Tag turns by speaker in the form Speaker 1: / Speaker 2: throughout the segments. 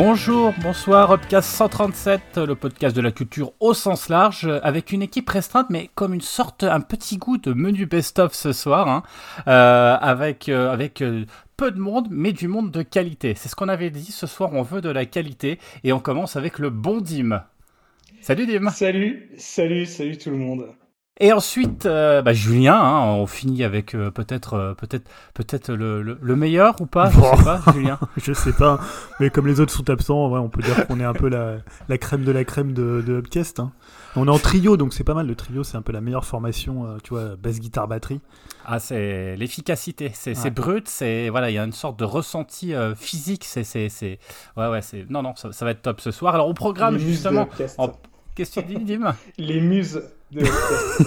Speaker 1: Bonjour, bonsoir, Upcast 137, le podcast de la culture au sens large, avec une équipe restreinte, mais comme une sorte, un petit goût de menu best-of ce soir, hein, euh, avec, euh, euh, peu de monde, mais du monde de qualité. C'est ce qu'on avait dit, ce soir on veut de la qualité, et on commence avec le bon Dim. Salut Dim
Speaker 2: Salut, salut, salut tout le monde
Speaker 1: et ensuite, euh, bah, Julien, hein, on finit avec euh, peut-être euh, peut-être peut-être le, le, meilleur ou pas, je sais pas, Julien.
Speaker 3: je sais pas, mais comme les autres sont absents, ouais, on peut dire qu'on est un peu la, la, crème de la crème de, de Upcast. Hein. On est en trio, donc c'est pas mal. Le trio, c'est un peu la meilleure formation, tu vois, basse guitare batterie.
Speaker 1: Ah, c'est l'efficacité, c'est brut, c'est voilà, il y a une sorte de ressenti physique. C'est c'est ouais ouais, c'est non non, ça, ça, va être top ce soir. Alors au programme justement. Qu'est-ce que tu dis, Dim?
Speaker 2: Les muses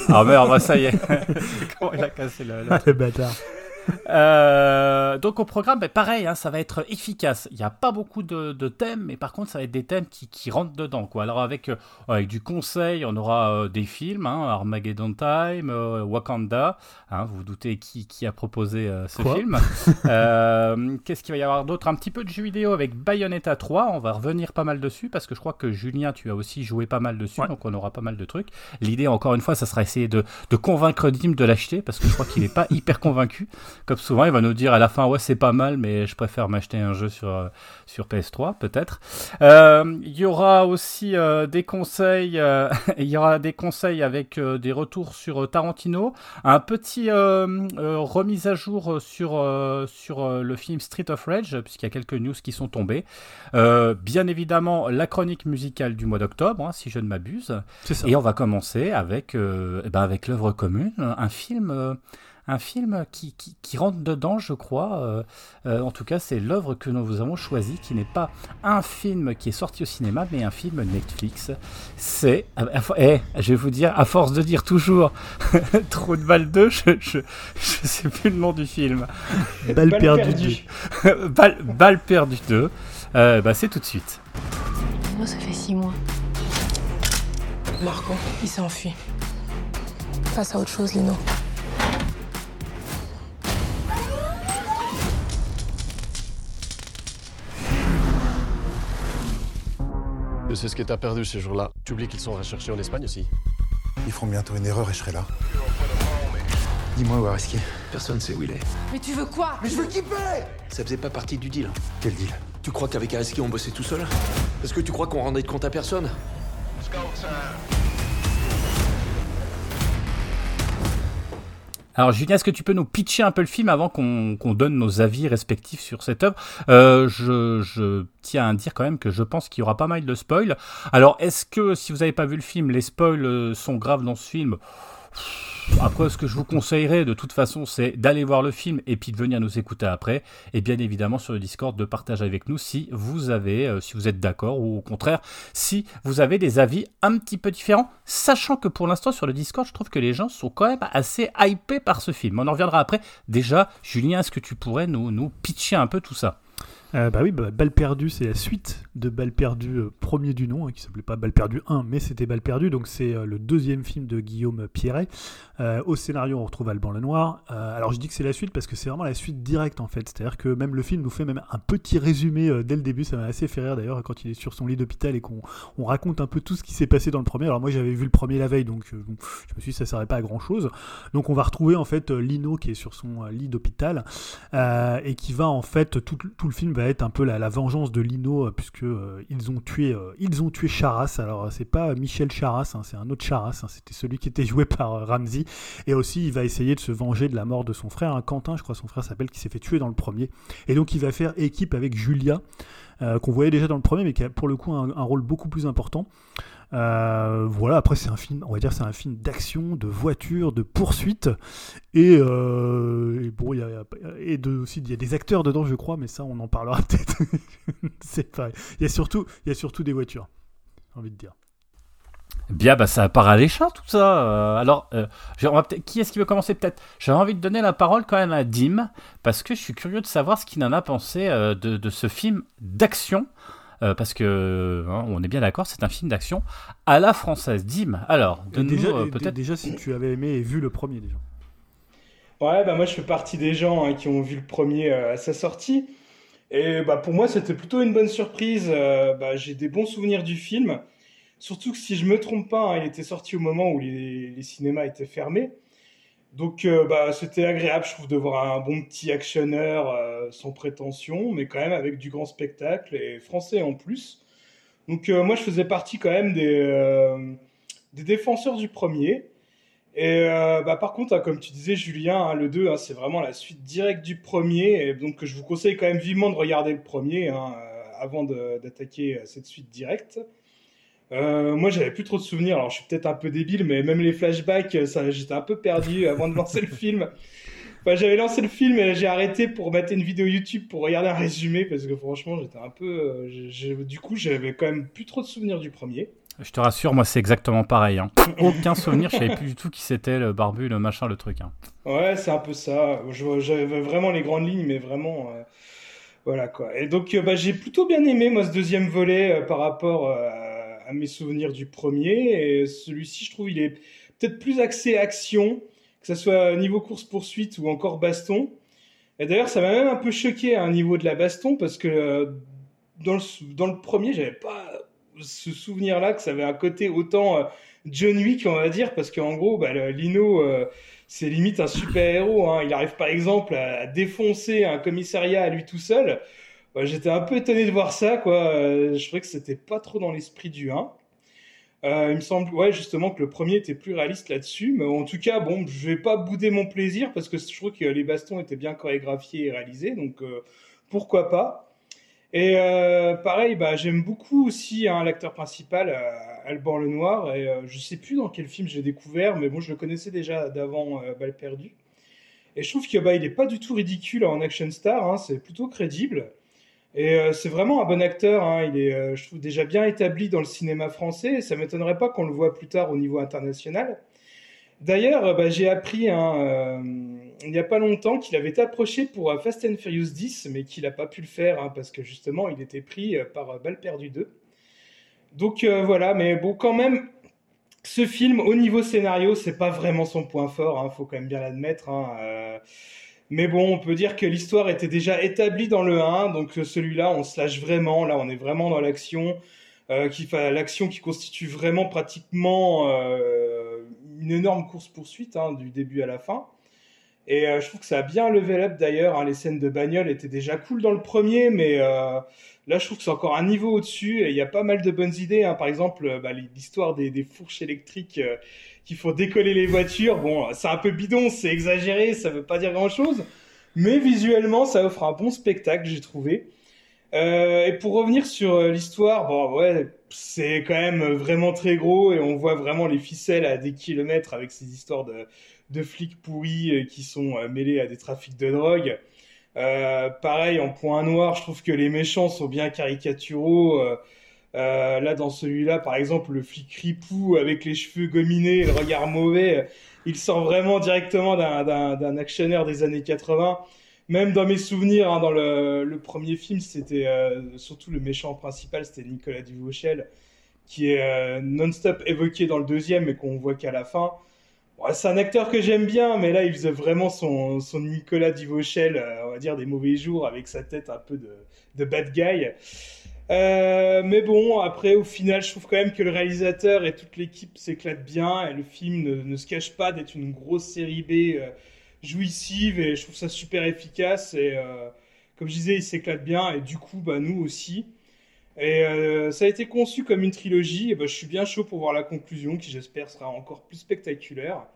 Speaker 1: ah merde, bah, ça y est. Comment il a cassé le,
Speaker 3: le... le bâtard.
Speaker 1: Euh, donc au programme, ben, pareil, hein, ça va être efficace. Il n'y a pas beaucoup de, thèmes, mais par contre, ça va être des thèmes qui, qui rentrent dedans. Quoi. Alors avec, euh, avec du conseil, on aura euh, des films, hein, Armageddon Time, Wakanda. Hein, vous vous doutez qui, qui a proposé ce film. Qu'est-ce qu'il va y avoir d'autre? Un petit peu de jeux vidéo avec Bayonetta 3. On va revenir pas mal dessus parce que je crois que Julien, tu as aussi joué pas mal dessus, donc on aura pas mal de trucs. L'idée, encore une fois, ça sera essayer de, de convaincre Dim de l'acheter parce que je crois qu'il n'est pas hyper convaincu. Comme souvent, il va nous dire à la fin, ouais, c'est pas mal, mais je préfère m'acheter un jeu sur, euh, sur PS3, peut-être. Euh, il y aura aussi euh, des conseils, il y aura des conseils avec des retours sur Tarantino, un petit remise à jour sur, sur le film Street of Rage, puisqu'il y a quelques news qui sont tombées. bien évidemment, la chronique musicale du mois d'octobre, hein, si je ne m'abuse. Et on va commencer avec, eh ben avec l'œuvre commune, un film un film qui, qui, rentre dedans, je crois. Euh, euh, en tout cas, c'est l'œuvre que nous avons choisie, qui n'est pas un film qui est sorti au cinéma, mais un film Netflix. C'est, eh, je vais vous dire, à force de dire toujours trop de balles 2, je, je, sais plus le nom du film.
Speaker 3: Balle perdue
Speaker 1: 2. balle, perdue 2. Euh, bah, c'est tout de suite.
Speaker 4: Moi, ça fait 6 mois. Marco, il s'est enfui. Passe à autre chose, Lino.
Speaker 5: C'est ce que t'as perdu ces jours-là. Tu oublies qu'ils sont recherchés en Espagne aussi
Speaker 6: Ils feront bientôt une erreur et je serai là. Dis-moi où est-ce qu'il est
Speaker 7: Personne sait où il est.
Speaker 4: Mais tu veux quoi?
Speaker 6: Mais je veux kipper
Speaker 7: Ça faisait pas partie du deal.
Speaker 6: Quel deal?
Speaker 7: Tu crois qu'avec Areski on bossait tout seul? Est-ce que tu crois qu'on rendait de compte à personne?
Speaker 1: Alors Julien, est-ce que tu peux nous pitcher un peu le film avant qu'on donne nos avis respectifs sur cette œuvre? Euh, je, tiens à dire quand même que je pense qu'il y aura pas mal de spoils. Alors est-ce que si vous n'avez pas vu le film, les spoils euh, sont graves dans ce film? Après, ce que je vous conseillerais de toute façon, c'est d'aller voir le film et puis de venir nous écouter après. Et bien évidemment sur le Discord de partager avec nous si vous avez, euh, si vous êtes d'accord ou au contraire, si vous avez des avis un petit peu différents. Sachant que pour l'instant sur le Discord, je trouve que les gens sont quand même assez hypés par ce film. On en reviendra après. Déjà, Julien, est-ce que tu pourrais nous, nous pitcher un peu tout ça?
Speaker 3: Euh, bah oui, bah, Balle perdue, c'est la suite de Balle perdue euh, premier du nom, hein, qui s'appelait pas Balle perdue 1, mais c'était Balle perdue, donc c'est euh, le deuxième film de Guillaume Pierret. au scénario, on retrouve Alban Lenoir. alors je dis que c'est la suite parce que c'est vraiment la suite directe en fait, c'est-à-dire que même le film nous fait même un petit résumé dès le début, ça m'a assez fait rire d'ailleurs quand il est sur son lit d'hôpital et qu'on on raconte un peu tout ce qui s'est passé dans le premier. Alors moi j'avais vu le premier la veille, donc je me suis dit ça servait pas à grand chose. Donc on va retrouver en fait Lino qui est sur son lit d'hôpital et qui va en fait, tout, tout le film va être un peu la, vengeance de Lino, euh, puisque euh, ils ont tué, euh, ils ont tué Charas. Alors c'est pas Michel Charas, hein, c'est un autre Charas. Hein, c'était celui qui était joué par Ramsey. Et aussi, il va essayer de se venger de la mort de son frère, hein, Quentin, je crois son frère s'appelle, qui s'est fait tuer dans le premier. Et donc il va faire équipe avec Julia. qu'on voyait déjà dans le premier, mais qui a pour le coup un rôle beaucoup plus important. Euh, voilà, après c'est un film, on va dire c'est un film d'action, de voiture, de poursuite, et, euh, bon, il y a, et de, aussi il y a des acteurs dedans, je crois, mais ça on en parlera peut-être. c'est pas, il y a surtout, il y a surtout des voitures, j'ai envie de dire.
Speaker 1: Bien, bah ça part alléchant tout ça. Euh, alors, qui est-ce qui veut commencer peut-être? J'ai envie de donner la parole quand même à Dim, parce que je suis curieux de savoir ce qu'il en a pensé de, ce film d'action. Euh, parce que hein, on est bien d'accord, c'est un film d'action à la française. Dim, alors,
Speaker 3: de déjà, euh, peut-être. Déjà, si tu avais aimé et vu le premier déjà.
Speaker 2: Ouais, bah moi je fais partie des gens hein, qui ont vu le premier euh, à sa sortie. Et bah, pour moi, c'était plutôt une bonne surprise. Euh, bah, j'ai des bons souvenirs du film. Surtout que si je me trompe pas, hein, il était sorti au moment où les, les cinémas étaient fermés. Donc euh, bah, c'était agréable, je trouve, de voir un bon petit actionneur euh, sans prétention, mais quand même avec du grand spectacle et français en plus. Donc euh, moi, je faisais partie quand même des, des défenseurs du premier. Et bah, par contre, hein, comme tu disais, Julien, hein, le 2, hein, c'est vraiment la suite directe du premier. Et donc je vous conseille quand même vivement de regarder le premier avant d'attaquer cette suite directe. Euh, moi, j'avais plus trop de souvenirs. Alors, je suis peut-être un peu débile, mais même les flashbacks, euh, j'étais un peu perdu avant de lancer le film. Enfin, j'avais lancé le film et j'ai arrêté pour mettre une vidéo YouTube pour regarder un résumé parce que franchement, j'étais un peu. euh, du coup, j'avais quand même plus trop de souvenirs du premier.
Speaker 1: Je te rassure, moi c'est exactement pareil. hein. Aucun souvenir, je savais plus du tout qui c'était, le barbu, le machin, le truc. hein.
Speaker 2: Ouais, c'est un peu ça. J'avais vraiment les grandes lignes, mais vraiment. euh, voilà quoi. Et donc, euh, bah, j'ai plutôt bien aimé, moi, ce deuxième volet par rapport à mes souvenirs du premier. Et celui-ci, je trouve, il est peut-être plus axé action, que ce soit niveau course-poursuite ou encore baston. Et d'ailleurs, ça m'a même un peu choqué à un niveau de la baston, parce que euh, dans, le, dans le premier, j'avais pas ce souvenir-là, que ça avait un côté autant euh, John Wick, on va dire, parce qu'en gros, bah, Lino. euh, c'est limite un super-héros. Hein. Il arrive par exemple à défoncer un commissariat à lui tout seul. J'étais un peu étonné de voir ça. Quoi. Euh, je trouvais que c'était pas trop dans l'esprit du 1. Euh, il me semble, ouais, justement, que le premier était plus réaliste là-dessus. Mais en tout cas, bon, je vais pas bouder mon plaisir parce que je trouve que les bastons étaient bien chorégraphiés et réalisés. Donc, euh, pourquoi pas. Et pareil, bah, j'aime beaucoup aussi hein, l'acteur principal, Alban Lenoir. Et je sais plus dans quel film j'ai découvert, mais bon, je le connaissais déjà d'avant Balle perdue. Et je trouve que bah, est pas du tout ridicule en action star, hein, c'est plutôt crédible. Et euh, c'est vraiment un bon acteur. Hein, il est, euh, je trouve, déjà bien établi dans le cinéma français. Et ça m'étonnerait pas qu'on le voit plus tard au niveau international. D'ailleurs, euh, bah, j'ai appris hein, il n'y a pas longtemps qu'il avait approché pour Fast and Furious 10, mais qu'il n'a pas pu le faire hein, parce que justement, il était pris par Balle perdue 2. Donc voilà, mais bon, quand même, ce film, au niveau scénario, c'est pas vraiment son point fort, hein, faut quand même bien l'admettre. Mais bon, on peut dire que l'histoire était déjà établie dans le 1, donc celui-là, on se lâche vraiment. Là, on est vraiment dans l'action, euh, l'action qui constitue vraiment pratiquement euh, une énorme course poursuite hein, du début à la fin. Et euh, je trouve que ça a bien level up d'ailleurs. hein, les scènes de bagnole étaient déjà cool dans le premier, mais là je trouve que c'est encore un niveau au-dessus. Et il y a pas mal de bonnes idées. hein. Par exemple, bah, l'histoire des fourches électriques euh, qui font décoller les voitures. Bon, c'est un peu bidon, c'est exagéré, ça veut pas dire grand-chose. Mais visuellement, ça offre un bon spectacle, j'ai trouvé. Euh, et pour revenir sur euh, l'histoire, bon ouais, c'est quand même vraiment très gros et on voit vraiment les ficelles à des kilomètres avec ces histoires de, flics pourris euh, qui sont mêlés à des trafics de drogue. Pareil, en point noir, je trouve que les méchants sont bien caricaturaux. Euh, là, dans celui-là, par exemple, le flic ripou avec les cheveux gominés et le regard mauvais, il sort vraiment directement d'un- actionneur des années 80. Même dans mes souvenirs, hein, dans le, premier film, c'était euh, surtout le méchant principal, c'était Nicolas Duvauchel, qui est euh, non-stop évoqué dans le deuxième, mais qu'on voit qu'à la fin. C'est un acteur que j'aime bien, mais là, il faisait vraiment son, Nicolas Duvauchel, on va dire, des mauvais jours, avec sa tête un peu de, de bad guy. Euh, mais bon, après, au final, je trouve quand même que le réalisateur et toute l'équipe s'éclatent bien, et le film ne, se cache pas d'être une grosse série B euh, jouissive, et je trouve ça super efficace, et euh, comme je disais, il s'éclate bien, et du coup, bah, nous aussi. Et ça a été conçu comme une trilogie, et bah, je suis bien chaud pour voir la conclusion, qui j'espère sera encore plus spectaculaire.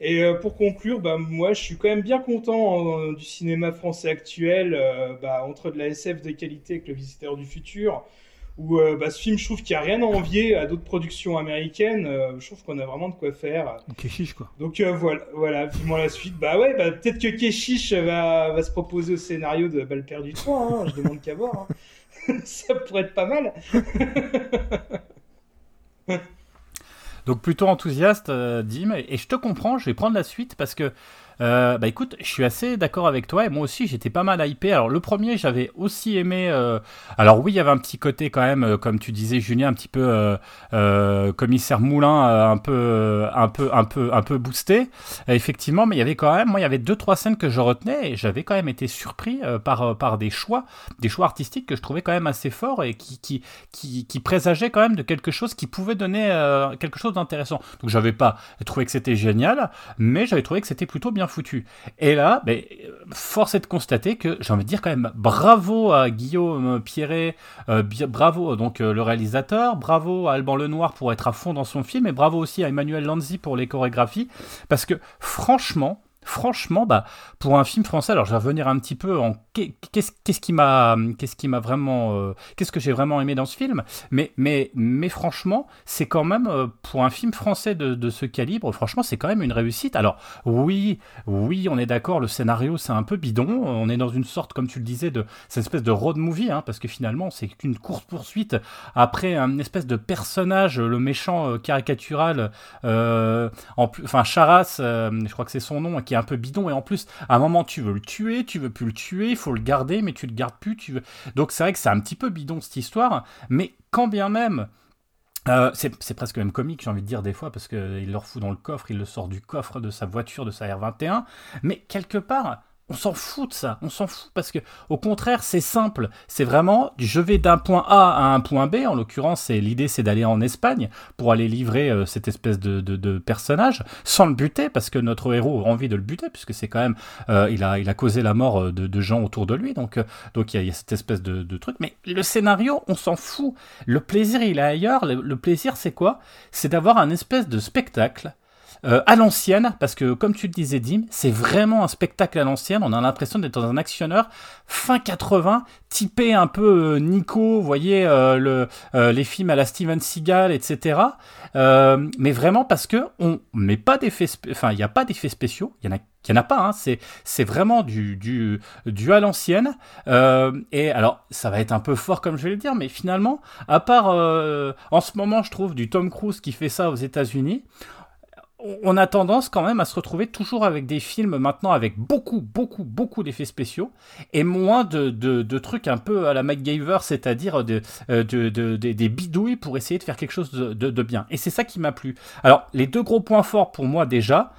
Speaker 2: Et euh, pour conclure, bah, moi je suis quand même bien content euh, du cinéma français actuel, euh, bah, entre de la SF de qualité avec Le Visiteur du Futur, où euh, bah, ce film, je trouve qu'il n'y a rien à envier à d'autres productions américaines, euh, je trouve qu'on a vraiment de quoi faire.
Speaker 3: Chiche quoi.
Speaker 2: Donc euh, voilà, voilà, vivement la suite. Bah ouais, bah, peut-être que Keshish va, va se proposer au scénario de Balle perdue 3, hein, je demande qu'à voir. hein. Ça pourrait être pas mal.
Speaker 1: Donc plutôt enthousiaste, euh, Dim, et je te comprends, je vais prendre la suite parce que Euh, bah écoute, je suis assez d'accord avec toi et moi aussi j'étais pas mal hypé. Alors le premier j'avais aussi aimé. euh, Alors oui il y avait un petit côté quand même, euh, comme tu disais Julien, un petit peu commissaire Moulin, un peu, un peu, un peu, un peu boosté. Effectivement, mais il y avait quand même, moi il y avait deux trois scènes que je retenais et j'avais quand même été surpris par par des choix, des choix artistiques que je trouvais quand même assez forts et qui qui qui, qui présageaient quand même de quelque chose qui pouvait donner quelque chose d'intéressant. Donc j'avais pas trouvé que c'était génial, mais j'avais trouvé que c'était plutôt bien foutu. Et là, ben, force est de constater que j'ai envie de dire quand même bravo à Guillaume Pierret, euh, bravo donc euh, le réalisateur, bravo à Alban Lenoir pour être à fond dans son film et bravo aussi à Emmanuel Lanzi pour les chorégraphies parce que franchement Franchement, bah, pour un film français, alors je vais revenir un petit peu en qu'est- qu'est-ce qui m'a, qu'est-ce qui m'a vraiment, euh, qu'est-ce que j'ai vraiment aimé dans ce film. Mais, mais, mais franchement, c'est quand même euh, pour un film français de, de ce calibre, franchement, c'est quand même une réussite. Alors oui, oui, on est d'accord, le scénario c'est un peu bidon. On est dans une sorte, comme tu le disais, de cette espèce de road movie, hein, parce que finalement c'est qu'une course poursuite après un espèce de personnage, le méchant euh, caricatural, enfin Charas, je crois que c'est son nom, qui un peu bidon et en plus à un moment tu veux le tuer, tu veux plus le tuer, il faut le garder, mais tu le gardes plus, tu veux. Donc c'est vrai que c'est un petit peu bidon cette histoire, mais quand bien même. Euh, c'est c'est presque même comique, j'ai envie de dire des fois, parce qu'il le refout dans le coffre, il le sort du coffre de sa voiture, de sa R21. Mais quelque part, on s'en fout de ça, on s'en fout parce que au contraire c'est simple, c'est vraiment je vais d'un point A à un point B, en l'occurrence l'idée c'est d'aller en Espagne pour aller livrer euh, cette espèce de, personnage sans le buter parce que notre héros a envie de le buter puisque c'est quand même euh, il a causé la mort euh, de, gens autour de lui. Donc donc il y, a- cette espèce de, de truc. Mais le scénario on s'en fout, le plaisir il est ailleurs, le, le plaisir c'est quoi? C'est d'avoir un espèce de spectacle euh, à l'ancienne, parce que comme tu le disais, Dim, c'est vraiment un spectacle à l'ancienne. On a l'impression d'être dans un actionneur fin 80, typé un peu euh, Nico, vous voyez, euh, le, euh, les films à la Steven Seagal, etc. Mais vraiment parce que on met pas d'effets, enfin, il n'y a pas d'effets spéciaux. Il y en a il n'y en a pas, hein. c'est, c'est vraiment du, du, du à l'ancienne. Euh, et alors, ça va être un peu fort comme je vais le dire, mais finalement, à part euh, en ce moment, je trouve du Tom Cruise qui fait ça aux États-Unis, on- a tendance quand même à se retrouver toujours avec des films maintenant avec beaucoup, beaucoup, beaucoup d'effets spéciaux et moins de, de, trucs un peu à la MacGyver, c'est-à-dire de, euh, de, de- de- des bidouilles pour essayer de faire quelque chose de bien. Et c'est ça qui m'a plu. Alors, les deux gros points forts pour moi déjà,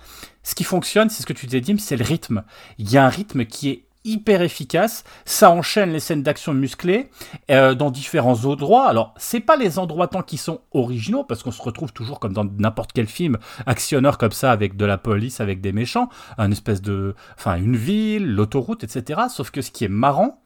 Speaker 1: ce qui fonctionne, c'est ce que tu disais, Dim, c'est le rythme. Il y a un rythme qui est hyper efficace, ça enchaîne les scènes d'action musclées euh, dans différents endroits. Alors, c'est pas les endroits tant qui sont originaux, parce qu'on se retrouve toujours comme dans n'importe quel film actionneur comme ça, avec de la police, avec des méchants, un espèce de, enfin, une ville, l'autoroute, etc. Sauf que ce qui est marrant,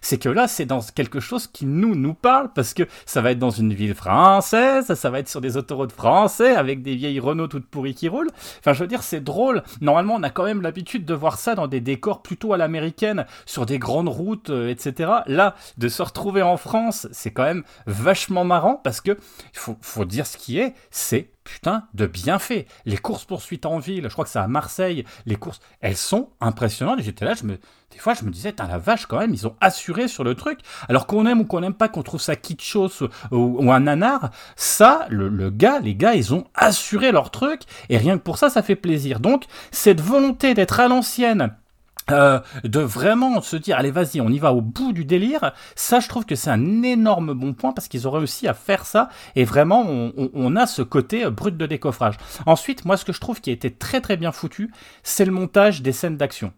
Speaker 1: c'est que là, c'est dans quelque chose qui nous nous parle parce que ça va être dans une ville française, ça va être sur des autoroutes français avec des vieilles Renault toutes pourries qui roulent. Enfin, je veux dire, c'est drôle. Normalement, on a quand même l'habitude de voir ça dans des décors plutôt à l'américaine, sur des grandes routes, euh, etc. Là, de se retrouver en France, c'est quand même vachement marrant parce que il faut dire ce qui est, c'est putain de bien fait. Les courses poursuites en ville, je crois que c'est à Marseille, les courses, elles sont impressionnantes. J'étais là, je me, des fois, je me disais, la vache, quand même, ils ont assuré sur le truc. Alors qu'on aime ou qu'on n'aime pas, qu'on trouve ça kitschos ou, ou un nanar, ça, le, le gars, les gars, ils ont assuré leur truc. Et rien que pour ça, ça fait plaisir. Donc, cette volonté d'être à l'ancienne, euh, de vraiment se dire allez vas-y on y va au bout du délire. Ça je trouve que c'est un énorme bon point parce qu'ils ont réussi à faire ça et vraiment on, on- a ce côté euh, brut de décoffrage. Ensuite moi ce que je trouve qui a été très très bien foutu c'est le montage des scènes d'action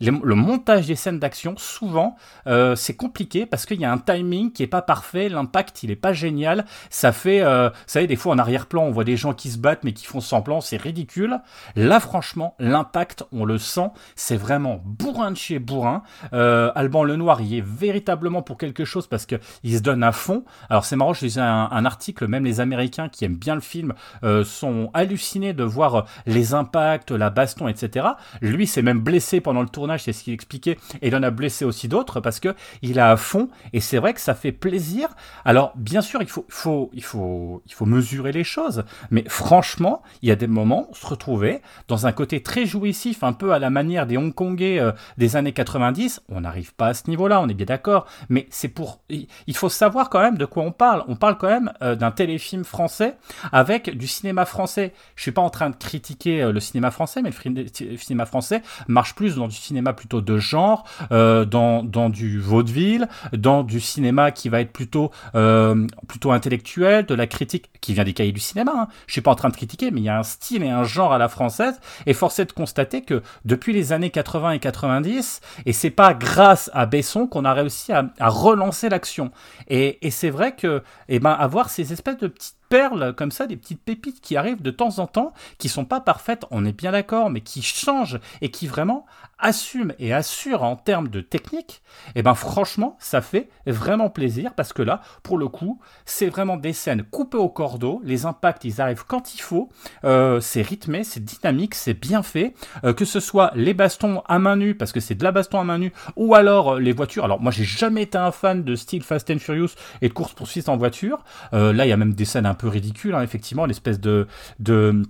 Speaker 1: Le montage des scènes d'action, souvent, euh, c'est compliqué parce qu'il y a un timing qui est pas parfait, l'impact il est pas génial. Ça fait, euh, vous savez, des fois en arrière-plan, on voit des gens qui se battent mais qui font semblant, c'est ridicule. Là, franchement, l'impact, on le sent, c'est vraiment bourrin de chez bourrin. Euh, Alban Lenoir, il est véritablement pour quelque chose parce que il se donne à fond. Alors c'est marrant, je lisais un, un article, même les Américains qui aiment bien le film euh, sont hallucinés de voir les impacts, la baston, etc. Lui, s'est même blessé pendant le tournage c'est ce qu'il expliquait, et il en a blessé aussi d'autres parce que il a à fond, et c'est vrai que ça fait plaisir. Alors, bien sûr, il faut, faut, il faut, il faut mesurer les choses, mais franchement, il y a des moments, se retrouver dans un côté très jouissif, un peu à la manière des Hongkongais euh, des années 90, on n'arrive pas à ce niveau-là, on est bien d'accord, mais c'est pour, il faut savoir quand même de quoi on parle. On parle quand même euh, d'un téléfilm français avec du cinéma français. Je suis pas en train de critiquer euh, le cinéma français, mais le cinéma français marche plus dans du cinéma plutôt de genre, euh, dans, dans du vaudeville, dans du cinéma qui va être plutôt, euh, plutôt intellectuel, de la critique qui vient des cahiers du cinéma. Hein. Je suis pas en train de critiquer, mais il y a un style et un genre à la française. Et force de constater que depuis les années 80 et 90, et c'est pas grâce à Besson qu'on a réussi à, à relancer l'action. Et, et c'est vrai que, eh ben, avoir ces espèces de petites perles comme ça, des petites pépites qui arrivent de temps en temps, qui sont pas parfaites, on est bien d'accord, mais qui changent et qui vraiment assument et assurent en termes de technique, et eh ben franchement, ça fait vraiment plaisir parce que là, pour le coup, c'est vraiment des scènes coupées au cordeau, les impacts, ils arrivent quand il faut, euh, c'est rythmé, c'est dynamique, c'est bien fait, euh, que ce soit les bastons à main nue, parce que c'est de la baston à main nue, ou alors euh, les voitures. Alors moi, j'ai jamais été un fan de style Fast and Furious et de course-poursuite en voiture. là, il y a même des scènes un ridicule, hein, effectivement, l'espèce de, de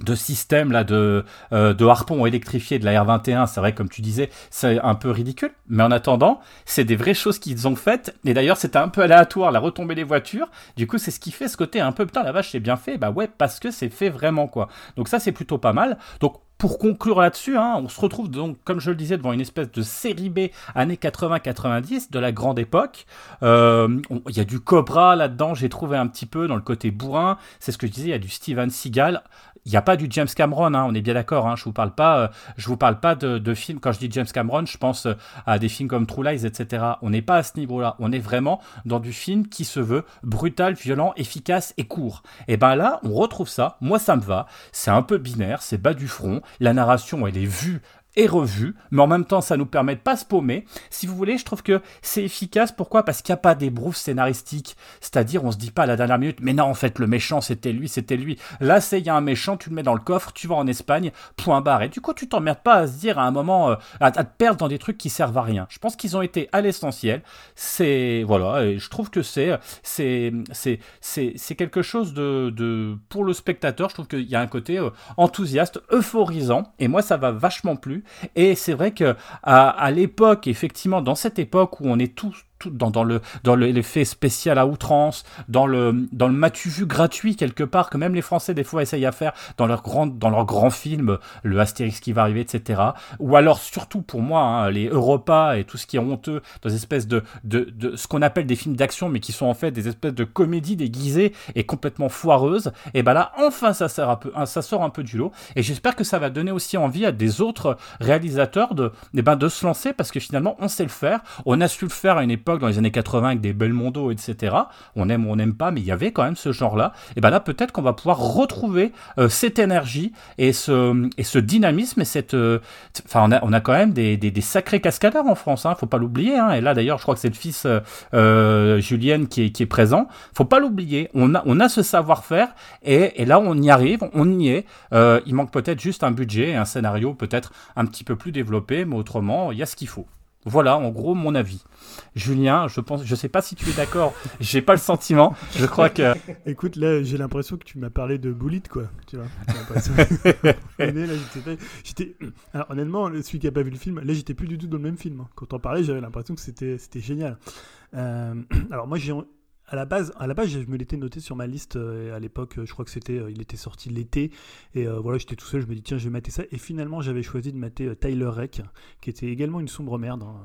Speaker 1: de système là de, euh, de harpon électrifié de la R21, c'est vrai comme tu disais, c'est un peu ridicule, mais en attendant, c'est des vraies choses qu'ils ont faites, et d'ailleurs c'était un peu aléatoire la retombée des voitures, du coup c'est ce qui fait ce côté un peu, putain la vache c'est bien fait, bah ouais parce que c'est fait vraiment quoi, donc ça c'est plutôt pas mal, donc pour conclure là-dessus, hein, on se retrouve donc, comme je le disais, devant une espèce de série B années 80-90 de la grande époque. Euh, il y a du Cobra là-dedans, j'ai trouvé un petit peu dans le côté bourrin. C'est ce que je disais, il y a du Steven Seagal. Il n'y a pas du James Cameron, hein, on est bien d'accord. Hein, je vous parle pas, euh, je vous parle pas de, de, films. Quand je dis James Cameron, je pense euh, à des films comme True Lies, etc. On n'est pas à ce niveau-là. On est vraiment dans du film qui se veut brutal, violent, efficace et court. Et ben là, on retrouve ça. Moi, ça me va. C'est un peu binaire, c'est bas du front. La narration, elle est vue et revu, mais en même temps ça nous permet de pas se paumer. Si vous voulez, je trouve que c'est efficace. Pourquoi? Parce qu'il n'y a pas des broufs scénaristiques. C'est-à-dire, on se dit pas à la dernière minute, mais non, en fait, le méchant c'était lui, c'était lui. Là, c'est il y a un méchant, tu le mets dans le coffre, tu vas en Espagne, point barre. Et du coup, tu t'emmerdes pas à se dire à un moment, euh, à, te perdre dans des trucs qui servent à rien. Je pense qu'ils ont été à l'essentiel. C'est voilà, et je trouve que c'est c'est c'est c'est quelque chose de, de pour le spectateur. Je trouve qu'il y a un côté euh, enthousiaste, euphorisant, et moi ça va vachement plus. Et c'est vrai que à, l'époque, effectivement, dans cette époque où on est tous tout dans, dans le l'effet spécial à outrance, dans le dans le matu vu gratuit quelque part que même les Français des fois essayent à faire dans leur grand dans leur grand film, le Astérix qui va arriver, etc. Ou alors surtout pour moi hein, les Europa et tout ce qui est honteux dans espèces de de, de ce qu'on appelle des films d'action mais qui sont en fait des espèces de comédies déguisées et complètement foireuses. Et ben là enfin ça sert un peu ça sort un peu du lot et j'espère que ça va donner aussi envie à des autres réalisateurs de eh ben de se lancer parce que finalement on sait le faire, on a su le faire à une époque dans les années 80 avec des Belmondo, etc. On aime ou on n'aime pas, mais il y avait quand même ce genre-là. Et ben là, peut-être qu'on va pouvoir retrouver euh, cette énergie et ce, dynamisme et cette. Euh, enfin, on, a, quand même des, sacrés cascadeurs en France, hein, faut pas l'oublier. Hein. Et là, d'ailleurs, je crois que c'est le fils euh, Julien qui est, qui est présent. Faut pas l'oublier. On a, ce savoir-faire et, et, là, on y arrive, on y est. il manque peut-être juste un budget, un scénario peut-être un petit peu plus développé, mais autrement, il y a ce qu'il faut. Voilà, en gros, mon avis. Julien, je pense, je sais pas si tu es d'accord. J'ai pas le sentiment. Je crois que.
Speaker 3: Écoute, là, j'ai l'impression que tu m'as parlé de Bullet, quoi. Tu vois. j'étais. Alors, honnêtement, celui qui a pas vu le film, là, j'étais plus du tout dans le même film. Hein. Quand on parlait, j'avais l'impression que c'était, c'était génial. Euh, alors, moi, j'ai à la base, à la base, je me l'étais noté sur ma liste euh, à l'époque. Je crois que c'était, euh, il était sorti l'été, et euh, voilà, j'étais tout seul. Je me dis tiens, je vais mater ça. Et finalement, j'avais choisi de mater Tyler Reck, qui était également une sombre merde. Hein.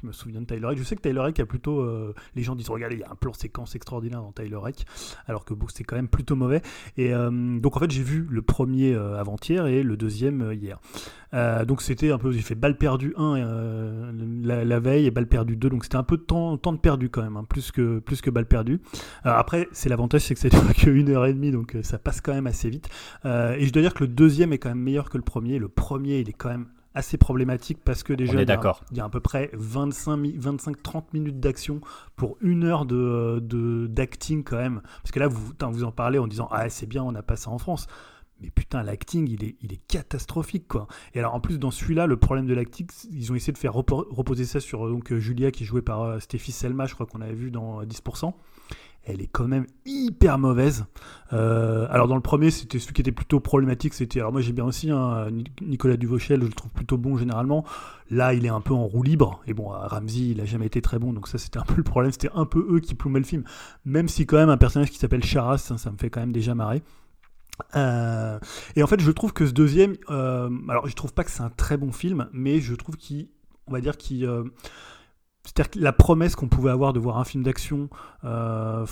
Speaker 3: Je me souviens de Tyler Reck. Je sais que Tyler Reck a plutôt, les gens disent regardez, il y a un plan séquence extraordinaire dans Tyler Reck, alors que bon, c'est quand même plutôt mauvais. Et donc en fait, j'ai vu le premier avant-hier et le deuxième hier. donc c'était un peu, j'ai fait balle perdue 1 la, veille et balle perdue 2, donc c'était un peu de temps, temps de perdu quand même, hein, plus que plus que balle perdue. Alors après, c'est l'avantage, c'est que ça dure qu'une heure et demie, donc euh, ça passe quand même assez vite. Euh, et je dois dire que le deuxième est quand même meilleur que le premier. Le premier, il est quand même assez problématique parce que déjà, il y, a, il y, a, à peu près 25-30 minutes d'action pour une heure de, d'acting quand même. Parce que là, vous, vous en parlez en disant Ah, c'est bien, on n'a pas ça en France. Mais putain, l'acting, il est, il est catastrophique, quoi. Et alors, en plus, dans celui-là, le problème de l'acting, ils ont essayé de faire repo- reposer ça sur donc, euh, Julia, qui jouée par euh, Stéphie Selma, je crois qu'on avait vu dans euh, 10%. Elle est quand même hyper mauvaise. Euh, alors, dans le premier, c'était celui qui était plutôt problématique. C'était, alors moi, j'ai bien aussi hein, Nic- Nicolas Duvauchel, je le trouve plutôt bon généralement. Là, il est un peu en roue libre. Et bon, euh, Ramsey, il a jamais été très bon, donc ça, c'était un peu le problème. C'était un peu eux qui plombaient le film. Même si, quand même, un personnage qui s'appelle Charas, ça, ça me fait quand même déjà marrer. Euh, et en fait, je trouve que ce deuxième, euh, alors je trouve pas que c'est un très bon film, mais je trouve qu'il, on va dire qu'il, euh, c'est-à-dire que la promesse qu'on pouvait avoir de voir un film d'action euh,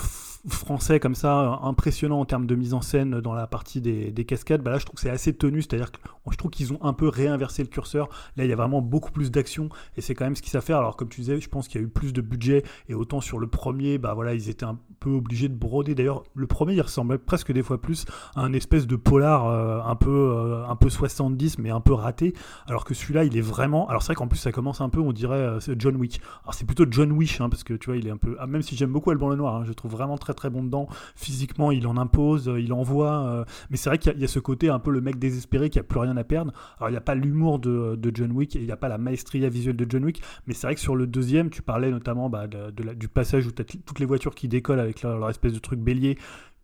Speaker 3: français comme ça, euh, impressionnant en termes de mise en scène dans la partie des, des cascades, bah là je trouve que c'est assez tenu, c'est-à-dire que je trouve qu'ils ont un peu réinversé le curseur. Là il y a vraiment beaucoup plus d'action et c'est quand même ce qu'ils savent faire. Alors comme tu disais, je pense qu'il y a eu plus de budget et autant sur le premier, bah voilà, ils étaient un peu obligés de broder. D'ailleurs, le premier il ressemblait presque des fois plus à un espèce de polar euh, un peu un peu 70 mais un peu raté, alors que celui-là il est vraiment. Alors c'est vrai qu'en plus ça commence un peu, on dirait John Wick. Alors c'est plutôt John Wish hein, parce que tu vois il est un peu, ah, même si j'aime beaucoup Alban Lenoir, hein, je le trouve vraiment très très bon dedans. Physiquement il en impose, euh, il envoie, euh, mais c'est vrai qu'il y, a- ce côté un peu le mec désespéré qui a plus rien à perdre. Alors il n'y a pas l'humour de, John Wick il n'y a pas la maestria visuelle de John Wick, mais c'est vrai que sur le deuxième tu parlais notamment bah, du passage où tu toutes les voitures qui décollent avec leur espèce de truc bélier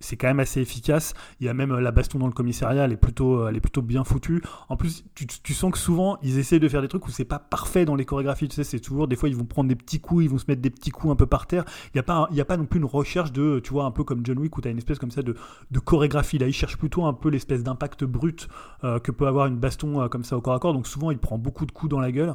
Speaker 3: c'est quand même assez efficace. Il y a même euh, la baston dans le commissariat, elle est plutôt, euh, elle est plutôt bien foutue. En plus, tu, sens que souvent, ils essayent de faire des trucs où c'est pas parfait dans les chorégraphies. Tu sais, c'est toujours, des fois, ils vont prendre des petits coups, ils vont se mettre des petits coups un peu par terre. Il n'y a, pas a pas non plus une recherche de, tu vois, un peu comme John Wick où tu as une espèce comme ça de, chorégraphie. Là, ils cherchent plutôt un peu l'espèce d'impact brut euh, que peut avoir une baston comme ça au corps à corps. Donc souvent, il prend beaucoup de coups dans la gueule.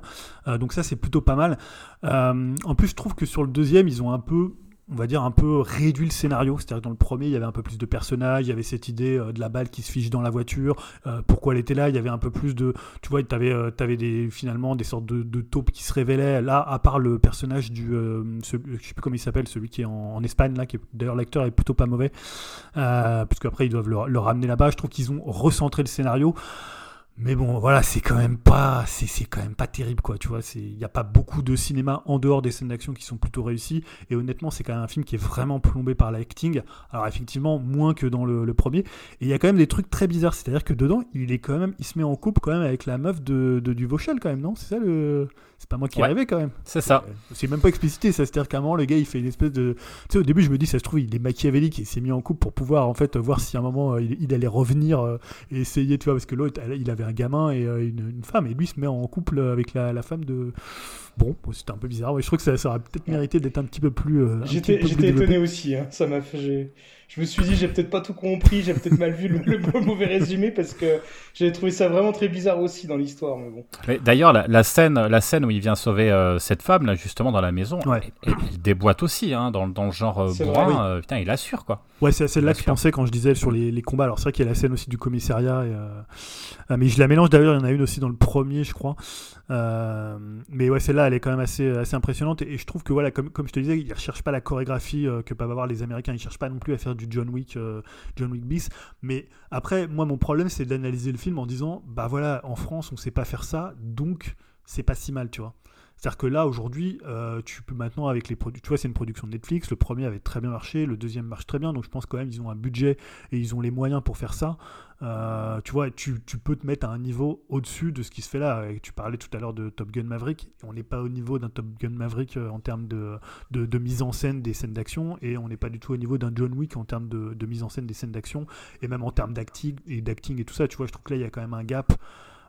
Speaker 3: Donc ça, c'est plutôt pas mal. En plus, je trouve que sur le deuxième, ils ont un peu on va dire un peu réduit le scénario. C'est-à-dire que dans le premier, il y avait un peu plus de personnages, il y avait cette idée euh, de la balle qui se fiche dans la voiture, euh, pourquoi elle était là, il y avait un peu plus de... Tu vois, tu avais, avais des, finalement des sortes de, taupes qui se révélaient. Là, à part le personnage du... euh, je sais plus comment il s'appelle, celui qui est en, Espagne, là, qui est- d'ailleurs l'acteur est plutôt pas mauvais, euh, puisque après ils doivent le, le ramener là-bas. Je trouve qu'ils ont recentré le scénario. Mais bon, voilà, c'est quand même pas, c'est c'est quand même pas terrible, quoi. Tu vois, c'est, il y a pas beaucoup de cinéma en dehors des scènes d'action qui sont plutôt réussies. Et honnêtement, c'est quand même un film qui est vraiment plombé par l'acting. Alors effectivement, moins que dans le, le premier. Et il y a quand même des trucs très bizarres. C'est-à-dire que dedans, il est quand même, il se met en couple quand même avec la meuf de, de Duvauchel quand même, non? C'est ça le, c'est pas moi qui ai
Speaker 1: Ouais.
Speaker 3: rêvé quand même.
Speaker 1: C'est ça.
Speaker 3: Euh, C'est même pas explicité, ça. C'est-à-dire qu'à un moment, le gars, il fait une espèce de. Tu sais, au début, je me dis, ça se trouve, il est machiavélique et il s'est mis en couple pour pouvoir, en fait, voir si à un moment, euh, il, il allait revenir euh, et essayer, tu vois, parce que l'autre, il avait un gamin et euh, une, une femme, et lui se met en couple avec la, la femme de. Bon, bon, c'était un peu bizarre. Ouais, je trouve que ça, ça aurait peut-être mérité d'être un petit peu plus. euh,
Speaker 2: J'étais étonné aussi, hein. ça m'a fait. J'ai- Je me suis dit, j'ai peut-être pas tout compris, j'ai peut-être mal vu le, le mauvais résumé parce que j'avais trouvé ça vraiment très bizarre aussi dans l'histoire, mais bon.
Speaker 1: Mais D'ailleurs, la, la scène, la scène où il vient sauver euh, cette femme, là, justement, dans la maison,
Speaker 3: Ouais.
Speaker 1: elle, elle déboîte aussi, hein, dans, dans le genre euh, bourrin.
Speaker 2: vrai, oui.
Speaker 1: euh, putain, il assure, quoi.
Speaker 3: Ouais, c'est à celle-là
Speaker 1: Bien
Speaker 3: que je pensais quand je disais sur les, les combats. Alors, c'est vrai qu'il y a la scène aussi du commissariat. Et, euh, ah, mais je la mélange d'ailleurs, il y en a une aussi dans le premier, je crois. Euh, mais ouais, celle-là, elle est quand même assez, assez impressionnante. Et, et je trouve que, voilà, comme, comme je te disais, ils ne recherchent pas la chorégraphie euh, que peuvent avoir les Américains. Ils ne cherchent pas non plus à faire du John Wick, euh, John Wick bis. Mais après, moi, mon problème, c'est d'analyser le film en disant bah voilà, en France, on sait pas faire ça, donc c'est pas si mal, tu vois. C'est-à-dire que là, aujourd'hui, euh, tu peux maintenant, avec les produits, tu vois, c'est une production de Netflix, le premier avait très bien marché, le deuxième marche très bien, donc je pense quand même ils ont un budget et ils ont les moyens pour faire ça. Euh, tu vois, tu, peux te mettre à un niveau au-dessus de ce qui se fait là. Tu parlais tout à l'heure de Top Gun Maverick, on n'est pas au niveau d'un Top Gun Maverick euh, en termes de mise en scène des scènes d'action, et on n'est pas du tout au niveau d'un John Wick en termes de, de mise en scène des scènes d'action, et même en termes d'acting et, d'acting et tout ça, tu vois, je trouve que là, il y a quand même un gap.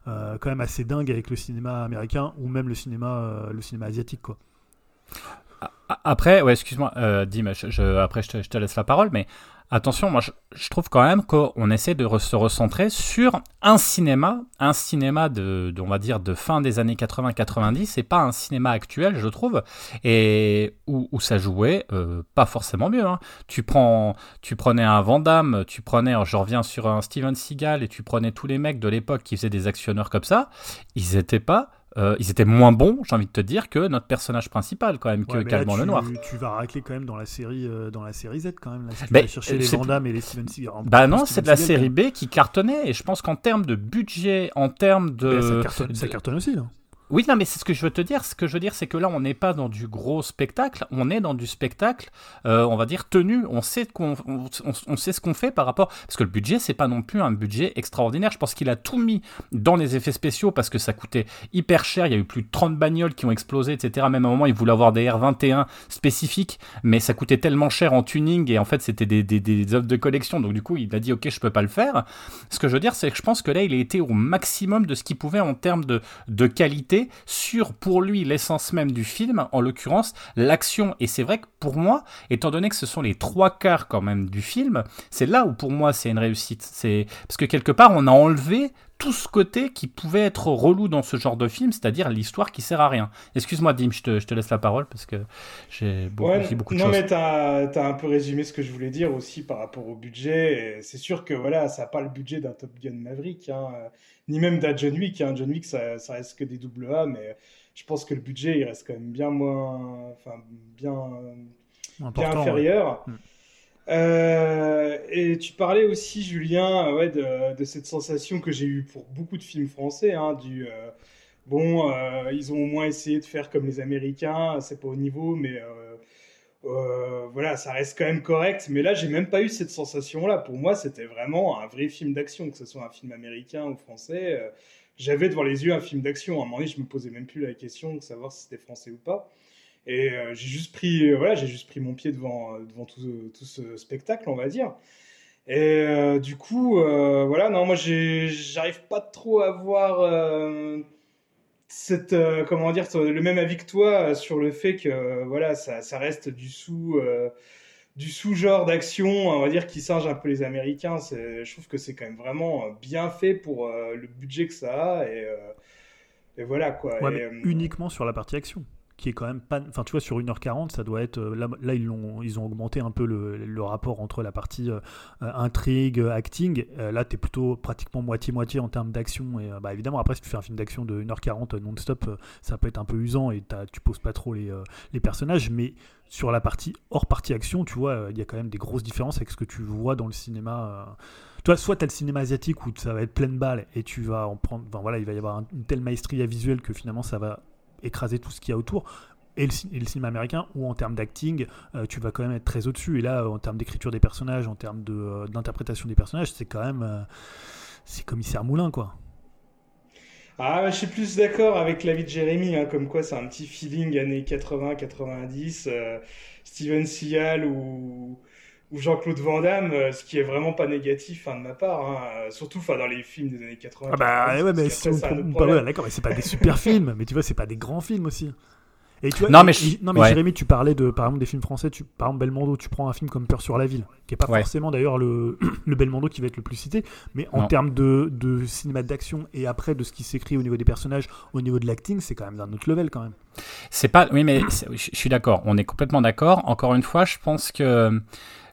Speaker 3: Euh, quand même assez dingue avec le cinéma américain ou même le cinéma, euh, le cinéma asiatique quoi.
Speaker 1: Après, ouais, excuse-moi, euh, Dim, après je te laisse la parole, mais attention, moi je, trouve quand même qu'on essaie de se recentrer sur un cinéma, un cinéma de, on va dire, de fin des années 80-90, et pas un cinéma actuel, je trouve, et où, ça jouait euh, pas forcément mieux. hein. Tu, tu prenais un Van Damme, tu prenais, je reviens sur un Steven Seagal, et tu prenais tous les mecs de l'époque qui faisaient des actionneurs comme ça, ils étaient pas. Euh, ils étaient moins bons, j'ai envie de te dire, que notre personnage principal, quand même, que
Speaker 3: Ouais,
Speaker 1: Calmant le Noir.
Speaker 3: Tu vas racler quand même dans la série, euh, dans la série Z quand même. Là, si tu vas chercher
Speaker 1: euh,
Speaker 3: les Van Damme et les Steven Seagal.
Speaker 1: Bah non, c'est de la série B qui cartonnait et je pense qu'en termes de budget, en termes de,
Speaker 3: Mais ça, cartonne, ça
Speaker 1: de-
Speaker 3: cartonne aussi là.
Speaker 1: Oui, non, mais c'est ce que je veux te dire. Ce que je veux dire, c'est que là, on n'est pas dans du gros spectacle, on est dans du spectacle, euh, on va dire tenu. On sait qu'on, on, sait ce qu'on fait par rapport, parce que le budget, c'est pas non plus un budget extraordinaire. Je pense qu'il a tout mis dans les effets spéciaux parce que ça coûtait hyper cher. Il y a eu plus de 30 bagnoles qui ont explosé, etc. Même à un moment, il voulait avoir des R21 spécifiques, mais ça coûtait tellement cher en tuning et en fait, c'était des, des, des œuvres de collection. Donc du coup, il a dit, ok, je peux pas le faire. Ce que je veux dire, c'est que je pense que là, il a été au maximum de ce qu'il pouvait en termes de, de qualité sur, pour lui, l'essence même du film, en l'occurrence, l'action. Et c'est vrai que pour moi, étant donné que ce sont les trois quarts quand même du film, c'est là où pour moi c'est une réussite. C'est parce que quelque part, on a enlevé tout ce côté qui pouvait être relou dans ce genre de film, c'est-à-dire l'histoire qui sert à rien. Excuse-moi, Dim, je te, je te, laisse la parole parce que j'ai beaucoup,
Speaker 2: ouais,
Speaker 1: beaucoup de
Speaker 2: non,
Speaker 1: choses.
Speaker 2: Non, mais tu as, as, un peu résumé ce que je voulais dire aussi par rapport au budget. C'est sûr que voilà, ça n'a pas le budget d'un Top Gun Maverick, hein, ni même d'un John Wick. Hein. John Wick, ça, ça, reste que des double A, mais je pense que le budget, il reste quand même bien moins. Enfin, bien, bien inférieur. Ouais. Euh, et tu parlais aussi, Julien, ouais, de, de cette sensation que j'ai eue pour beaucoup de films français, hein, du euh, bon, euh, ils ont au moins essayé de faire comme les Américains, c'est pas au niveau, mais voilà, ça reste quand même correct. Mais là, j'ai même pas eu cette sensation-là. Pour moi, c'était vraiment un vrai film d'action, que ce soit un film américain ou français. J'avais devant les yeux un film d'action. À un moment donné, je me posais même plus la question de savoir si c'était français ou pas. Et euh, j'ai juste pris, euh, voilà, j'ai juste pris mon pied devant, devant tout, tout, ce spectacle, on va dire. Et euh, du coup, voilà, non, moi, j'arrive pas trop à voir cette, comment dire, le même avis que toi sur le fait que, voilà, ça, ça reste du sous du sous-genre d'action, on va dire, qui singe un peu les Américains. Je trouve que c'est quand même vraiment bien fait pour euh, le budget que ça a. Et, euh, et voilà quoi.
Speaker 3: Ouais,
Speaker 2: et,
Speaker 3: mais
Speaker 2: euh,
Speaker 3: uniquement sur la partie action qui est quand même pas enfin tu vois sur 1h40 ça doit être là, là ils ont ils ont augmenté un peu le, rapport entre la partie euh, intrigue acting euh, là tu es plutôt pratiquement moitié moitié en termes d'action et euh, bah évidemment après si tu fais un film d'action de 1h40 non-stop ça peut être un peu usant et tu poses pas trop les, les personnages mais sur la partie hors partie action tu vois il y a quand même des grosses différences avec ce que tu vois dans le cinéma toi, soit tu as le cinéma asiatique où ça va être pleine balle et tu vas en prendre. Enfin, voilà, il va y avoir une telle maestria visuelle que finalement ça va écraser tout ce qu'il y a autour. Et le, cinéma américain, où en termes d'acting, euh, tu vas quand même être très au-dessus. Et là, en termes d'écriture des personnages, en termes d'interprétation de, des personnages, c'est quand même. Euh, c'est commissaire Moulin, quoi.
Speaker 2: Ah, je suis plus d'accord avec l'avis de Jérémy, hein, comme quoi c'est un petit feeling années 80-90, euh, Steven Seagal ou, ou Jean-Claude Van Damme, ce qui est vraiment pas négatif hein, de ma part, hein, surtout dans les films des années 80.
Speaker 3: Ah bah ouais, mais si on, bah ouais, d'accord, mais c'est pas des super films, mais tu vois, c'est pas des grands films aussi. Et tu vois,
Speaker 1: non, mais, je...
Speaker 3: non, mais
Speaker 1: ouais.
Speaker 3: Jérémy, tu parlais de, par exemple, des films français. Tu, par exemple, Belmondo, tu prends un film comme Peur sur la ville, qui est pas
Speaker 1: ouais.
Speaker 3: forcément d'ailleurs le, le Belmondo qui va être le plus cité, mais en termes de, de cinéma d'action et après de ce qui s'écrit au niveau des personnages, au niveau de l'acting, c'est quand même d'un autre level quand même.
Speaker 1: C'est pas, oui, mais je suis d'accord. On est complètement d'accord. Encore une fois, je pense que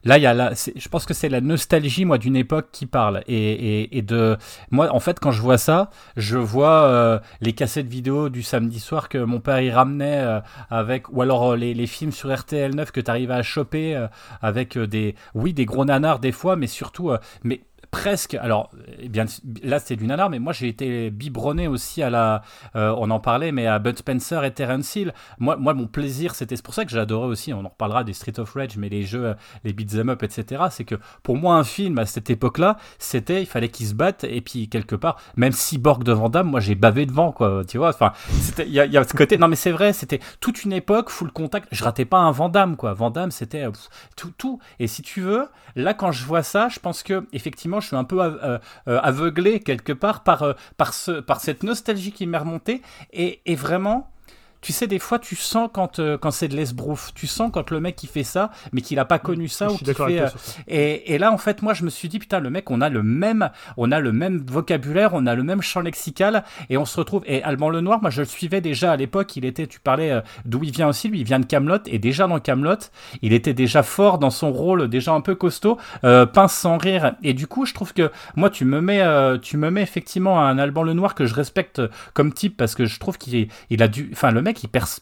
Speaker 1: là, y a là, je pense que c'est la nostalgie, moi, d'une époque qui parle. Et, de, moi, en fait, quand je vois ça, je vois euh, les cassettes vidéo du samedi soir que mon père y ramenait euh, avec, ou alors euh, les, films sur RTL 9 que tu arrives à choper avec des, oui, des gros nanars des fois, mais surtout, mais presque. Alors, eh bien, là, c'est du nanar, mais moi, j'ai été biberonné aussi à la. Euh, on en parlait, mais à Bud Spencer et Terence Hill. Moi, moi mon plaisir, c'était. C'est pour ça que j'adorais aussi. On en reparlera des Street of Rage, mais les jeux, les beat'em up, etc. C'est que pour moi, un film à cette époque-là, c'était. Il fallait qu'ils se battent, et puis quelque part, même Cyborg de Van Damme, moi, j'ai bavé devant, quoi. Tu vois, enfin, il y, a ce côté. Non, mais c'est vrai, c'était toute une époque, full contact. Je ratais pas un Van Damme, quoi. Van Damme, c'était tout, tout. Et si tu veux, là, quand je vois ça, je pense que, effectivement, je suis un peu euh, euh, aveuglé quelque part par, euh, par, ce, par cette nostalgie qui m'est remontée. Et, vraiment tu sais des fois tu sens quand euh, quand c'est de l'esbrouf. Tu sens quand le mec il fait ça mais qu'il a pas connu ça
Speaker 3: je
Speaker 1: ou
Speaker 3: suis
Speaker 1: fait
Speaker 3: euh,
Speaker 1: et, et, là en fait moi je me suis dit putain le mec on a le même on a le même vocabulaire on a le même champ lexical et on se retrouve et Alban Lenoir moi je le suivais déjà à l'époque il était tu parlais euh, d'où il vient aussi lui il vient de Camelot et déjà dans Camelot il était déjà fort dans son rôle déjà un peu costaud pince sans rire. Et du coup je trouve que moi tu me mets tu me mets effectivement un Alban Lenoir que je respecte comme type parce que je trouve qu'il il a dû enfin le mec il perce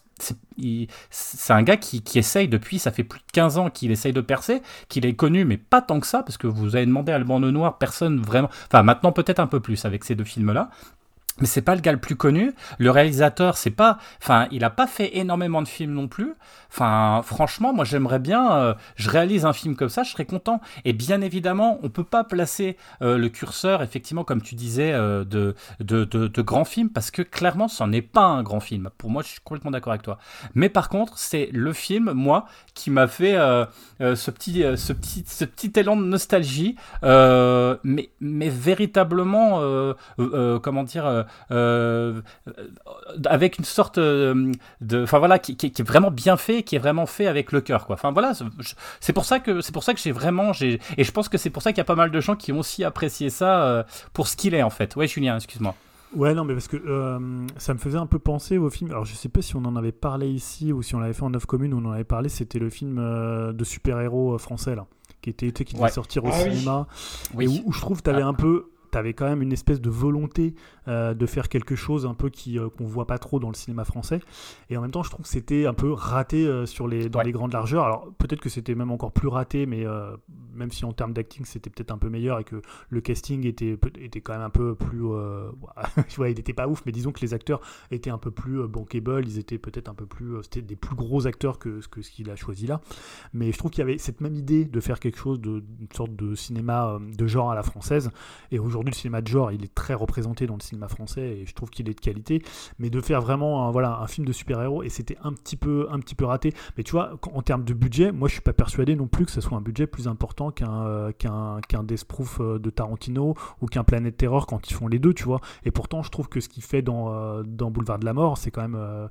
Speaker 1: c'est un gars qui, essaye depuis, ça fait plus de 15 ans qu'il essaye de percer, qu'il est connu, mais pas tant que ça, parce que vous avez demandé à Alban Lenoir, personne vraiment, enfin maintenant peut-être un peu plus avec ces deux films-là. Mais c'est pas le gars le plus connu. Le réalisateur, c'est pas, enfin, il a pas fait énormément de films non plus. Enfin, franchement, moi, j'aimerais bien, euh, je réalise un film comme ça, je serais content. Et bien évidemment, on peut pas placer euh, le curseur, effectivement, comme tu disais, euh, de, de, de, grands films, parce que clairement, ce n'est pas un grand film. Pour moi, je suis complètement d'accord avec toi. Mais par contre, c'est le film, moi, qui m'a fait ce petit, ce petit, ce petit élan de nostalgie, mais, mais véritablement, comment dire avec une sorte de, enfin voilà, qui, qui, est vraiment bien fait, qui est vraiment fait avec le cœur, quoi. Enfin voilà, c'est pour ça que c'est pour ça que j'ai vraiment, j'ai et je pense que c'est pour ça qu'il y a pas mal de gens qui ont aussi apprécié ça euh, pour ce qu'il est en fait. Ouais, Julien, excuse-moi.
Speaker 3: Ouais, non, mais parce que euh, ça me faisait un peu penser au film. Alors, je sais pas si on en avait parlé ici ou si on l'avait fait en neuf communes où on en avait parlé. C'était le film de super-héros français, là, qui était qui devait sortir au ah cinéma. Et où, je trouve tu avais ah. un peu tu quand même une espèce de volonté euh, de faire quelque chose un peu qui euh, qu'on voit pas trop dans le cinéma français. Et en même temps, je trouve que c'était un peu raté euh, sur les, dans les grandes largeurs. Alors peut-être que c'était même encore plus raté, mais même si en termes d'acting c'était peut-être un peu meilleur et que le casting était, était quand même un peu plus. vois, il n'était pas ouf, mais disons que les acteurs étaient un peu plus bankable, ils étaient peut-être un peu plus. C'était des plus gros acteurs que, que ce qu'il a choisi là. Mais je trouve qu'il y avait cette même idée de faire quelque chose, de, une sorte de cinéma de genre à la française. Et aujourd'hui, le cinéma de genre, il est très représenté dans le cinéma français et je trouve qu'il est de qualité. Mais de faire vraiment un, voilà, un film de super-héros, et c'était un petit peu un petit peu raté. Mais tu vois, en termes de budget, moi je suis pas persuadé non plus que ce soit un budget plus important qu'un euh, qu'un euh, de Tarantino ou qu'un Planète Terror quand ils font les deux, tu vois. Et pourtant, je trouve que ce qu'il fait dans, euh, dans Boulevard de la Mort, c'est quand même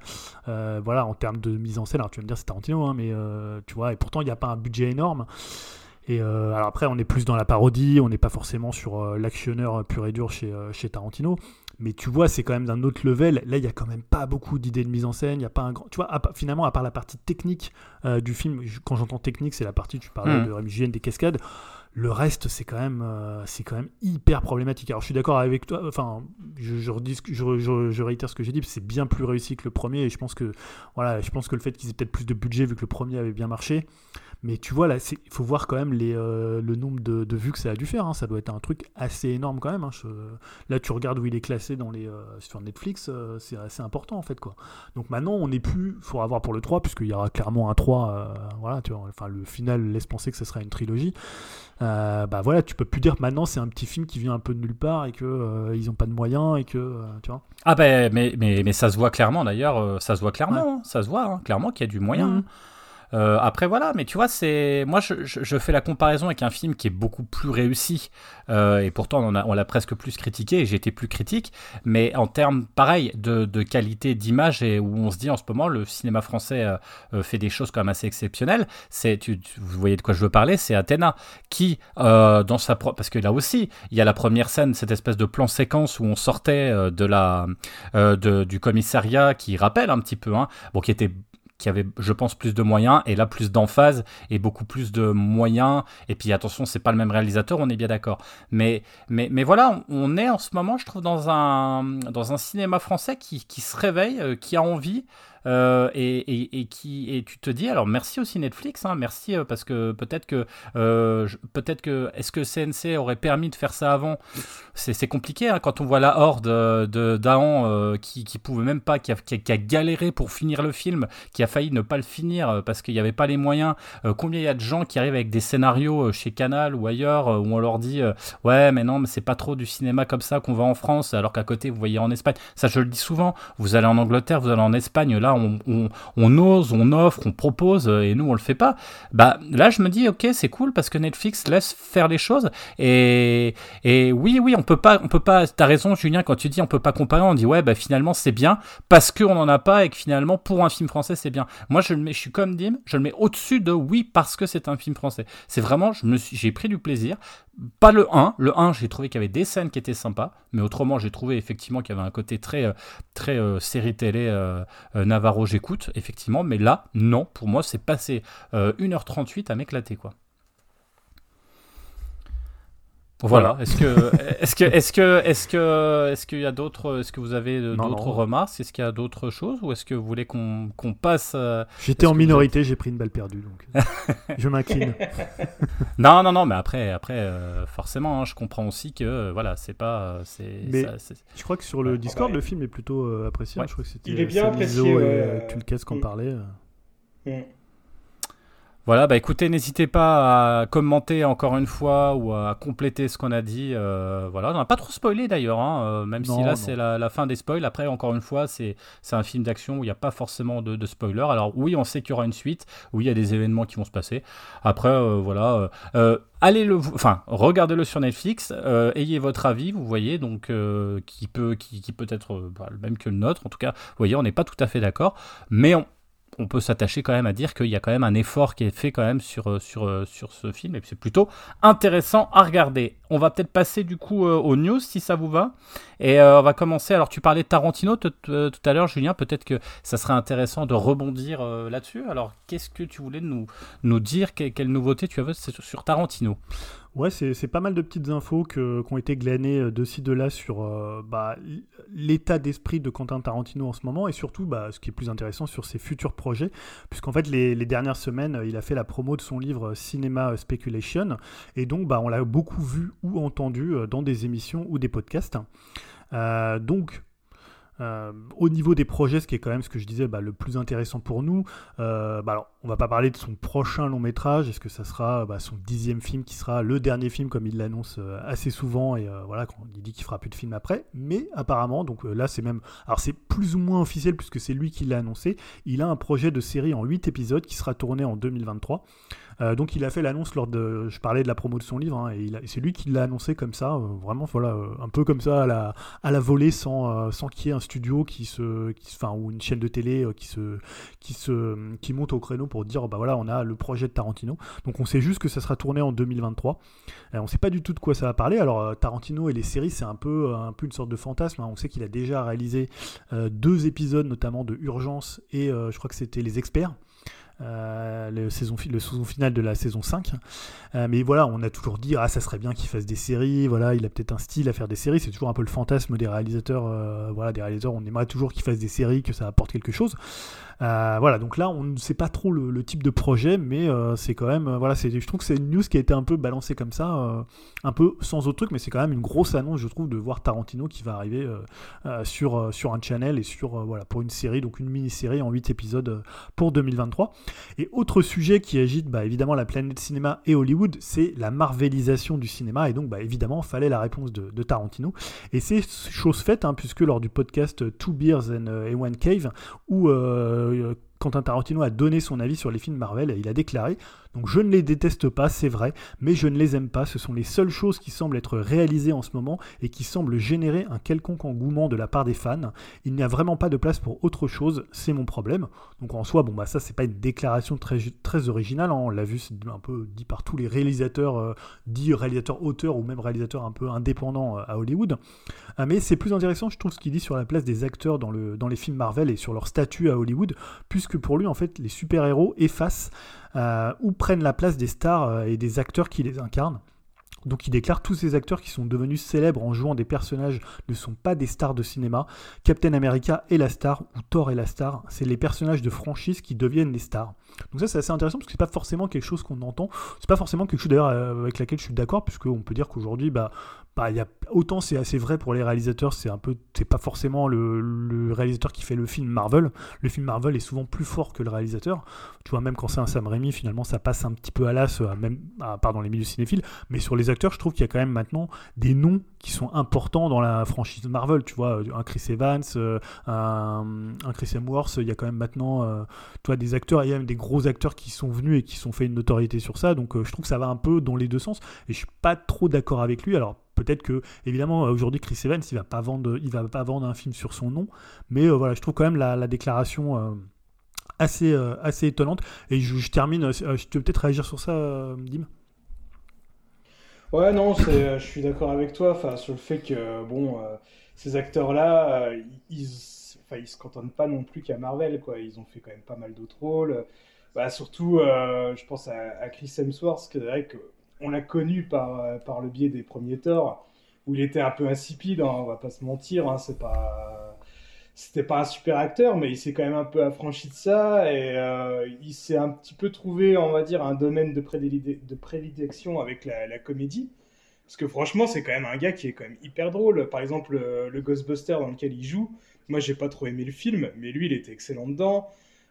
Speaker 3: voilà en termes de mise en scène. Alors tu vas me dire c'est Tarantino, hein, mais tu vois. Et pourtant, il n'y a pas un budget énorme. Et euh, alors après, on est plus dans la parodie, on n'est pas forcément sur euh, l'actionneur pur et dur chez, euh, chez Tarantino. Mais tu vois, c'est quand même d'un autre level. Là, il n'y a quand même pas beaucoup d'idées de mise en scène. Il y a pas un grand. Tu vois, finalement, à part la partie technique du film, quand j'entends technique, c'est la partie, tu parlais mmh. de MGN des cascades. Le reste, c'est quand même, c'est quand même hyper problématique. Alors, je suis d'accord avec toi. Enfin, je, je, je, je réitère ce que j'ai dit. C'est bien plus réussi que le premier. Et je pense que, voilà, je pense que le fait qu'ils aient peut-être plus de budget vu que le premier avait bien marché, mais tu vois, là, il faut voir quand même les, euh, le nombre de, vues que ça a dû faire. Hein. Ça doit être un truc assez énorme quand même. Hein. là, tu regardes où il est classé dans les, euh, sur Netflix, euh, c'est assez important en fait. Quoi. Donc maintenant, on n'est plus, il faudra voir pour le 3, puisqu'il y aura clairement un 3. voilà, tu vois, enfin, le final laisse penser que ce sera une trilogie. bah voilà, tu peux plus dire maintenant c'est un petit film qui vient un peu de nulle part et qu'ils ils n'ont pas de moyens et que. tu vois.
Speaker 1: Ah ben, mais, mais, mais ça se voit clairement d'ailleurs, ça se voit clairement, hein. ça se voit clairement qu'il y a du moyen. Mmh. Euh, après voilà, mais tu vois, c'est moi je, fais la comparaison avec un film qui est beaucoup plus réussi euh, et pourtant on, l'a presque plus critiqué et j'ai été plus critique, mais en termes pareil de, qualité d'image et où on se dit en ce moment le cinéma français euh, fait des choses quand même assez exceptionnelles. C'est tu, vous voyez de quoi je veux parler, c'est Athéna qui dans sa parce que là aussi il y a la première scène, cette espèce de plan séquence où on sortait de la de, du commissariat qui rappelle un petit peu, hein, bon qui était qui avait, je pense, plus de moyens, et là, plus d'emphase et beaucoup plus de moyens. Et puis, attention, c'est pas le même réalisateur, on est bien d'accord. Mais, mais, mais voilà, on est en ce moment, je trouve, dans un, dans un cinéma français qui, qui se réveille, euh, qui a envie. Euh, et, qui et tu te dis alors merci aussi Netflix hein, merci euh, parce que peut-être que euh, peut-être que est-ce que CNC aurait permis de faire ça avant? C'est compliqué hein, quand on voit la horde de Dahan qui, qui pouvait même pas qui a, qui, a, galéré pour finir le film qui a failli ne pas le finir parce qu'il n'y avait pas les moyens. Combien il y a de gens qui arrivent avec des scénarios chez Canal ou ailleurs où on leur dit ouais mais non mais c'est pas trop du cinéma comme ça qu'on va en France alors qu'à côté vous voyez en Espagne. Ça je le dis souvent vous allez en Angleterre vous allez en Espagne là on, ose, on offre, on propose, euh, et nous on le fait pas. Bah là je me dis ok c'est cool parce que Netflix laisse faire les choses et, et oui oui on peut pas on peut pas t'as raison Julien quand tu dis on peut pas comparer on dit ouais bah finalement c'est bien parce qu'on en a pas et que finalement pour un film français c'est bien. Moi je le mets je suis comme Dim je le mets au-dessus de oui parce que c'est un film français. C'est vraiment je me j'ai pris du plaisir pas le 1. Le 1, j'ai trouvé qu'il y avait des scènes qui étaient sympas, mais autrement, j'ai trouvé effectivement qu'il y avait un côté très, euh, très euh, série télé euh, Navarro, j'écoute, effectivement. Mais là, non, pour moi, c'est passé 1h38 à m'éclater, quoi. Voilà. Est-ce que, est-ce que, est-ce que, est-ce que, est-ce qu'il y a d'autres, est-ce que vous avez
Speaker 3: Non,
Speaker 1: d'autres remarques? Est-ce qu'il y a d'autres choses ou est-ce que vous voulez qu'on qu'on passe euh,
Speaker 3: J'étais en minorité, j'ai pris une balle perdue, donc je m'incline.
Speaker 1: Non, non, non, mais après, après, euh, forcément, hein, je comprends aussi que, euh, voilà, c'est pas, euh, c'est,
Speaker 3: Mais-
Speaker 1: ça- c'est-
Speaker 3: Je crois que sur le
Speaker 2: Ouais,
Speaker 3: Discord,
Speaker 2: pareil.
Speaker 3: le film est plutôt euh, apprécié.
Speaker 1: Ouais.
Speaker 3: Je crois que c'était
Speaker 2: Il est bien
Speaker 3: Sam
Speaker 2: apprécié,
Speaker 3: Izzo
Speaker 2: ouais,
Speaker 3: et
Speaker 2: euh,
Speaker 3: euh, Tulkas qui en
Speaker 2: mm.
Speaker 1: Voilà, bah écoutez, n'hésitez pas à commenter encore une fois ou à compléter ce qu'on a dit. euh, voilà, on n'a pas trop spoilé d'ailleurs, hein, euh, même si là c'est la, la fin des spoils. Après, encore une fois, c'est un film d'action où il n'y a pas forcément de, de spoiler. Alors oui, on sait qu'il y aura une suite. Oui, il y a des événements qui vont se passer. Après, euh, voilà, euh, allez le, enfin, regardez-le sur Netflix. ayez votre avis, vous voyez, donc qui peut, qui, qui peut être bah, le même que le nôtre. En tout cas, vous voyez, on n'est pas tout à fait d'accord, mais on on peut s'attacher quand même à dire qu'il y a quand même un effort qui est fait quand même sur, euh, sur, euh, sur ce film et c'est plutôt intéressant à regarder. On va peut-être passer du coup euh, aux news si ça vous va. Et on va commencer. Alors tu parlais de Tarantino tout à l'heure, Julien. Peut-être que ça serait intéressant de rebondir là-dessus. Alors qu'est-ce que tu voulais nous, nous dire? Que- Quelle nouveauté tu avais sur Tarantino?
Speaker 3: Ouais, c'est pas mal de petites infos qui ont été glanées euh, de ci, de là sur euh, bah, l'état d'esprit de Quentin Tarantino en ce moment et surtout, bah, ce qui est plus intéressant, sur ses futurs projets. Puisqu'en fait, les, dernières semaines, euh, il a fait la promo de son livre Cinema Speculation. Et donc, bah, on l'a beaucoup vu ou entendu dans des émissions ou des podcasts. Donc, euh, au niveau des projets, ce qui est quand même ce que je disais, bah, le plus intéressant pour nous, euh, bah, alors, on va pas parler de son prochain long métrage. Est-ce que ça sera bah, son dixième film qui sera le dernier film comme il l'annonce euh, assez souvent et euh, voilà quand il dit qu'il fera plus de films après. Mais apparemment, donc là c'est même, alors c'est plus ou moins officiel puisque c'est lui qui l'a annoncé. Il a un projet de série en 8 épisodes qui sera tourné en 2023. Euh, donc il a fait l'annonce lors de, je parlais de la promo de son livre, hein, et, c'est lui qui l'a annoncé comme ça, euh, vraiment voilà, euh, un peu comme ça à la, à la volée sans, sans qu'il y ait un studio qui se, ou une chaîne de télé qui se, qui se, qui monte au créneau pour dire bah voilà on a le projet de Tarantino. Donc on sait juste que ça sera tourné en 2023. Euh, on sait pas du tout de quoi ça va parler. Alors Tarantino et les séries c'est un peu, un peu une sorte de fantasme. hein. On sait qu'il a déjà réalisé deux épisodes notamment de Urgence et je crois que c'était Les Experts. Euh, le, saison, le saison final de la saison 5 Euh, mais voilà on a toujours dit ah ça serait bien qu'il fasse des séries voilà il a peut-être un style à faire des séries. C'est toujours un peu le fantasme des réalisateurs euh, voilà des réalisateurs on aimerait toujours qu'il fasse des séries que ça apporte quelque chose euh, voilà, donc là, on ne sait pas trop le, type de projet, mais euh, c'est quand même, euh, voilà, je trouve que c'est une news qui a été un peu balancée comme ça, un peu sans autre truc, mais c'est quand même une grosse annonce, je trouve, de voir Tarantino qui va arriver sur, sur un channel et sur, voilà, pour une série, donc une mini-série en 8 épisodes pour 2023. Et autre sujet qui agite, bah, évidemment, la planète cinéma et Hollywood, c'est la marvelisation du cinéma, et donc, bah, évidemment, fallait la réponse de, Tarantino. Et c'est chose faite, hein, puisque lors du podcast Two Beers and, and One Cave, où euh, Quentin Tarantino a donné son avis sur les films Marvel il a déclaré donc je ne les déteste pas, c'est vrai, mais je ne les aime pas. Ce sont les seules choses qui semblent être réalisées en ce moment et qui semblent générer un quelconque engouement de la part des fans. Il n'y a vraiment pas de place pour autre chose, c'est mon problème. Donc en soi, bon bah ça c'est pas une déclaration très, très originale, hein. on l'a vu, c'est un peu dit par tous les réalisateurs, euh, dits réalisateurs auteurs ou même réalisateurs un peu indépendants euh, à Hollywood. Euh, mais c'est plus intéressant, je trouve, ce qu'il dit sur la place des acteurs dans, le, dans les films Marvel et sur leur statut à Hollywood, puisque pour lui, en fait, les super-héros effacent euh, ou prennent la place des stars euh, et des acteurs qui les incarnent. Donc il déclare tous ces acteurs qui sont devenus célèbres en jouant des personnages ne sont pas des stars de cinéma. Captain America est la star ou Thor est la star. C'est les personnages de franchise qui deviennent les stars. Donc ça c'est assez intéressant parce que c'est pas forcément quelque chose qu'on entend. C'est pas forcément quelque chose d'ailleurs euh, avec laquelle je suis d'accord puisque on peut dire qu'aujourd'hui bah bah, y a, autant c'est assez vrai pour les réalisateurs, c'est un peu, c'est pas forcément le, réalisateur qui fait le film Marvel. Le film Marvel est souvent plus fort que le réalisateur. Tu vois, même quand c'est un Sam Raimi, finalement, ça passe un petit peu à l'as, euh, même, à part dans les milieux cinéphiles. Mais sur les acteurs, je trouve qu'il y a quand même maintenant des noms qui sont importants dans la franchise Marvel. Tu vois, un Chris Evans, euh, un, Chris Hemsworth, il y a quand même maintenant, euh, tu vois, des acteurs, il y a même des gros acteurs qui sont venus et qui sont fait une notoriété sur ça. Donc, euh, je trouve que ça va un peu dans les deux sens. Et je suis pas trop d'accord avec lui. Alors, peut-être que évidemment aujourd'hui Chris Evans il va pas vendre il va pas vendre un film sur son nom mais euh, voilà je trouve quand même la, la déclaration euh, assez euh, assez étonnante et je, termine euh, je peux peut-être réagir sur ça euh, Dim?
Speaker 2: Ouais, non, euh, je suis d'accord avec toi, sur le fait que, bon, euh, ces acteurs-là, euh, ils, enfin, se contentent pas non plus qu'à Marvel, quoi. Ils ont fait quand même pas mal d'autres rôles. Bah, surtout, euh, je pense à, Chris Hemsworth, que que on l'a connu par, par le biais des premiers Thor, où il était un peu insipide, hein, on va pas se mentir, hein, c'est pas c'était pas un super acteur, mais il s'est quand même un peu affranchi de ça et euh, il s'est un petit peu trouvé, on va dire, un domaine de, prédilection avec la, la, comédie. Parce que franchement, c'est quand même un gars qui est quand même hyper drôle. Par exemple, le, le Ghostbuster dans lequel il joue, moi j'ai pas trop aimé le film, mais lui il était excellent dedans.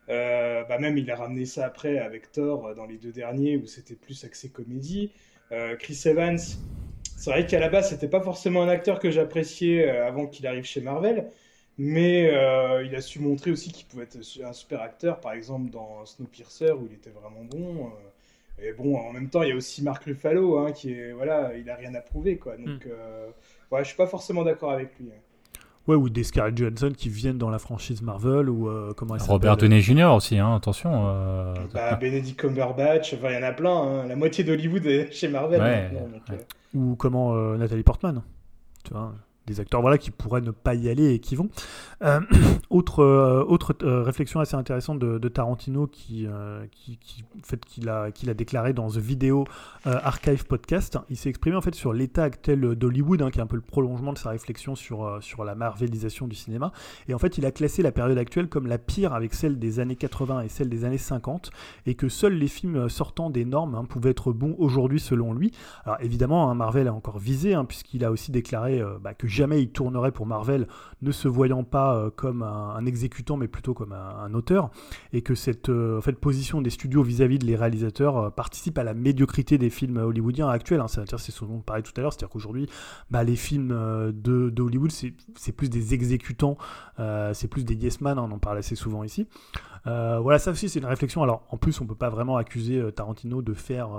Speaker 2: Euh, bah même il a ramené ça après avec Thor euh, dans les deux derniers où c'était plus axé comédie. Euh, Chris Evans, c'est vrai qu'à la base c'était pas forcément un acteur que j'appréciais avant qu'il arrive chez Marvel, mais euh, il a su montrer aussi qu'il pouvait être un super acteur, par exemple dans Snowpiercer où il était vraiment bon. Et bon, en même temps, il y a aussi Mark Ruffalo, hein, qui est voilà, il a rien à prouver quoi. Donc, mm. ouais, je suis pas forcément d'accord avec lui. Hein.
Speaker 3: Ouais, ou des Scarlett Johansson qui viennent dans la franchise Marvel, ou euh, comment
Speaker 1: Robert Downey Jr. aussi, hein, attention. Euh...
Speaker 2: Bah, Benedict Cumberbatch, enfin, il y en a plein. Hein. La moitié d'Hollywood est chez Marvel.
Speaker 1: Ouais,
Speaker 2: maintenant, donc,
Speaker 3: ouais. Ou comment euh, Nathalie Portman. Tu vois des acteurs voilà, qui pourraient ne pas y aller et qui vont. Euh, autre euh, autre euh, réflexion assez intéressante de, Tarantino qui, qui, fait qu'il a, qu'il a déclaré dans The Video Archive Podcast. Il s'est exprimé en fait sur l'état actuel d'Hollywood, hein, qui est un peu le prolongement de sa réflexion sur, sur la marvelisation du cinéma. Et en fait, il a classé la période actuelle comme la pire avec celle des années 80 et celle des années 50, et que seuls les films sortant des normes hein, pouvaient être bons aujourd'hui selon lui. Alors évidemment, hein, Marvel a encore visé, puisqu'il a aussi déclaré bah, que jamais il tournerait pour Marvel, ne se voyant pas euh, comme un, exécutant, mais plutôt comme un, auteur, et que cette euh, position des studios vis-à-vis -vis de les réalisateurs euh, participe à la médiocrité des films hollywoodiens actuels. Hein. C'est ce dont on parlait tout à l'heure, c'est-à-dire qu'aujourd'hui, bah, les films de, Hollywood, c'est plus des exécutants, c'est plus des yes man, hein, on en parle assez souvent ici. Voilà, ça aussi c'est une réflexion. Alors en plus, on peut pas vraiment accuser Tarantino de faire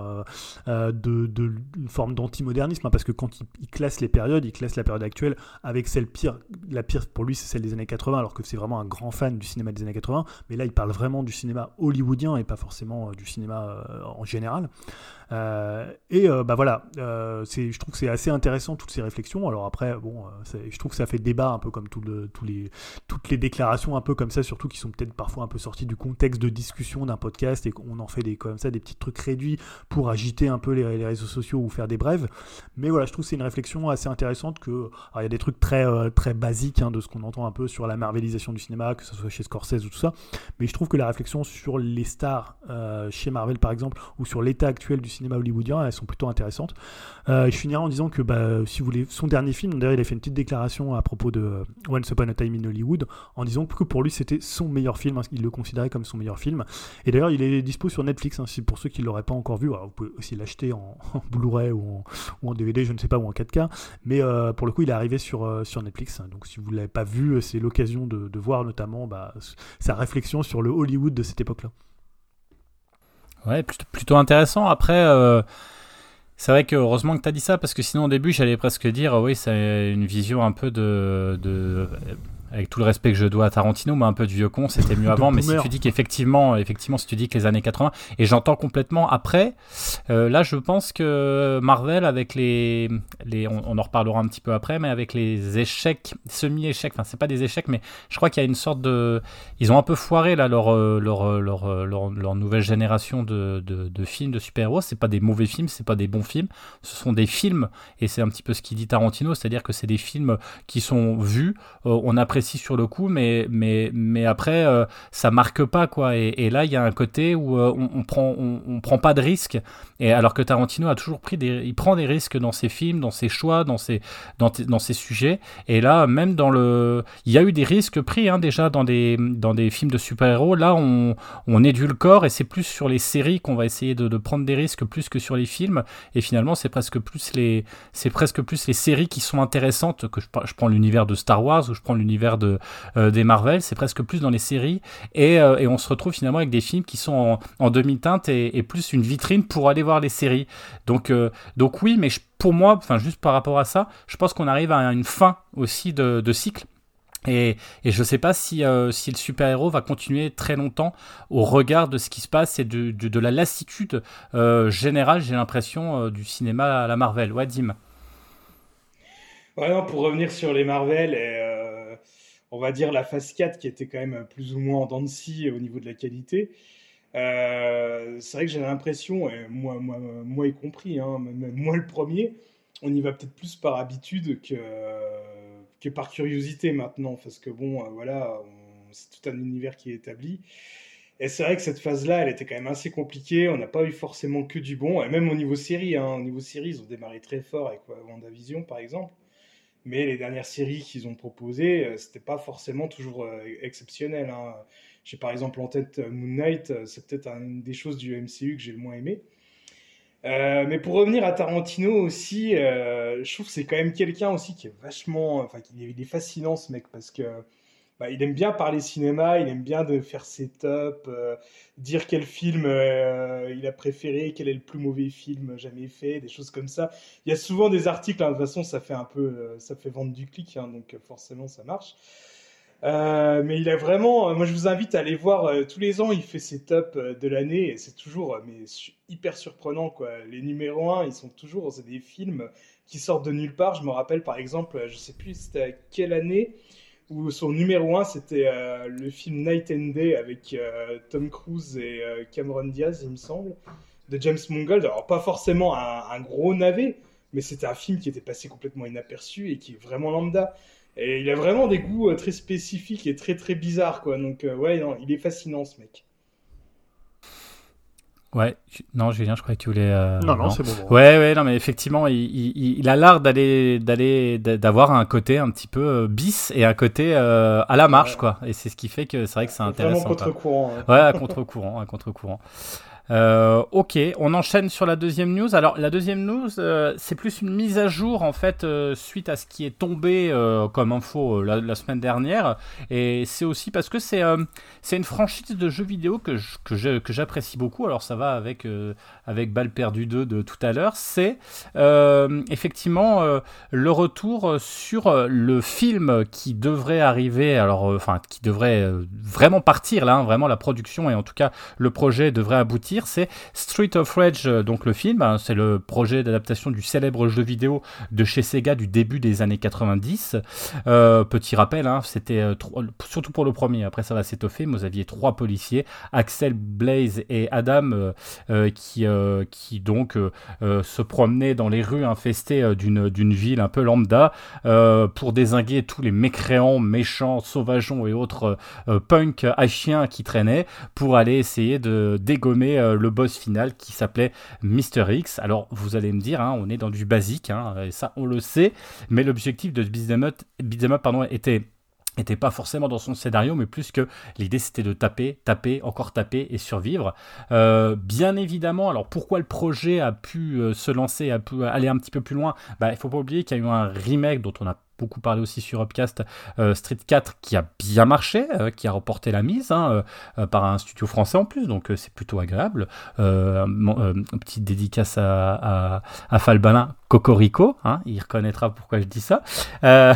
Speaker 3: de, une forme d'antimodernisme, hein, parce que quand il, classe les périodes, il classe la période actuelle avec celle pire. La pire pour lui, c'est celle des années 80, alors que c'est vraiment un grand fan du cinéma des années 80. Mais là, il parle vraiment du cinéma hollywoodien et pas forcément du cinéma en général. Euh, et euh, bah voilà, euh, je trouve que c'est assez intéressant toutes ces réflexions. Alors après, bon, je trouve que ça fait débat un peu comme tout les, toutes les déclarations un peu comme ça, surtout qui sont peut-être parfois un peu sorties du contexte de discussion d'un podcast et qu'on en fait des comme ça des petits trucs réduits pour agiter un peu les, les, réseaux sociaux ou faire des brèves. Mais voilà, je trouve que c'est une réflexion assez intéressante que il y a des trucs très très basiques hein, de ce qu'on entend un peu sur la marvelisation du cinéma, que ce soit chez Scorsese ou tout ça. Mais je trouve que la réflexion sur les stars euh, chez Marvel par exemple ou sur l'état actuel du cinéma hollywoodien, elles sont plutôt intéressantes. Euh, je finirai en disant que bah, si vous voulez, son dernier film, d'ailleurs il a fait une petite déclaration à propos de Once Upon a Time in Hollywood, en disant que pour lui c'était son meilleur film, hein, il le considérait comme son meilleur film. Et d'ailleurs il est dispo sur Netflix, hein, pour ceux qui ne l'auraient pas encore vu, alors vous pouvez aussi l'acheter en, Blu-ray ou, en, DVD, je ne sais pas, ou en 4K, mais euh, pour le coup il est arrivé sur, euh, sur Netflix, donc si vous ne l'avez pas vu, c'est l'occasion de, de, voir notamment bah, sa réflexion sur le Hollywood de cette époque-là.
Speaker 1: Ouais, plutôt, plutôt intéressant. Après, euh, c'est vrai que heureusement que tu as dit ça, parce que sinon au début, j'allais presque dire, oui, c'est une vision un peu de, de avec tout le respect que je dois à Tarantino, mais un peu de vieux con, c'était mieux avant. mais si tu dis qu'effectivement, effectivement, si tu dis que les années 80, et j'entends complètement après, euh, là, je pense que Marvel, avec les, les on, on, en reparlera un petit peu après, mais avec les échecs, semi-échecs, enfin, c'est pas des échecs, mais je crois qu'il y a une sorte de, ils ont un peu foiré là leur leur leur, leur, leur nouvelle génération de, de, de films de super-héros. C'est pas des mauvais films, c'est pas des bons films, ce sont des films, et c'est un petit peu ce qu'il dit Tarantino, c'est-à-dire que c'est des films qui sont vus, euh, on apprécie sur le coup, mais, mais, mais après, euh, ça marque pas, quoi. Et, là, il y a un côté où euh, on, prend, on, prend pas de risques. Et alors que Tarantino a toujours pris des, il prend des risques dans ses films, dans ses choix, dans ses, dans, dans ses sujets. Et là, même dans le, il y a eu des risques pris, hein, déjà dans des, dans des films de super-héros. Là, on, on édulcore et c'est plus sur les séries qu'on va essayer de, de prendre des risques plus que sur les films. Et finalement, c'est presque plus les, c'est presque plus les séries qui sont intéressantes que je, je prends l'univers de Star Wars ou je prends l'univers de, euh, des Marvel, c'est presque plus dans les séries et, euh, et, on se retrouve finalement avec des films qui sont en, demi-teinte et, plus une vitrine pour aller voir les séries. Donc, euh, donc oui, mais pour moi, enfin juste par rapport à ça, je pense qu'on arrive à une fin aussi de, cycle. Et, et, je ne sais pas si, si le super-héros va continuer très longtemps au regard de ce qui se passe et de, de, la lassitude générale, j'ai l'impression, du cinéma à la Marvel. Ouais, Dim.
Speaker 2: Pour revenir sur les Marvel, et, on va dire la phase 4 qui était quand même plus ou moins en dents de au niveau de la qualité. Euh, c'est vrai que j'ai l'impression, moi, moi, y compris, hein, même moi le premier, on y va peut-être plus par habitude que, par curiosité maintenant, parce que bon, euh, voilà, c'est tout un univers qui est établi. Et c'est vrai que cette phase-là, elle était quand même assez compliquée. On n'a pas eu forcément que du bon. Et même au niveau série, hein, au niveau série, ils ont démarré très fort avec WandaVision, par exemple. Mais les dernières séries qu'ils ont proposées, euh, c'était pas forcément toujours euh, exceptionnel. Hein. J'ai par exemple en tête euh, Moon Knight, c'est peut-être une des choses du MCU que j'ai le moins aimé. mais pour revenir à Tarantino aussi, je trouve que c'est quand même quelqu'un aussi qui est vachement, enfin, qui est fascinant ce mec parce que bah, il aime bien parler cinéma, il aime bien faire ses tops, euh, dire quel film euh, il a préféré, quel est le plus mauvais film jamais fait, des choses comme ça. Il y a souvent des articles, hein, de toute façon ça fait un peu, euh, ça fait vendre du clic, hein, donc forcément ça marche. mais il a vraiment, moi je vous invite à aller voir tous les ans, il fait ses tops de l'année c'est toujours hyper surprenant. Les numéros 1, ils sont toujours, des films qui sortent de nulle part. Je me rappelle par exemple, je sais plus c'était quelle année son numéro 1 c'était euh, le film Night and Day avec euh, Tom Cruise et euh, Cameron Diaz, il me semble, de James Mangold. Alors, pas forcément un, gros navet, mais c'était un film qui était passé complètement inaperçu et qui est vraiment lambda. Et il a vraiment des goûts très spécifiques et très très bizarres, quoi. Donc, ouais, non, il est fascinant ce mec.
Speaker 1: Ouais, non, Julien, je croyais que tu voulais. Euh,
Speaker 3: non, non, c'est bon.
Speaker 1: Ouais, ouais, non, mais effectivement, il, il, il a l'art d'aller, d'aller, d'avoir un côté un petit peu euh, bis et un côté euh, à la marche, quoi. Et c'est ce qui fait que c'est vrai que c'est intéressant.
Speaker 2: Vraiment contre-courant.
Speaker 1: Ouais, à contre-courant, à contre-courant. Euh, ok, on enchaîne sur la deuxième news. Alors la deuxième news, euh, c'est plus une mise à jour en fait euh, suite à ce qui est tombé comme info la, semaine dernière. Et c'est aussi parce que c'est c'est une franchise de jeux vidéo que que j'apprécie beaucoup. Alors ça va avec avec Balle perdu 2 de tout à l'heure. C'est effectivement le retour sur le film qui devrait arriver. Alors enfin qui devrait vraiment partir là, hein, vraiment la production et en tout cas le projet devrait aboutir c'est Street of Rage, euh, donc le film. Hein, c'est le projet d'adaptation du célèbre jeu vidéo de chez Sega du début des années 90. Euh, petit rappel, hein, c'était euh, surtout pour le premier. Après, ça va s'étoffer. vous aviez trois policiers, Axel, Blaze et Adam, qui, qui donc se promenaient dans les rues infestées d'une ville un peu lambda pour désinguer tous les mécréants, méchants, sauvageons et autres punks à chiens qui traînaient pour aller essayer de dégommer euh, le boss final qui s'appelait Mr. X. Alors vous allez me dire, hein, on est dans du basique, hein, ça on le sait, mais l'objectif de Beat'em Up, pardon, était était pas forcément dans son scénario, mais plus que l'idée c'était de taper, taper, encore taper et survivre. Euh, bien évidemment, alors pourquoi le projet a pu euh, se lancer, a pu aller un petit peu plus loin? Bah, Il faut pas oublier qu'il y a eu un remake dont on a beaucoup parlé aussi sur Upcast, euh, Street 4 qui a bien marché, euh, qui a reporté la mise hein, euh, par un studio français en plus, donc c'est plutôt agréable. petite dédicace à, à, Falbalin, Cocorico, hein, il reconnaîtra pourquoi je dis ça.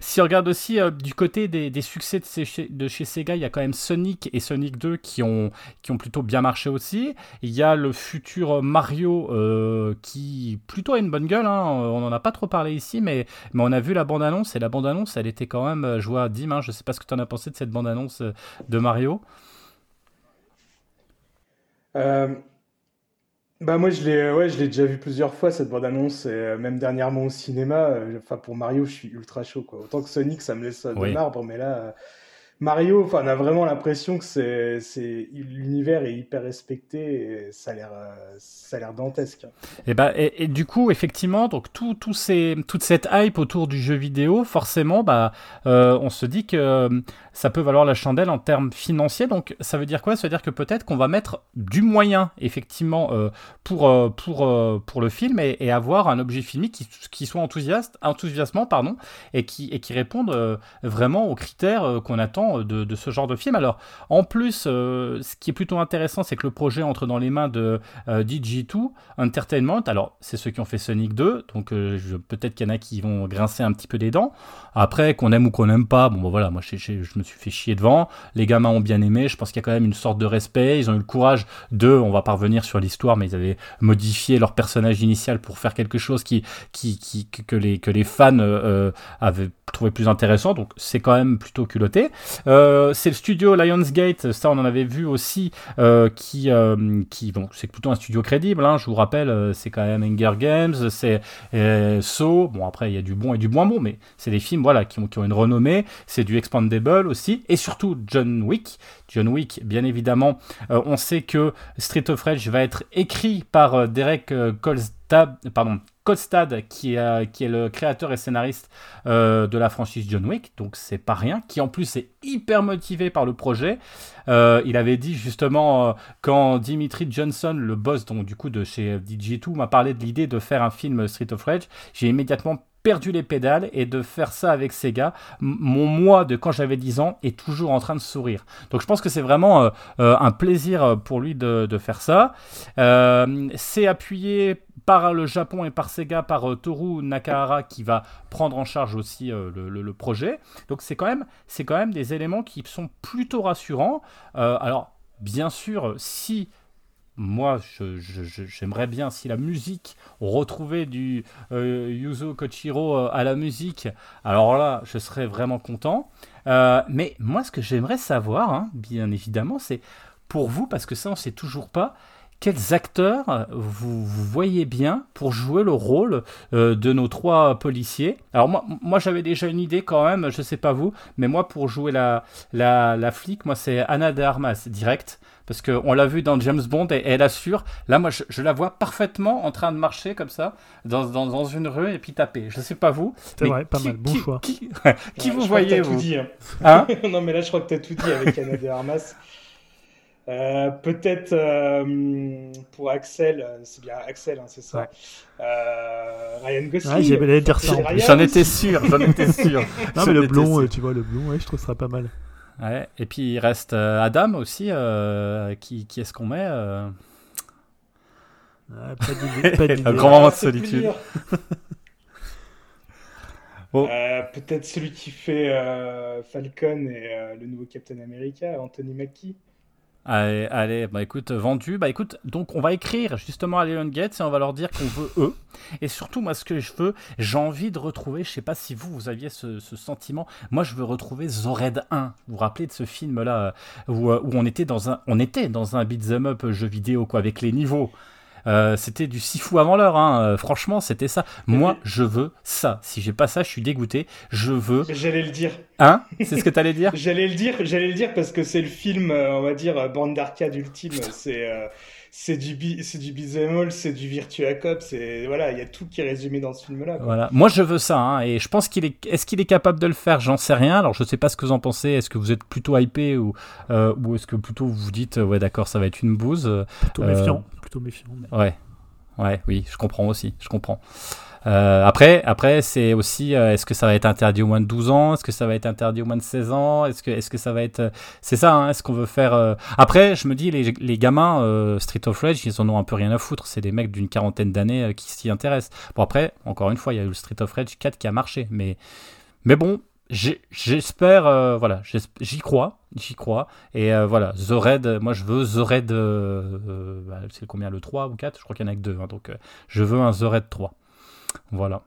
Speaker 1: si on regarde aussi du côté des, succès de chez, Sega, il y a quand même Sonic et Sonic 2 qui ont, qui ont plutôt bien marché aussi. Il y a le futur Mario qui plutôt a une bonne gueule, hein. on n'en a pas trop parlé ici, mais, mais on a vu la bande bande-annonce, et la bande-annonce, elle était quand même, euh, je vois Dim, hein, je sais pas ce que tu en as pensé de cette bande-annonce euh, de Mario.
Speaker 2: Euh, bah moi je l'ai ouais, je l'ai déjà vu plusieurs fois cette bande-annonce et même dernièrement au cinéma enfin pour Mario je suis ultra chaud quoi. Autant que Sonic ça me laisse de marbre mais là Mario, enfin, on a vraiment l'impression que c'est, l'univers est hyper respecté et ça a l'air, euh, ça a l'air dantesque.
Speaker 1: Et bah, et, du coup, effectivement, donc tout, tout ces, toute cette hype autour du jeu vidéo, forcément, bah, euh, on se dit que euh, ça peut valoir la chandelle en termes financiers. Donc, ça veut dire quoi? Ça veut dire que peut-être qu'on va mettre du moyen, effectivement, pour, pour, pour le film et, avoir un objet filmique qui, qui soit enthousiaste, enthousiasmant, pardon, et qui, et qui réponde vraiment aux critères qu'on attend de, ce genre de film. Alors, en plus, euh, ce qui est plutôt intéressant, c'est que le projet entre dans les mains de euh, DJ2 Entertainment. Alors, c'est ceux qui ont fait Sonic 2, donc euh, peut-être qu'il y en a qui vont grincer un petit peu des dents. Après, qu'on aime ou qu'on n'aime pas, bon, bah, voilà, moi, je, me suis fait chier devant. Les gamins ont bien aimé. Je pense qu'il y a quand même une sorte de respect. Ils ont eu le courage de, on va pas revenir sur l'histoire, mais ils avaient modifié leur personnage initial pour faire quelque chose qui que, les, que les fans avaient trouvé plus intéressant. Donc, c'est quand même plutôt culotté. Euh, c'est le studio Lionsgate, ça on en avait vu aussi, euh, qui, euh, qui bon, c'est plutôt un studio crédible. Hein, je vous rappelle, c'est quand même Hunger Games, c'est Saw. Bon après il y a du bon et du moins bon, mais c'est des films voilà qui ont, qui ont une renommée. C'est du Expandable aussi, et surtout John Wick. John Wick, bien évidemment. On sait que Street of Rage va être écrit par Derek euh, Kolstad, qui est, euh, qui est le créateur et scénariste euh, de la franchise John Wick, donc c'est pas rien, qui en plus est hyper motivé par le projet. Euh, il avait dit justement, quand Dimitri Johnson, le boss donc, du coup de chez DJ2, m'a parlé de l'idée de faire un film Street of Rage, j'ai immédiatement perdu les pédales et de faire ça avec Sega, mon moi de quand j'avais 10 ans est toujours en train de sourire. Donc je pense que c'est vraiment un plaisir pour lui de, faire ça. C'est appuyé par le Japon et par Sega, par euh, Toru Nakahara qui va prendre en charge aussi euh, le, projet. Donc c'est quand même, c'est quand même des éléments qui sont plutôt rassurants. Euh, alors bien sûr, si moi, j'aimerais bien si la musique, retrouvait du euh, Yuzo Kochiro euh, à la musique, alors là, je serais vraiment content. Euh, mais moi, ce que j'aimerais savoir, hein, bien évidemment, c'est pour vous, parce que ça, on sait toujours pas, quels acteurs euh, vous, vous voyez bien pour jouer le rôle euh, de nos trois policiers? Alors moi, moi j'avais déjà une idée quand même, je sais pas vous, mais moi pour jouer la, la, la flic, moi c'est Anna de Armas, direct. Parce qu'on l'a vu dans James Bond et, et elle assure. Là, moi, je, je la vois parfaitement en train de marcher comme ça, dans, dans, dans une rue et puis taper. Je sais pas vous.
Speaker 3: C'est vrai, pas
Speaker 1: qui-
Speaker 3: mal, bon
Speaker 1: qui-
Speaker 3: choix.
Speaker 1: Qui, qui
Speaker 2: Ouais,
Speaker 1: vous
Speaker 2: je crois que
Speaker 1: voyez,
Speaker 2: tout
Speaker 1: vous?
Speaker 2: dit, hein.
Speaker 1: Hein?
Speaker 2: Non, mais là, je crois que tu as tout dit avec Anna de Armas. Euh, Peut-être euh, pour Axel, euh, c'est bien Axel, hein, c'est ça.
Speaker 3: Ouais.
Speaker 2: Euh, Ryan Gosling.
Speaker 3: Ouais, dire ça.
Speaker 1: J'en étais sûr, j'en étais sûr.
Speaker 3: Non, mais le blond,
Speaker 1: sûr.
Speaker 3: tu vois, le blond, ouais, je trouve ça pas mal.
Speaker 1: Ouais, et puis il reste euh, Adam aussi. euh, qui qui est-ce qu'on met euh?
Speaker 3: Ah, pas
Speaker 1: Un grand moment de
Speaker 2: plus
Speaker 1: solitude. Bon.
Speaker 2: Euh, Peut-être celui qui fait euh, Falcon et euh, le nouveau Captain America, Anthony Mackie.
Speaker 1: Allez, bah écoute, vendu. Bah écoute, donc on va écrire justement à Leon Gates et on va leur dire qu'on veut eux. Et surtout, moi, ce que je veux, j'ai envie de retrouver, je sais pas si vous, vous aviez ce, ce sentiment, moi je veux retrouver Zored 1. Vous vous rappelez de ce film-là euh, où, euh, où on était dans un, on était dans un beat'em up jeu vidéo, quoi, avec les niveaux. Euh, c'était du six fou avant l'heure, hein. Euh, franchement, c'était ça. Moi, je veux ça. Si j'ai pas ça, je suis dégoûté. Je veux.
Speaker 2: J'allais le dire.
Speaker 1: Hein? C'est ce que t'allais dire?
Speaker 2: J'allais le dire, j'allais le dire parce que c'est le film, euh, on va dire, bande d'arcade ultime. C'est euh, c'est du bi- c'est du beat'em c'est du Virtua Cop, c'est voilà, il y a tout qui est résumé dans ce film-là. quoi.
Speaker 1: Voilà. Moi, je veux ça, hein, et je pense qu'il est. Est-ce qu'il est capable de le faire? J'en sais rien. Alors, je sais pas ce que vous en pensez. Est-ce que vous êtes plutôt hypé ou euh, ou est-ce que plutôt vous vous dites euh, ouais, d'accord, ça va être une bouse. euh,
Speaker 3: Plutôt
Speaker 1: Euh,
Speaker 3: méfiant. Plutôt méfiant. mais-
Speaker 1: Ouais, ouais, oui, je comprends aussi. Je comprends. Euh, après, après, c'est aussi, euh, est-ce que ça va être interdit au moins de 12 ans? Est-ce que ça va être interdit au moins de 16 ans? Est-ce que, est-ce que ça va être, euh, c'est ça hein, Est-ce qu'on veut faire Après, je me dis, les, les gamins Street of Rage, ils en ont un peu rien à foutre. C'est des mecs d'une quarantaine d'années qui s'y intéressent. Bon après, encore une fois, il y a eu le Street of Rage 4 qui a marché, mais, mais bon. J'espère, voilà, j'y crois, j'y crois. Et voilà, The Raid, moi je veux The Raid, euh, bah, c'est combien le 3 ou 4 Je crois qu'il y en a que 2, donc euh, je veux un The Raid 3. Voilà.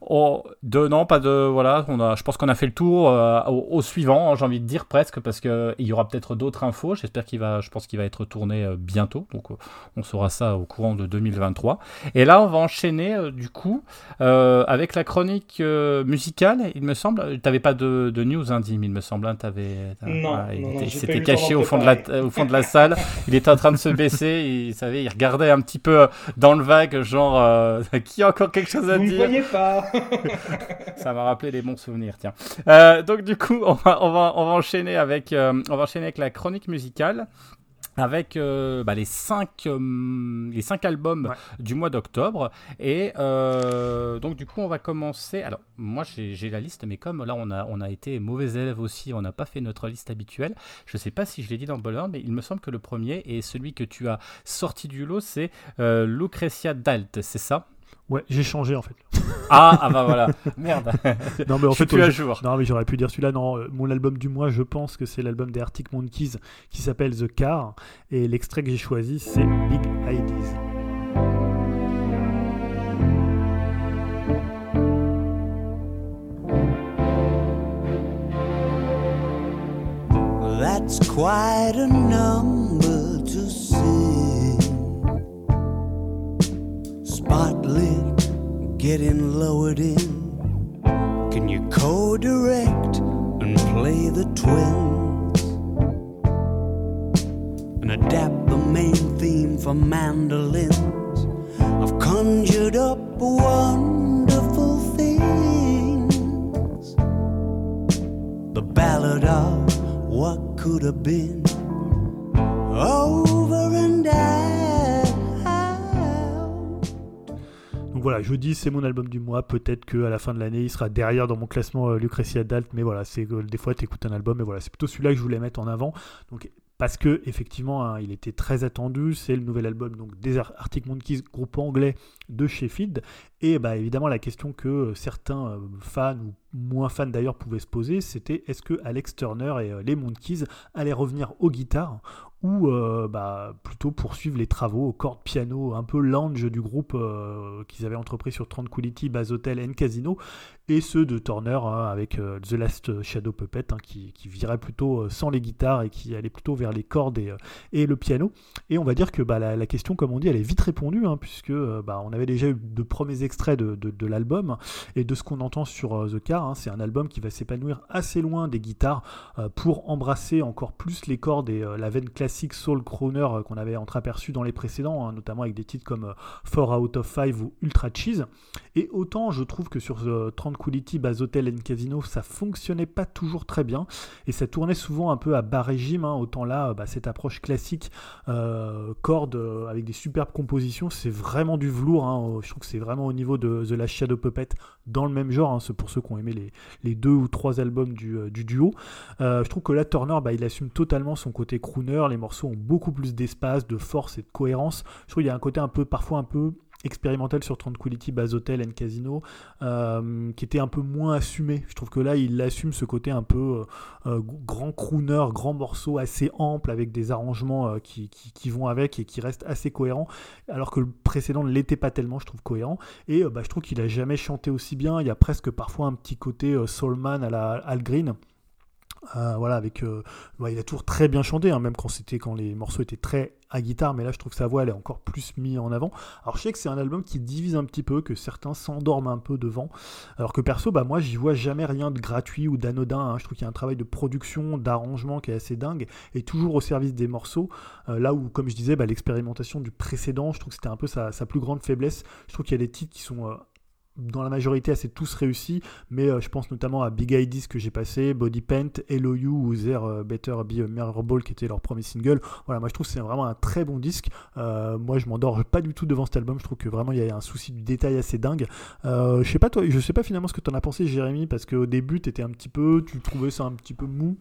Speaker 1: Oh, de, non, pas de. Voilà, on a, je pense qu'on a fait le tour euh, au, au suivant, hein, j'ai envie de dire presque, parce qu'il y aura peut-être d'autres infos. J'espère qu'il va, je pense qu'il va être tourné euh, bientôt. Donc, euh, on saura ça au courant de 2023. Et là, on va enchaîner, euh, du coup, euh, avec la chronique euh, musicale, il me semble. T'avais pas de, de news, hein, Dim, il me semble. hein, t'avais, t'as-
Speaker 2: Non,
Speaker 1: il
Speaker 2: non, non,
Speaker 1: était- il
Speaker 2: j'ai pas eu
Speaker 1: s'était
Speaker 2: le temps
Speaker 1: caché au fond, de la, au fond de la salle. Il était en train de se baisser. Il, savez, il regardait un petit peu dans le vague, genre, euh, qui a encore quelque chose à
Speaker 2: Vous ne
Speaker 1: dire
Speaker 2: voyez pas
Speaker 1: ça m'a rappelé les bons souvenirs, tiens. Euh, donc du coup, on va, on va, on va enchaîner avec, euh, on va enchaîner avec la chronique musicale. Avec euh, bah, les, cinq, euh, les cinq albums
Speaker 3: Ouais.
Speaker 1: du mois d'octobre. Et euh, donc, du coup, on va commencer. Alors, moi, j'ai la liste, mais comme là, on a, on a été mauvais élèves aussi, on n'a pas fait notre liste habituelle. Je sais pas si je l'ai dit dans le mais il me semble que le premier et celui que tu as sorti du lot, c'est Lucretia Dalt, c'est ça?
Speaker 3: Ouais, j'ai changé en fait.
Speaker 1: ah, ah bah voilà, merde.
Speaker 3: Non, mais en
Speaker 1: je suis
Speaker 3: fait,
Speaker 1: plus
Speaker 3: ouais,
Speaker 1: à jour.
Speaker 3: Non, mais j'aurais pu dire celui-là. Non, euh, mon album du mois, je pense que c'est l'album des Arctic Monkeys qui s'appelle The Car. Et l'extrait que j'ai choisi, c'est Big Ideas.
Speaker 8: That's quite a number to. Spotlit, getting lowered in. Can you co direct and play the twins? And adapt the main theme for mandolins? I've conjured up wonderful things. The ballad of what could have been over
Speaker 3: Voilà, je dis c'est mon album du mois. Peut-être qu'à la fin de l'année, il sera derrière dans mon classement euh, Lucretia Dalt. Mais voilà, c'est des fois tu écoutes un album et voilà, c'est plutôt celui-là que je voulais mettre en avant. Donc parce que effectivement, hein, il était très attendu. C'est le nouvel album donc des Ar- Arctic Monkeys, groupe anglais de Sheffield. Et bah évidemment, la question que euh, certains euh, fans ou moins fans d'ailleurs pouvaient se poser, c'était est-ce que Alex Turner et les Monkeys allaient revenir aux guitares ou euh, bah, plutôt poursuivre les travaux aux cordes piano un peu lounge du groupe euh, qu'ils avaient entrepris sur Tranquility, Baz Hotel and Casino, et ceux de Turner hein, avec euh, The Last Shadow Puppet hein, qui, virait plutôt sans les guitares et qui allait plutôt vers les cordes et, le piano. Et on va dire que bah, la, question, comme on dit, elle est vite répondue, hein, puisque bah, on avait déjà eu de premiers extraits de, l'album et de ce qu'on entend sur The Car. hein. c'est un album qui va s'épanouir assez loin des guitares pour embrasser encore plus les cordes et la veine classique soul crooner euh, qu'on avait entreaperçu dans les précédents, hein, notamment avec des titres comme euh, 4 Out of 5 ou Ultra Cheese. Et autant je trouve que sur euh, Tranquility, Baz Hotel and Casino, ça fonctionnait pas toujours très bien et ça tournait souvent un peu à bas régime. hein. autant là, euh, bah, cette approche classique euh, cordes euh, avec des superbes compositions, c'est vraiment du velours. hein. Je trouve que c'est vraiment au niveau de The Last Shadow Puppet dans le même genre. C'est pour ceux qui ont aimé les, deux ou trois albums du, euh, du duo. Euh, je trouve que là, Turner, bah, il assume totalement son côté crooner. Les morceaux ont beaucoup plus d'espace, de force et de cohérence. Je trouve qu'il y a un côté un peu, parfois un peu expérimental sur Tranquility, Baz Hotel and Casino, euh, qui était un peu moins assumé. Je trouve que là, il assume ce côté un peu euh, euh, grand crooner, grand morceau assez ample avec des arrangements qui, vont avec et qui restent assez cohérents, alors que le précédent ne l'était pas tellement, je trouve, cohérent. Et bah, je trouve qu'il a jamais chanté aussi bien. Il y a presque parfois un petit côté soulman à la Al Green. Euh, voilà, avec, euh, ouais, il a toujours très bien chanté, hein, même quand c'était quand les morceaux étaient très à guitare, mais là je trouve que sa voix elle est encore plus mise en avant. Alors je sais que c'est un album qui divise un petit peu, que certains s'endorment un peu devant, alors que perso, bah moi j'y vois jamais rien de gratuit ou d'anodin. hein. Je trouve qu'il y a un travail de production, d'arrangement qui est assez dingue et toujours au service des morceaux. Euh, là où, comme je disais, bah, l'expérimentation du précédent, je trouve que c'était un peu sa, sa plus grande faiblesse. Je trouve qu'il y a des titres qui sont dans la majorité assez tous réussis, mais euh, je pense notamment à Big Ideas que j'ai passé, Body Paint, Hello You ou There euh, Better Be a Mirrorball qui était leur premier single. Voilà, moi je trouve que c'est vraiment un très bon disque. Euh, moi je m'endors pas du tout devant cet album, je trouve que vraiment il y a un souci du détail assez dingue. Je sais pas je sais pas finalement ce que t'en as pensé Jérémy, parce qu'au début t'étais un petit peu, tu trouvais ça un petit peu mou.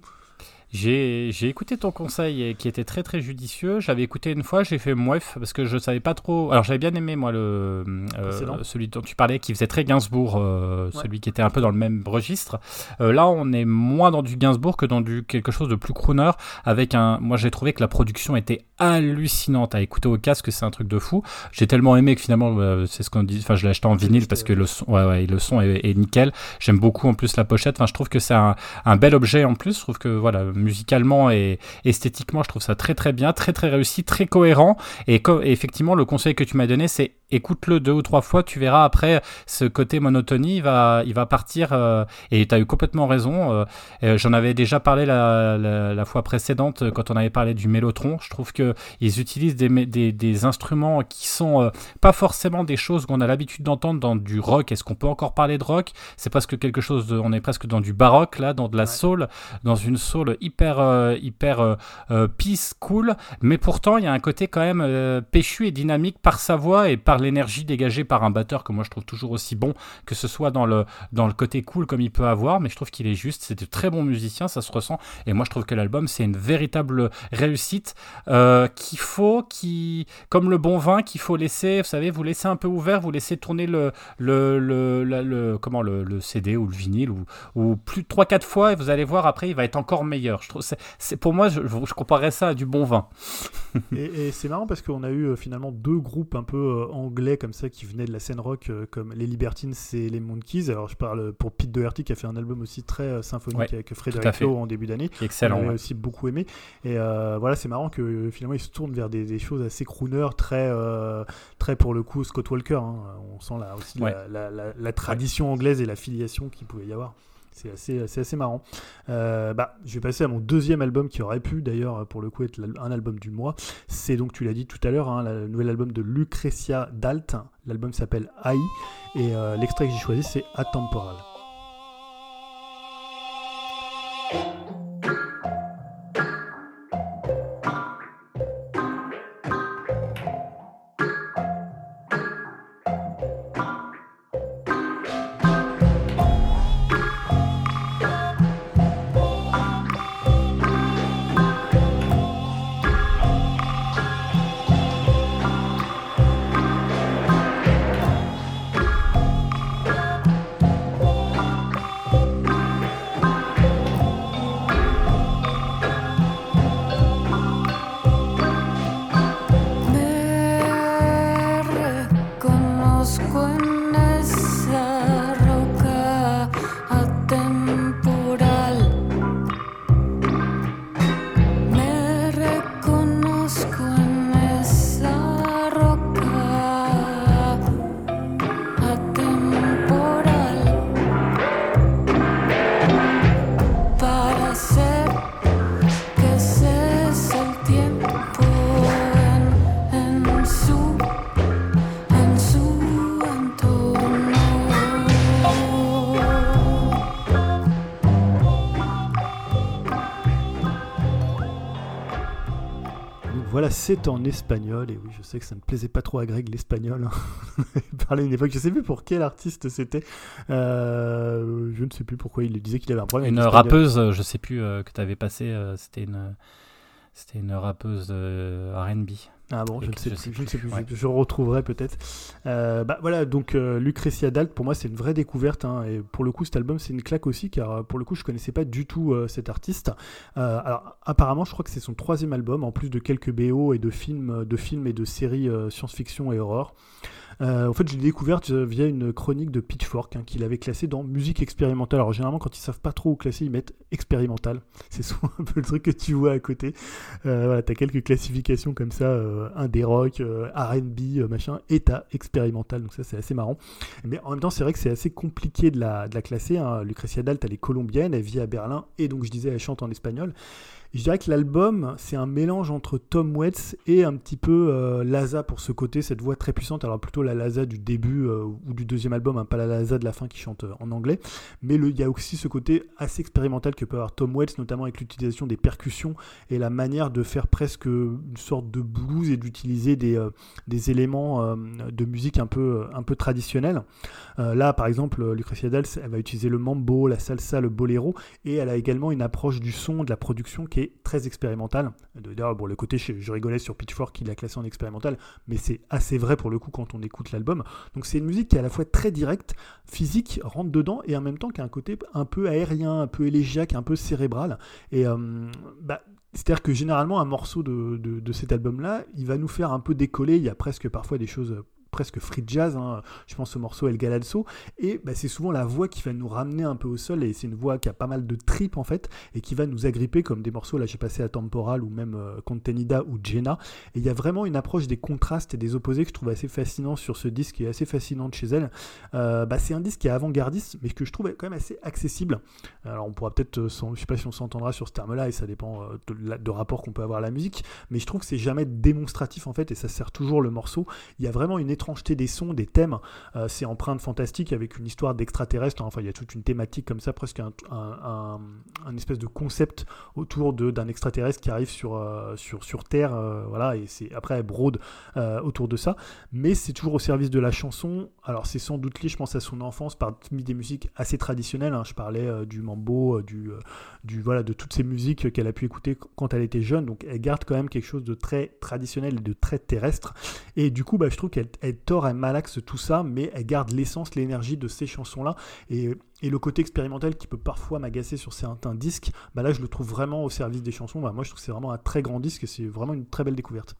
Speaker 1: J'ai j'ai écouté ton conseil qui était très très judicieux. J'avais écouté une fois, j'ai fait mouef parce que je savais pas trop. Alors j'avais bien aimé moi le euh, celui dont tu parlais qui faisait très Gainsbourg, euh,
Speaker 3: Ouais.
Speaker 1: celui qui était un peu dans le même registre. Euh, là on est moins dans du Gainsbourg que dans du quelque chose de plus crooner avec un. Moi j'ai trouvé que la production était hallucinante à écouter au casque, c'est un truc de fou. J'ai tellement aimé que finalement euh, c'est ce qu'on dit. Enfin je l'ai acheté en vinyle parce que le son, ouais, ouais, le son est, est nickel. J'aime beaucoup en plus la pochette. Enfin je trouve que c'est un un bel objet en plus. Je trouve que voilà, musicalement et esthétiquement, je trouve ça très très bien, très très réussi, très cohérent. Et, effectivement, le conseil que tu m'as donné, c'est écoute-le deux ou trois fois, tu verras après ce côté monotonie, il va, il va partir. euh, et tu as eu complètement raison. euh, J'en avais déjà parlé la, la, la fois précédente quand on avait parlé du mélotron. Je trouve que ils utilisent des, des, des instruments qui sont euh, pas forcément des choses qu'on a l'habitude d'entendre dans du rock. Est-ce qu'on peut encore parler de rock? C'est presque quelque chose. De, on est presque dans du baroque là, dans de la soul, dans une soul hyper hyper peace, cool. Mais pourtant, il y a un côté quand même péchu et dynamique par sa voix et par l'énergie dégagée par un batteur que moi je trouve toujours aussi bon, que ce soit dans le dans le côté cool comme il peut avoir. Mais je trouve qu'il est juste. C'est de très bons musiciens, ça se ressent. Et moi, je trouve que l'album c'est une véritable réussite euh, qu'il faut, qui comme le bon vin, qu'il faut laisser. Vous savez, vous laissez un peu ouvert, vous laissez tourner le le le, comment le, le CD ou le vinyle ou plus de 3-4 fois et vous allez voir après il va être encore meilleur. Je trouve c'est, pour moi je, je, comparerais ça à du bon vin.
Speaker 3: et et c'est marrant parce qu'on a eu euh, finalement deux groupes un peu euh, anglais comme ça qui venaient de la scène rock euh, comme les Libertines et les Monkeys. Alors je parle pour Pete Doherty qui a fait un album aussi très euh, symphonique
Speaker 1: Ouais,
Speaker 3: avec Frédéric. Lowe en début d'année.
Speaker 1: Excellent.
Speaker 3: On
Speaker 1: ouais.
Speaker 3: aussi beaucoup aimé. Et euh, voilà, c'est marrant que finalement il se tourne vers des, des choses assez crooner, très, très pour le coup Scott Walker. hein. On sent là aussi la-
Speaker 1: Ouais.
Speaker 3: la, la- la tradition anglaise et la filiation qu'il pouvait y avoir. C'est assez, marrant. Euh, bah, je vais passer à mon deuxième album qui aurait pu d'ailleurs pour le coup être un album du mois. C'est donc, tu l'as dit tout à l'heure, hein, le nouvel album de Lucretia Dalt. L'album s'appelle AI et euh, l'extrait que j'ai choisi c'est Atemporal. C'est en espagnol, et oui, je sais que ça ne plaisait pas trop à Greg l'espagnol. hein. Il parlait une époque, je sais plus pour quel artiste c'était. Euh, je ne sais plus pourquoi il disait qu'il avait un problème.
Speaker 1: Une
Speaker 3: avec
Speaker 1: rappeuse, euh, je sais plus, euh, que tu avais passé, euh, c'était une, c'était une rappeuse R&B.
Speaker 3: Ah bon, je ne sais
Speaker 1: je
Speaker 3: plus,
Speaker 1: sais
Speaker 3: je ne sais plus,
Speaker 1: Ouais.
Speaker 3: je, je retrouverai peut-être. Euh, bah voilà, donc euh, Lucretia Dalt, pour moi c'est une vraie découverte, hein, et pour le coup cet album c'est une claque aussi, car euh, pour le coup je connaissais pas du tout euh, cet artiste. Alors apparemment je crois que c'est son troisième album, en plus de quelques BO et de films, de films et de séries science-fiction et horreur. Euh, en fait, je l'ai découverte euh, via une chronique de Pitchfork hein, qu'il avait classé dans musique expérimentale. Alors, généralement, quand ils savent pas trop où classer, ils mettent expérimental. C'est souvent un peu le truc que tu vois à côté. Euh, voilà, t'as quelques classifications comme ça, indé rock, R&B, machin, et expérimental. Donc ça, c'est assez marrant. Mais en même temps, c'est vrai que c'est assez compliqué de la, de la classer. Hein. Lucrecia Dalt, elle est colombienne, elle vit à Berlin, et donc je disais, elle chante en espagnol. Je dirais que l'album, c'est un mélange entre Tom Waits et un petit peu euh, Laza pour ce côté, cette voix très puissante. Alors plutôt la Laza du début euh, ou du deuxième album, hein, pas la Laza de la fin qui chante euh, en anglais. Mais il y a aussi ce côté assez expérimental que peut avoir Tom Waits, notamment avec l'utilisation des percussions et la manière de faire presque une sorte de blues et d'utiliser des, éléments de musique un peu, un peu traditionnels. Là, par exemple, Lucrecia Dals, elle va utiliser le mambo, la salsa, le boléro, et elle a également une approche du son, de la production qui est très expérimentale. D'ailleurs, bon, le côté, je, je rigolais sur Pitchfork qui l'a classé en expérimental, mais c'est assez vrai pour le coup quand on écoute l'album. Donc c'est une musique qui est à la fois très directe, physique, rentre dedans, et en même temps qui a un côté un peu aérien, un peu élégiaque, un peu cérébral. Et euh, bah, c'est-à-dire que généralement, un morceau de, cet album-là, il va nous faire un peu décoller. Il y a presque parfois des choses presque free jazz. hein. Je pense au morceau El Galalso. Et bah, c'est souvent la voix qui va nous ramener un peu au sol. Et c'est une voix qui a pas mal de tripes en fait. Et qui va nous agripper comme des morceaux. Là, j'ai passé à Temporal ou même euh, Contenida ou Jenna. Et il y a vraiment une approche des contrastes et des opposés que je trouve assez fascinant sur ce disque et assez fascinante chez elle. Euh, bah, c'est un disque qui est avant-gardiste, mais que je trouve quand même assez accessible. Alors on pourra peut-être, euh, je sais pas si on s'entendra sur ce terme-là, et ça dépend de, de rapport qu'on peut avoir à la musique, mais je trouve que c'est jamais démonstratif en fait, et ça sert toujours le morceau. Il y a vraiment une étrangeté des sons, des thèmes, euh, c'est empreinte fantastique avec une histoire d'extraterrestre, enfin il y a toute une thématique comme ça, presque un, espèce de concept autour d'un extraterrestre qui arrive sur, euh, sur, sur Terre, euh, voilà, et c'est après elle brode euh, autour de ça, mais c'est toujours au service de la chanson. Alors c'est sans doute lié, je pense, à son enfance parmi des musiques assez traditionnelles. hein. Je parlais du mambo, du, du voilà, de toutes ces musiques qu'elle a pu écouter qu- quand elle était jeune. Donc elle garde quand même quelque chose de très traditionnel et de très terrestre. Et du coup, bah, je trouve qu'elle elle tord, elle malaxe tout ça, mais elle garde l'essence, l'énergie de ces chansons-là. Et le côté expérimental qui peut parfois m'agacer sur certains disques, bah là je le trouve vraiment au service des chansons. Bah, moi je trouve que c'est vraiment un très grand disque et c'est vraiment une très belle découverte.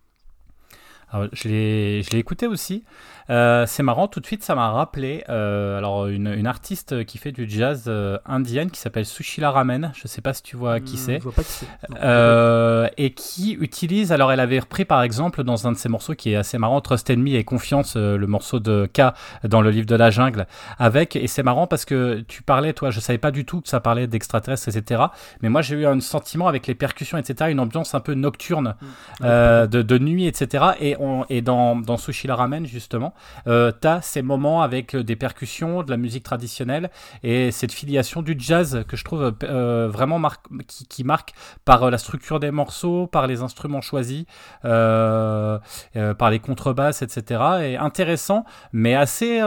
Speaker 1: Alors, je l'ai écouté aussi. Euh, c'est marrant, tout de suite, ça m'a rappelé euh, alors une, une artiste qui fait du jazz euh, indienne qui s'appelle Sushila Ramen. Je sais pas si tu vois qui
Speaker 3: Hmm,
Speaker 1: c'est.
Speaker 3: Je vois pas qui c'est.
Speaker 1: Euh, et qui utilise, alors elle avait repris par exemple dans un de ses morceaux qui est assez marrant, Trust and Me et Confiance, le morceau de K dans le livre de la jungle, avec, et c'est marrant parce que tu parlais, toi, je savais pas du tout que ça parlait d'extraterrestres, etc. Mais moi j'ai eu un sentiment avec les percussions, etc., une ambiance un peu nocturne, de, de nuit, etc. Et, et dans, dans Sushi la Ramen, justement, euh, t'as ces moments avec euh, des percussions, de la musique traditionnelle et cette filiation du jazz que je trouve euh, vraiment qui, marque par la structure des morceaux, par les instruments choisis, euh, par les contrebasses, etc. Et intéressant, mais assez,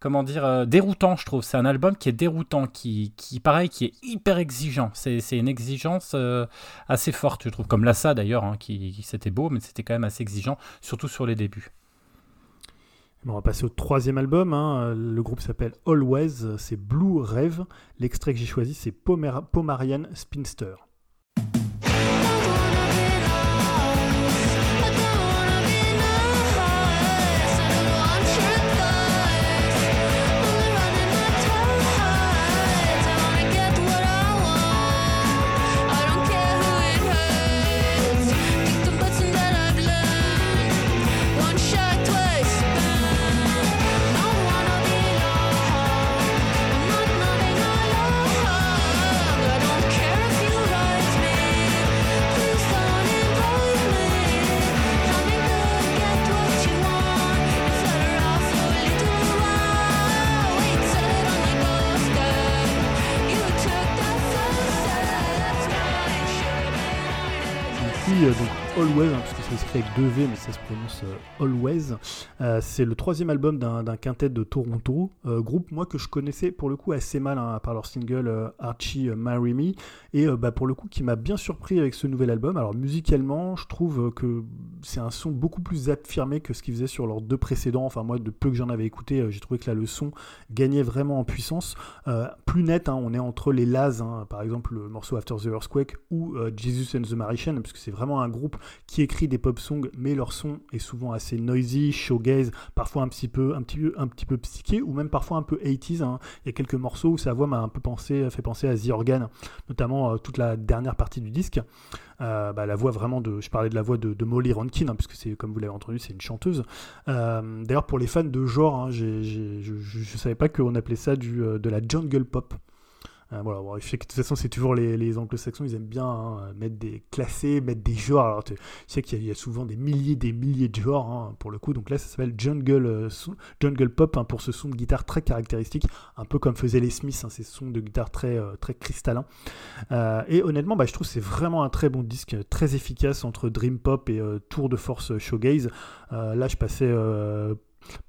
Speaker 1: comment dire, euh, déroutant, je trouve. C'est un album qui est déroutant, qui, qui pareil, qui est hyper exigeant. C'est une exigence euh, assez forte, je trouve. Comme Lassa d'ailleurs, hein, qui, c'était beau, mais c'était quand même assez exigeant, surtout sur les débuts.
Speaker 3: Bon, on va passer au troisième album. hein. Le groupe s'appelle Always. C'est Blue Rêve. L'extrait que j'ai choisi, c'est Pomarian Spinster. C'est écrit avec deux mais ça se prononce euh, Always. Euh, c'est le troisième album d'un quintet de Toronto, euh, groupe moi que je connaissais pour le coup assez mal, hein, par leur single Archie Marry Me, et bah, pour le coup qui m'a bien surpris avec ce nouvel album. Alors musicalement, je trouve que c'est un son beaucoup plus affirmé que ce qu'ils faisaient sur leurs deux précédents. Enfin moi, de peu que j'en avais écouté, j'ai trouvé que là le son gagnait vraiment en puissance. Plus net, hein, on est entre les Laz, hein, par exemple le morceau After the Earthquake ou Jesus and the Magician, parce que c'est vraiment un groupe qui écrit des pop songs, mais leur son est souvent assez noisy, showgaze, parfois un petit peu, un petit un petit peu psyché, ou même parfois un peu 80s. hein. Il y a quelques morceaux où sa voix m'a un peu pensé, fait penser à The Organ, notamment euh, toute la dernière partie du disque. Euh, bah, la voix vraiment de, je parlais de la voix de, Molly Ronkin, hein, puisque c'est comme vous l'avez entendu, c'est une chanteuse. Euh, D'ailleurs, pour les fans de genre, hein, je, je savais pas qu'on appelait ça euh, de la jungle pop. Euh, voilà, bon, je sais que de toute façon, c'est toujours les, les anglo-saxons, ils aiment bien hein, mettre des classés, mettre des genres. Alors, tu sais qu'il y, a- souvent des milliers des milliers de genres hein, pour le coup. Donc là, ça s'appelle jungle, euh, jungle pop hein, pour ce son de guitare très caractéristique, un peu comme faisaient les Smiths, hein, ces sons de guitare très, euh, très cristallins. Euh, et honnêtement, bah, je trouve que c'est vraiment un très bon disque, très efficace entre dream pop et tour de force showgaze. Là, je passais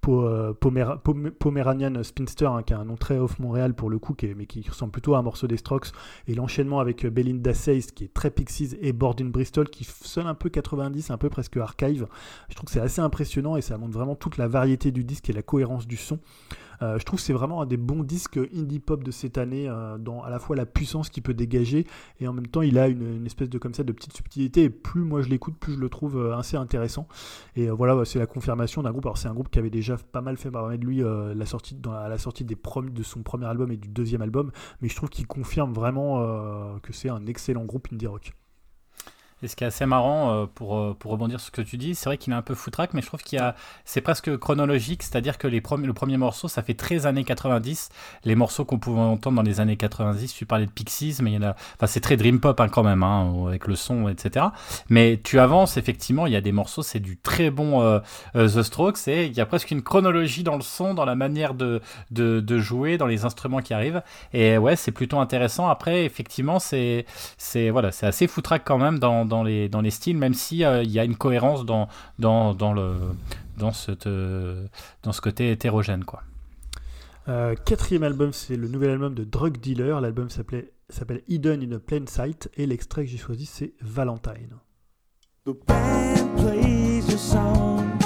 Speaker 3: euh, Po- Pomera- Pom- Pomeranian Spinster, hein, qui a un nom très off Montréal pour le coup, mais qui ressemble plutôt à un morceau des Strokes, et l'enchaînement avec Belinda Says, qui est très Pixies, et Board in Bristol, qui sonne un peu 90, un peu presque archive. Je trouve que c'est assez impressionnant et ça montre vraiment toute la variété du disque et la cohérence du son. Euh, je trouve que c'est vraiment un des bons disques indie pop de cette année, euh, dans à la fois la puissance qu'il peut dégager et en même temps il a une, espèce de comme ça de petite subtilité. Et plus moi je l'écoute, plus je le trouve assez intéressant. Et voilà, c'est la confirmation d'un groupe. Alors c'est un groupe qui avait déjà pas mal fait parler lui euh, la sortie, à la sortie des de son premier album et du deuxième album, mais je trouve qu'il confirme vraiment euh, que c'est un excellent groupe indie rock.
Speaker 1: Et ce qui est assez marrant euh, pour, euh, pour rebondir sur ce que tu dis, c'est vrai qu'il est un peu foutraque, mais je trouve qu'il y a, c'est presque chronologique, c'est-à-dire que les le premier morceau, ça fait 13 années 90, les morceaux qu'on pouvait entendre dans les années 90, tu parlais de Pixies, mais il y en a, enfin c'est très dream pop hein, quand même, hein, avec le son, etc. Mais tu avances, effectivement, il y a des morceaux, c'est du très bon euh, The Strokes, et il y a presque une chronologie dans le son, dans la manière de, de, jouer, dans les instruments qui arrivent, et ouais, c'est plutôt intéressant. Après, effectivement, c'est, voilà, assez foutraque quand même dans dans les, dans les styles, même s'il il y a une cohérence dans, dans, dans, le, dans, cette, euh, dans ce côté hétérogène. Quoi.
Speaker 3: Euh, quatrième album, c'est le nouvel album de Drug Dealer. L'album s'appelait s'appelle Hidden in a Plain Sight et l'extrait que j'ai choisi c'est Valentine.
Speaker 8: The band plays your songs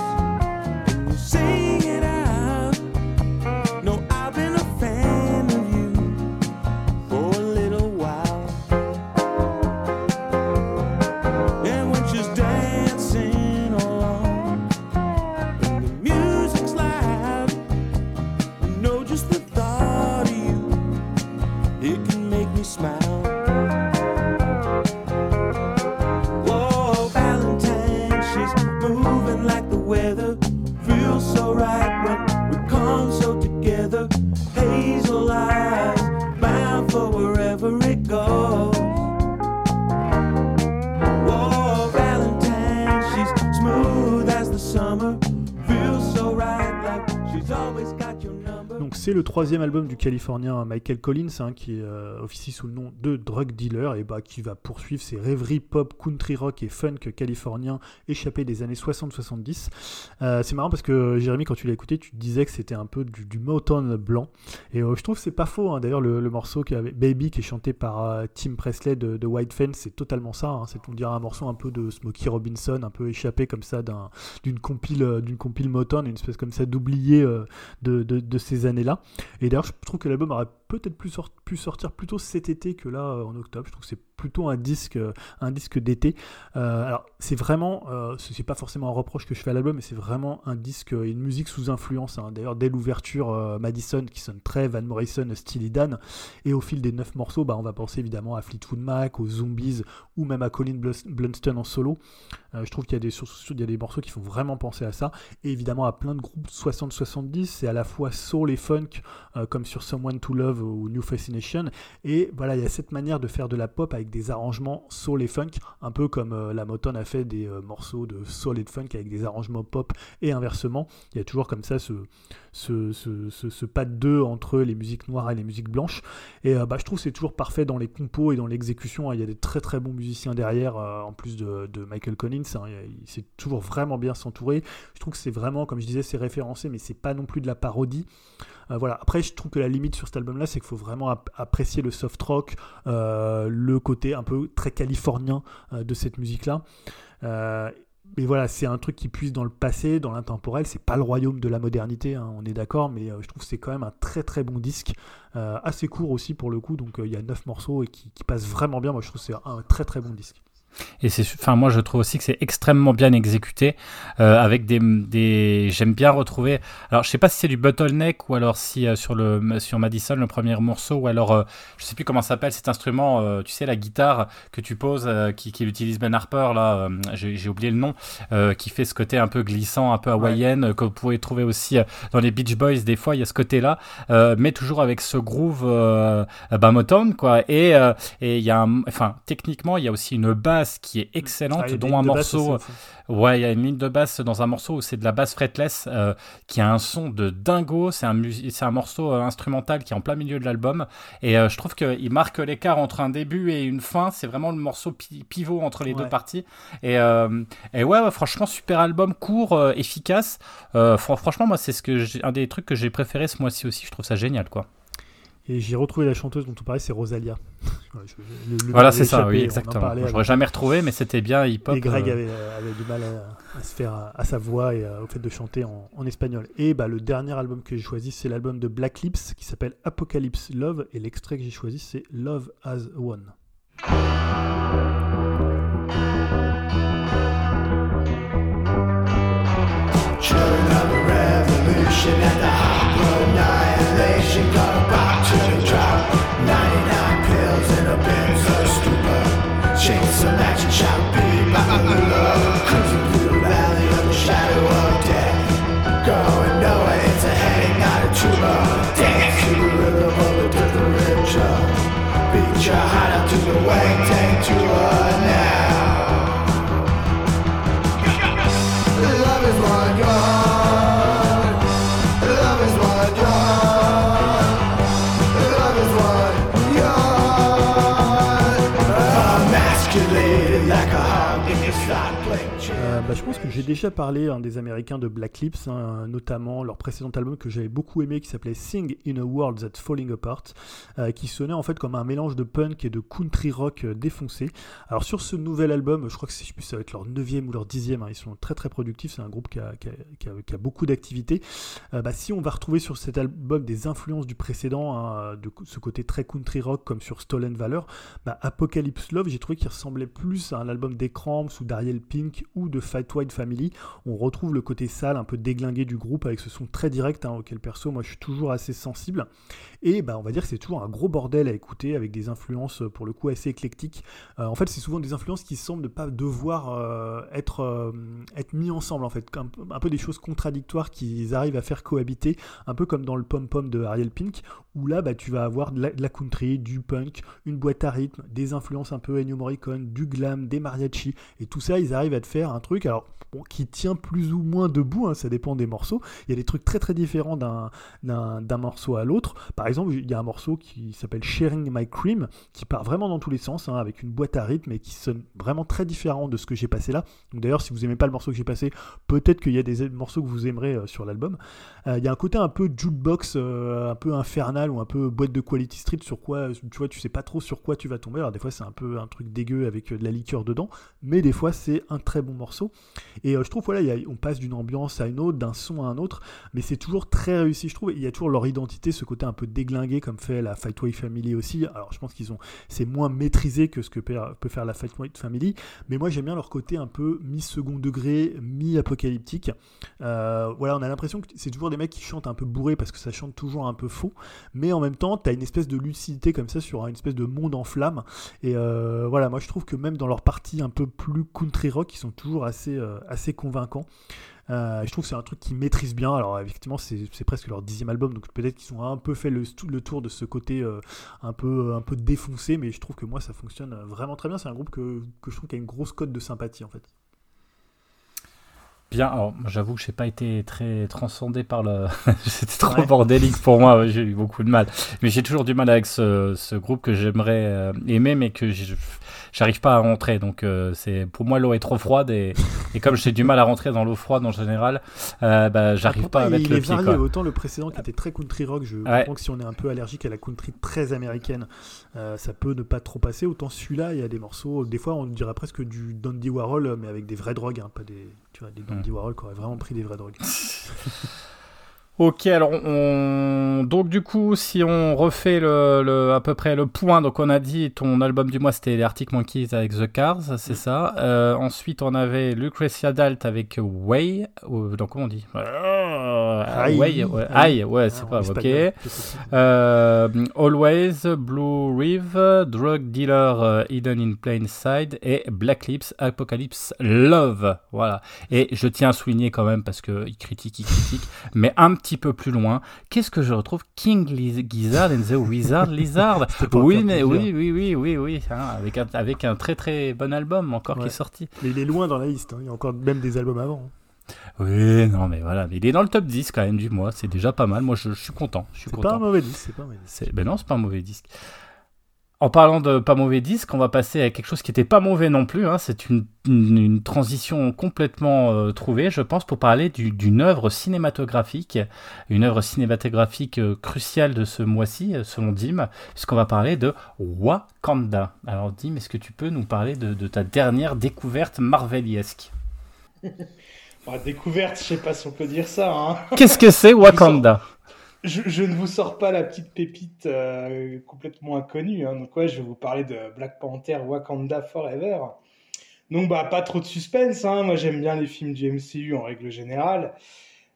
Speaker 3: c'est le troisième album du Californien Michael Collins hein, qui euh, officie sous le nom de Drug Dealer et bah, qui va poursuivre ses rêveries pop, country rock et funk californiens échappés des années 60-70. Euh, c'est marrant parce que Jérémy quand tu l'as écouté tu disais que c'était un peu du, Motown blanc et euh, je trouve que c'est pas faux. hein. D'ailleurs le, morceau qui Baby qui est chanté par euh, Tim Presley de, White Fence c'est totalement ça. hein. C'est on dirait un morceau un peu de Smokey Robinson un peu échappé comme ça d'un- d'une compile compile Motown une espèce comme ça d'oublié de ces années-là. Et d'ailleurs, je trouve que l'album aurait peut-être plus sort- pu sortir plutôt cet été que là euh, en octobre. Je trouve que c'est plutôt un disque, euh, un disque d'été. Euh, alors, c'est vraiment, euh, ce- c'est pas forcément un reproche que je fais à l'album, mais c'est vraiment un disque, une musique sous influence. hein. D'ailleurs, dès l'ouverture, Madison qui sonne très Van Morrison, Steely Dan, et au fil des neuf morceaux, bah, on va penser évidemment à Fleetwood Mac, aux Zombies ou même à Colin Blunstone en solo. Je trouve qu'il y a des y a des morceaux qui font vraiment penser à ça, et évidemment à plein de groupes 60-70. C'est à la fois soul et funk, comme sur Someone to Love ou New Fascination. Et voilà, il y a cette manière de faire de la pop avec des arrangements soul et funk, un peu comme euh, la Motown a fait des euh, morceaux de soul et de funk avec des arrangements pop et inversement. Il y a toujours comme ça ce, pas de deux entre les musiques noires et les musiques blanches. Et euh, bah, je trouve c'est toujours parfait dans les compos et dans l'exécution. hein. Il y a des très très bons musiciens derrière, en plus de, Michael Collins. hein. Il sait toujours vraiment bien s'entourer. Je trouve que c'est vraiment, comme je disais, c'est référencé, mais c'est pas non plus de la parodie. Euh, voilà. Après, je trouve que la limite sur cet album-là, c'est qu'il faut vraiment ap- apprécier le soft rock, euh, le côté un peu très californien euh, de cette musique-là. Mais voilà, c'est un truc qui puise dans le passé, dans l'intemporel. C'est pas le royaume de la modernité, hein, on est d'accord, mais je trouve que c'est quand même un très très bon disque, assez court aussi pour le coup. Donc il y a 9 morceaux et qui, qui passent vraiment bien. Moi, je trouve que c'est un très très bon disque.
Speaker 1: Et c'est, enfin, moi, je trouve aussi que c'est extrêmement bien exécuté, euh, avec des, des, j'aime bien retrouver. Alors, je sais pas si c'est du bottleneck ou alors si euh, sur le, sur Madison, le premier morceau, ou alors, euh, je sais plus comment ça s'appelle cet instrument, euh, tu sais, la guitare que tu poses, qui, qui utilise Ben Harper, là, j'ai, oublié le nom, qui fait ce côté un peu glissant, un peu hawaïen, euh, que vous pouvez trouver aussi dans les Beach Boys, des fois, il y a ce côté-là, mais toujours avec ce groove, bah, Motown, quoi. Et, et il y a un, enfin, techniquement, il y a aussi une basse qui est excellente,
Speaker 3: Ah,
Speaker 1: dont un morceau.
Speaker 3: ouf.
Speaker 1: Ouais, il y a une ligne de basse dans un morceau où c'est de la basse fretless euh, qui a un son de dingo. C'est un, un morceau euh, instrumental qui est en plein milieu de l'album. Et euh, je trouve qu'il marque l'écart entre un début et une fin. C'est vraiment le morceau pi- pivot entre les
Speaker 3: Ouais.
Speaker 1: deux parties. Et, euh, et ouais, ouais, franchement, super album, court, euh, efficace. Euh, fran- franchement, moi, c'est ce que un des trucs que j'ai préféré ce mois-ci aussi. Je trouve ça génial, quoi.
Speaker 3: Et j'ai retrouvé la chanteuse dont on parlait, c'est Rosalia. Voilà, le- le
Speaker 1: c'est ça, oui, exactement. J'aurais
Speaker 3: avec-
Speaker 1: jamais retrouvé, mais c'était bien hip-hop.
Speaker 3: Et Greg
Speaker 1: euh,
Speaker 3: avait, avait du mal à, à se faire à, à sa voix et euh, au fait de chanter en, en espagnol. Et bah, le dernier album que j'ai choisi, c'est l'album de Black Lips qui s'appelle Apocalypse Love. Et l'extrait que j'ai choisi, c'est Love as One.
Speaker 8: Children of the revolution at the beat
Speaker 3: j'ai déjà parlé hein, des Américains de Black Lips, hein, notamment leur précédent album que j'avais beaucoup aimé qui s'appelait Sing in a World That's Falling Apart, euh, qui sonnait en fait comme un mélange de punk et de country rock euh, défoncé. Alors sur ce nouvel album, je crois que c'est- plus, être leur neuvième ou leur dixième, hein, ils sont très très productifs, c'est un groupe qui a, beaucoup d'activités. Euh, bah, si on va retrouver sur cet album des influences du précédent, hein, de ce côté très country rock comme sur Stolen Valor, bah, Apocalypse Love, j'ai trouvé qu'il ressemblait plus à un album des Cramps ou d'Ariel Pink ou de Fight White On retrouve le côté sale, un peu déglingué du groupe avec ce son très direct hein, auquel perso, moi je suis toujours assez sensible. Et bah, on va dire que c'est toujours un gros bordel à écouter avec des influences euh, pour le coup assez éclectiques. Euh, en fait, c'est souvent des influences qui semblent ne pas devoir euh, être, euh, être mis ensemble en fait, un, peu- des choses contradictoires qu'ils arrivent à faire cohabiter, un peu comme dans le Pom Pom de Ariel Pink, où là bah, tu vas avoir de la, country, du punk, une boîte à rythme, des influences un peu Ennio Morricone, du glam, des mariachis, et tout ça, ils arrivent à te faire un truc alors qui tient plus ou moins debout, hein, ça dépend des morceaux. Il y a des trucs très très différents d'un morceau à l'autre. Par exemple, il y a un morceau qui s'appelle Sharing My Cream, qui part vraiment dans tous les sens, hein, avec une boîte à rythme et qui sonne vraiment très différent de ce que j'ai passé là. Donc d'ailleurs, si vous aimez pas le morceau que j'ai passé, peut-être qu'il y a des morceaux que vous aimerez euh, sur l'album. Euh, Il y a un côté un peu jukebox, euh, un peu infernal ou un peu boîte de Quality Street sur quoi, tu vois, tu sais pas trop sur quoi tu vas tomber. Alors des fois, c'est un peu un truc dégueu avec de la liqueur dedans, mais des fois, c'est un très bon morceau. Et je trouve, voilà, il y a- on passe d'une ambiance à une autre, d'un son à un autre, mais c'est toujours très réussi, je trouve. Il y a toujours leur identité, ce côté un peu déglingué, comme fait la Fight Way Family aussi. Alors, je pense qu'ils ont, c'est moins maîtrisé que ce que peut faire la Fight Way Family, mais moi, j'aime bien leur côté un peu mi-second degré, mi-apocalyptique. Euh, voilà, on a l'impression que c'est toujours des mecs qui chantent un peu bourrés parce que ça chante toujours un peu faux, mais en même temps, tu as une espèce de lucidité comme ça sur une espèce de monde en flammes. Et euh, voilà, moi je trouve que même dans leur partie un peu plus country rock, ils sont toujours assez, euh, assez convaincants. Euh, je trouve que c'est un truc qu'ils maîtrisent bien. Alors, effectivement, c'est presque leur dixième album, donc peut-être qu'ils ont un peu fait le, tour de ce côté euh, un, peu, un peu défoncé, mais je trouve que moi ça fonctionne vraiment très bien. C'est un groupe que, que je trouve qui a une grosse cote de sympathie en fait.
Speaker 1: Bien, alors j'avoue que j'ai pas été très transcendé par le. C'était trop
Speaker 3: Ouais.
Speaker 1: bordélique pour moi, j'ai eu beaucoup de mal. Mais j'ai toujours du mal avec ce, ce groupe que j'aimerais euh, aimer, mais que j'arrive pas à rentrer. Donc euh, c'est pour moi l'eau est trop froide et, et comme j'ai du mal à rentrer dans l'eau froide en général, euh, bah, j'arrive
Speaker 3: Pourtant,
Speaker 1: pas à mettre
Speaker 3: il
Speaker 1: le
Speaker 3: est
Speaker 1: pied.
Speaker 3: varié.
Speaker 1: Quoi.
Speaker 3: Autant le précédent qui était très country rock, je
Speaker 1: Ouais.
Speaker 3: comprends que si on est un peu allergique à la country très américaine, euh, ça peut ne pas trop passer. Autant celui-là, il y a des morceaux, des fois on dirait presque du Dandy Warhol, mais avec des vraies drogues, hein, pas des, tu vois, des Dandy Warhol qui auraient vraiment pris des vraies drogues.
Speaker 1: Ok, alors on... donc du coup, si on refait le, le- à peu près le point, donc on a dit ton album du mois c'était les Arctic Monkeys avec The Cars, c'est ça. Euh, ensuite on avait Lucretia Dalt avec Way, ou, donc comment on dit? Euh,
Speaker 3: Aïe.
Speaker 1: Way, ouais,
Speaker 3: Aïe.
Speaker 1: Aïe, ouais,
Speaker 3: Ah,
Speaker 1: c'est pas ok. Euh, Always, Blue Reeve, Drug Dealer euh, Hidden in Plain Sight et Black Lips, Apocalypse Love. Voilà. Et je tiens à souligner quand même, parce qu'il critique, il critique, mais un petit peu plus loin, qu'est-ce que je retrouve? King Gizzard and the Wizard Lizard. Oui, mais oui, oui, oui, oui, oui. hein, avec, un, avec un très très bon album encore qui est sorti.
Speaker 3: Mais il est loin dans la liste, hein. il y a encore même des albums avant. hein.
Speaker 1: Oui, non, mais voilà. Mais il est dans le top 10 quand même du mois. C'est déjà pas mal. Moi, je, je suis content. Je suis
Speaker 3: C'est
Speaker 1: content.
Speaker 3: pas un mauvais disque, c'est pas un mauvais disque.
Speaker 1: Ben non, c'est pas un mauvais disque. En parlant de pas mauvais disque, on va passer à quelque chose qui était pas mauvais non plus. hein. C'est une, une- une transition complètement euh, trouvée, je pense, pour parler du- d'une œuvre cinématographique, une œuvre cinématographique euh, cruciale de ce mois-ci, euh, selon Dim, puisqu'on va parler de Wakanda. Alors Dim, est-ce que tu peux nous parler de, de ta dernière découverte marveliesque?
Speaker 2: Bon, découverte, je sais pas si on peut dire ça. Hein.
Speaker 1: Qu'est-ce que c'est Wakanda?
Speaker 2: Je, ne vous sors pas la petite pépite euh, complètement inconnue. Hein. Donc je vais vous parler de Black Panther Wakanda Forever. Donc bah pas trop de suspense. Hein. Moi j'aime bien les films du MCU en règle générale.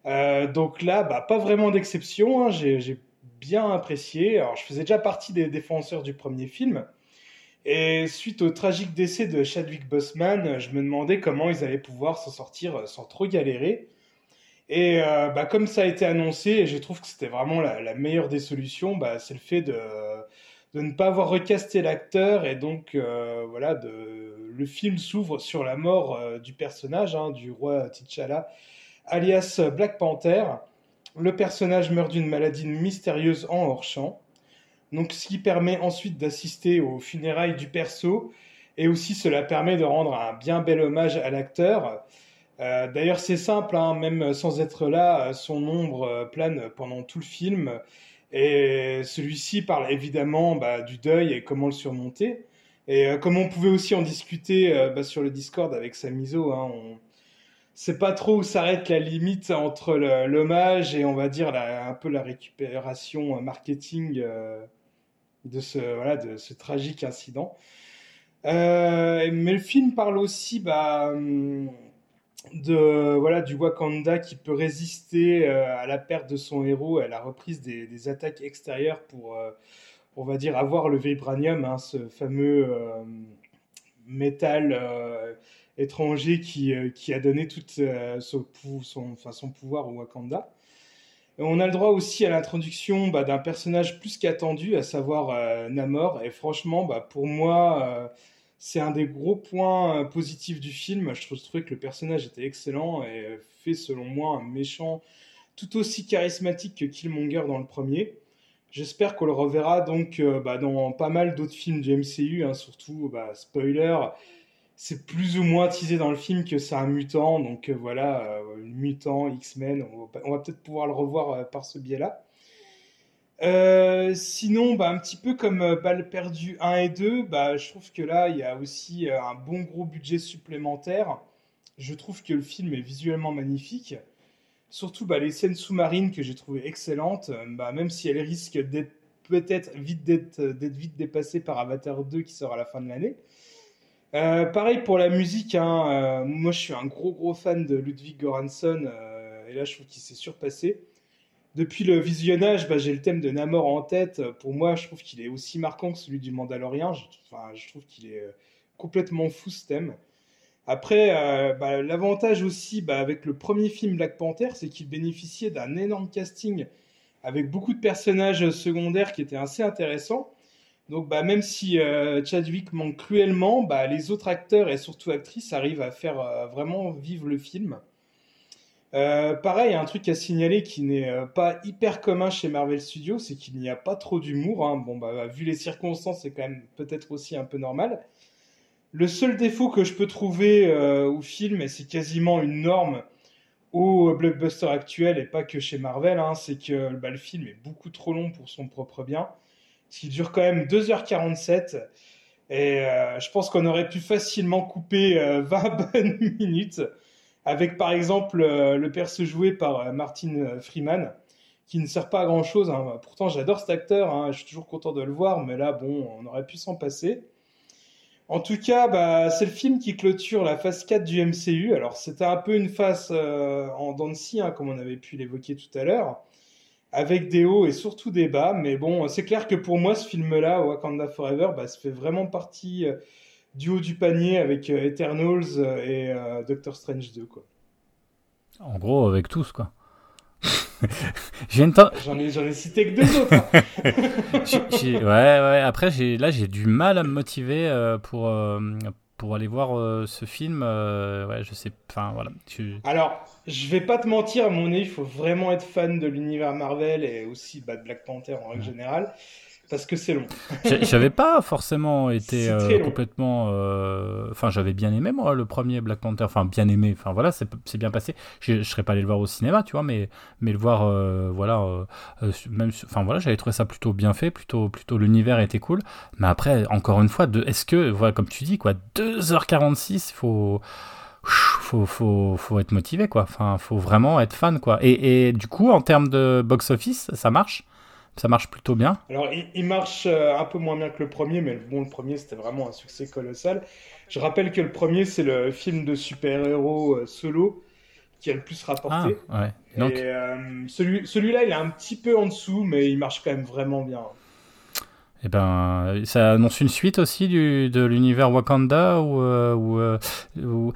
Speaker 2: Euh, donc là, bah pas vraiment d'exception. Hein. J'ai bien apprécié. Alors je faisais déjà partie des défenseurs du premier film. Et suite au tragique décès de Chadwick Boseman, je me demandais comment ils allaient pouvoir s'en sortir sans trop galérer. Et euh, bah, comme ça a été annoncé, et je trouve que c'était vraiment la, meilleure des solutions, bah, c'est le fait de, de ne pas avoir recasté l'acteur. Et donc, euh, voilà, le film s'ouvre sur la mort euh, du personnage, hein, du roi T'Challa, alias Black Panther. Le personnage meurt d'une maladie mystérieuse en hors-champ. Donc, ce qui permet ensuite d'assister aux funérailles du perso. Et aussi, cela permet de rendre un bien bel hommage à l'acteur. Euh, D'ailleurs, c'est simple, hein, même sans être là, euh, son ombre euh, plane pendant tout le film. Et celui-ci parle évidemment bah, du deuil et comment le surmonter. Et comme on pouvait aussi en discuter bah, sur le Discord avec Samizo, hein, on sait pas trop où s'arrête la limite entre l'hommage et on va dire un peu la récupération marketing de ce tragique incident. Mais le film parle aussi bah, hum, de voilà du Wakanda qui peut résister euh, à la perte de son héros, à la reprise des, attaques extérieures pour, euh, on va dire, avoir le vibranium, hein, ce fameux euh, métal étranger qui, qui a donné tout son, pouvoir au Wakanda. On a le droit aussi à l'introduction bah, d'un personnage plus qu'attendu, à savoir Namor. Et franchement, bah, pour moi, c'est un des gros points euh, positifs du film. Je, trouvais que le personnage était excellent et fait, selon moi, un méchant tout aussi charismatique que Killmonger dans le premier. J'espère qu'on le reverra donc euh, bah, dans pas mal d'autres films du MCU, hein, surtout, bah, spoiler, c'est plus ou moins teasé dans le film que c'est un mutant, donc euh, voilà, mutant, X-Men, on va, peut-être pouvoir le revoir par ce biais-là. Euh, sinon, bah, un petit peu comme euh, Balle perdue 1 et 2, bah, je trouve que là, il y a aussi euh, un bon gros budget supplémentaire. Je trouve que le film est visuellement magnifique. Surtout bah, les scènes sous-marines que j'ai trouvées excellentes, euh, même si elles risquent d'être peut-être vite vite dépassées par Avatar 2 qui sort à la fin de l'année. Pareil pour la musique, hein, moi je suis un gros gros fan de Ludwig Göransson et là je trouve qu'il s'est surpassé. Depuis le visionnage, bah, j'ai le thème de Namor en tête. Pour moi, je trouve qu'il est aussi marquant que celui du Mandalorien. Je, enfin, je trouve qu'il est euh, complètement fou ce thème. Après, euh, bah, l'avantage aussi bah, avec le premier film Black Panther, c'est qu'il bénéficiait d'un énorme casting avec beaucoup de personnages secondaires qui étaient assez intéressants. Donc, même si euh, Chadwick manque cruellement, les autres acteurs et surtout actrices arrivent à faire vraiment vivre le film. Euh, pareil, un truc à signaler qui n'est euh, pas hyper commun chez Marvel Studios, c'est qu'il n'y a pas trop d'humour. hein. Bon, bah, vu les circonstances, c'est quand même peut-être aussi un peu normal. Le seul défaut que je peux trouver euh, au film, et c'est quasiment une norme au blockbuster actuel et pas que chez Marvel, hein, c'est que bah, le film est beaucoup trop long pour son propre bien. Il dure quand même 2h47 et je pense qu'on aurait pu facilement couper euh, 20 bonnes minutes avec par exemple euh, le perso joué par euh, Martin Freeman qui ne sert pas à grand chose. Pourtant, j'adore cet acteur, hein, je suis toujours content de le voir, mais là, bon, on aurait pu s'en passer. En tout cas, bah, c'est le film qui clôture la phase 4 du MCU. Alors, c'était un peu une phase euh, en dents de hein, comme on avait pu l'évoquer tout à l'heure, avec des hauts et surtout des bas. Mais bon, c'est clair que pour moi, ce film-là, Wakanda Forever, bah, ça fait vraiment partie euh, du haut du panier avec euh, Eternals euh, et euh, Doctor Strange 2. Quoi.
Speaker 1: En gros, avec tous, quoi.
Speaker 2: J'en ai, cité que deux autres. hein.
Speaker 1: ouais, ouais. Après, là, j'ai du mal à me motiver euh, pour, euh, pour aller voir euh, ce film. ouais, je sais. Enfin, voilà.
Speaker 2: Alors, je vais pas te mentir, à mon avis, il faut vraiment être fan de l'univers Marvel et aussi bah, de Black Panther en règle générale, parce que c'est long.
Speaker 1: J'avais pas forcément été euh, complètement. euh, Enfin, j'avais bien aimé moi le premier Black Panther. Enfin, bien aimé. Enfin voilà, c'est bien passé. Je, je serais pas allé le voir au cinéma, tu vois, mais mais le voir, euh, voilà, euh, euh, même. Enfin voilà, j'avais trouvé ça plutôt bien fait, plutôt plutôt l'univers était cool. Mais après, encore une fois, est-ce que voilà, comme tu dis quoi, 2h46, faut faut, faut, faut être motivé quoi. Enfin, faut vraiment être fan quoi. Et, et du coup, en termes de box office, ça marche, ça marche plutôt bien.
Speaker 2: Alors, il, il marche euh, un peu moins bien que le premier, mais bon, le premier, c'était vraiment un succès colossal. Je rappelle que le premier, c'est le film de super-héros euh, solo qui a le plus
Speaker 1: Ah
Speaker 2: rapporté.
Speaker 1: ouais. Donc
Speaker 2: Et euh, celui, celui-là, il est un petit peu en dessous, mais il marche quand même vraiment bien.
Speaker 1: Eh ben, ça annonce une suite aussi du, de l'univers Wakanda ou, euh, ou, euh, ou-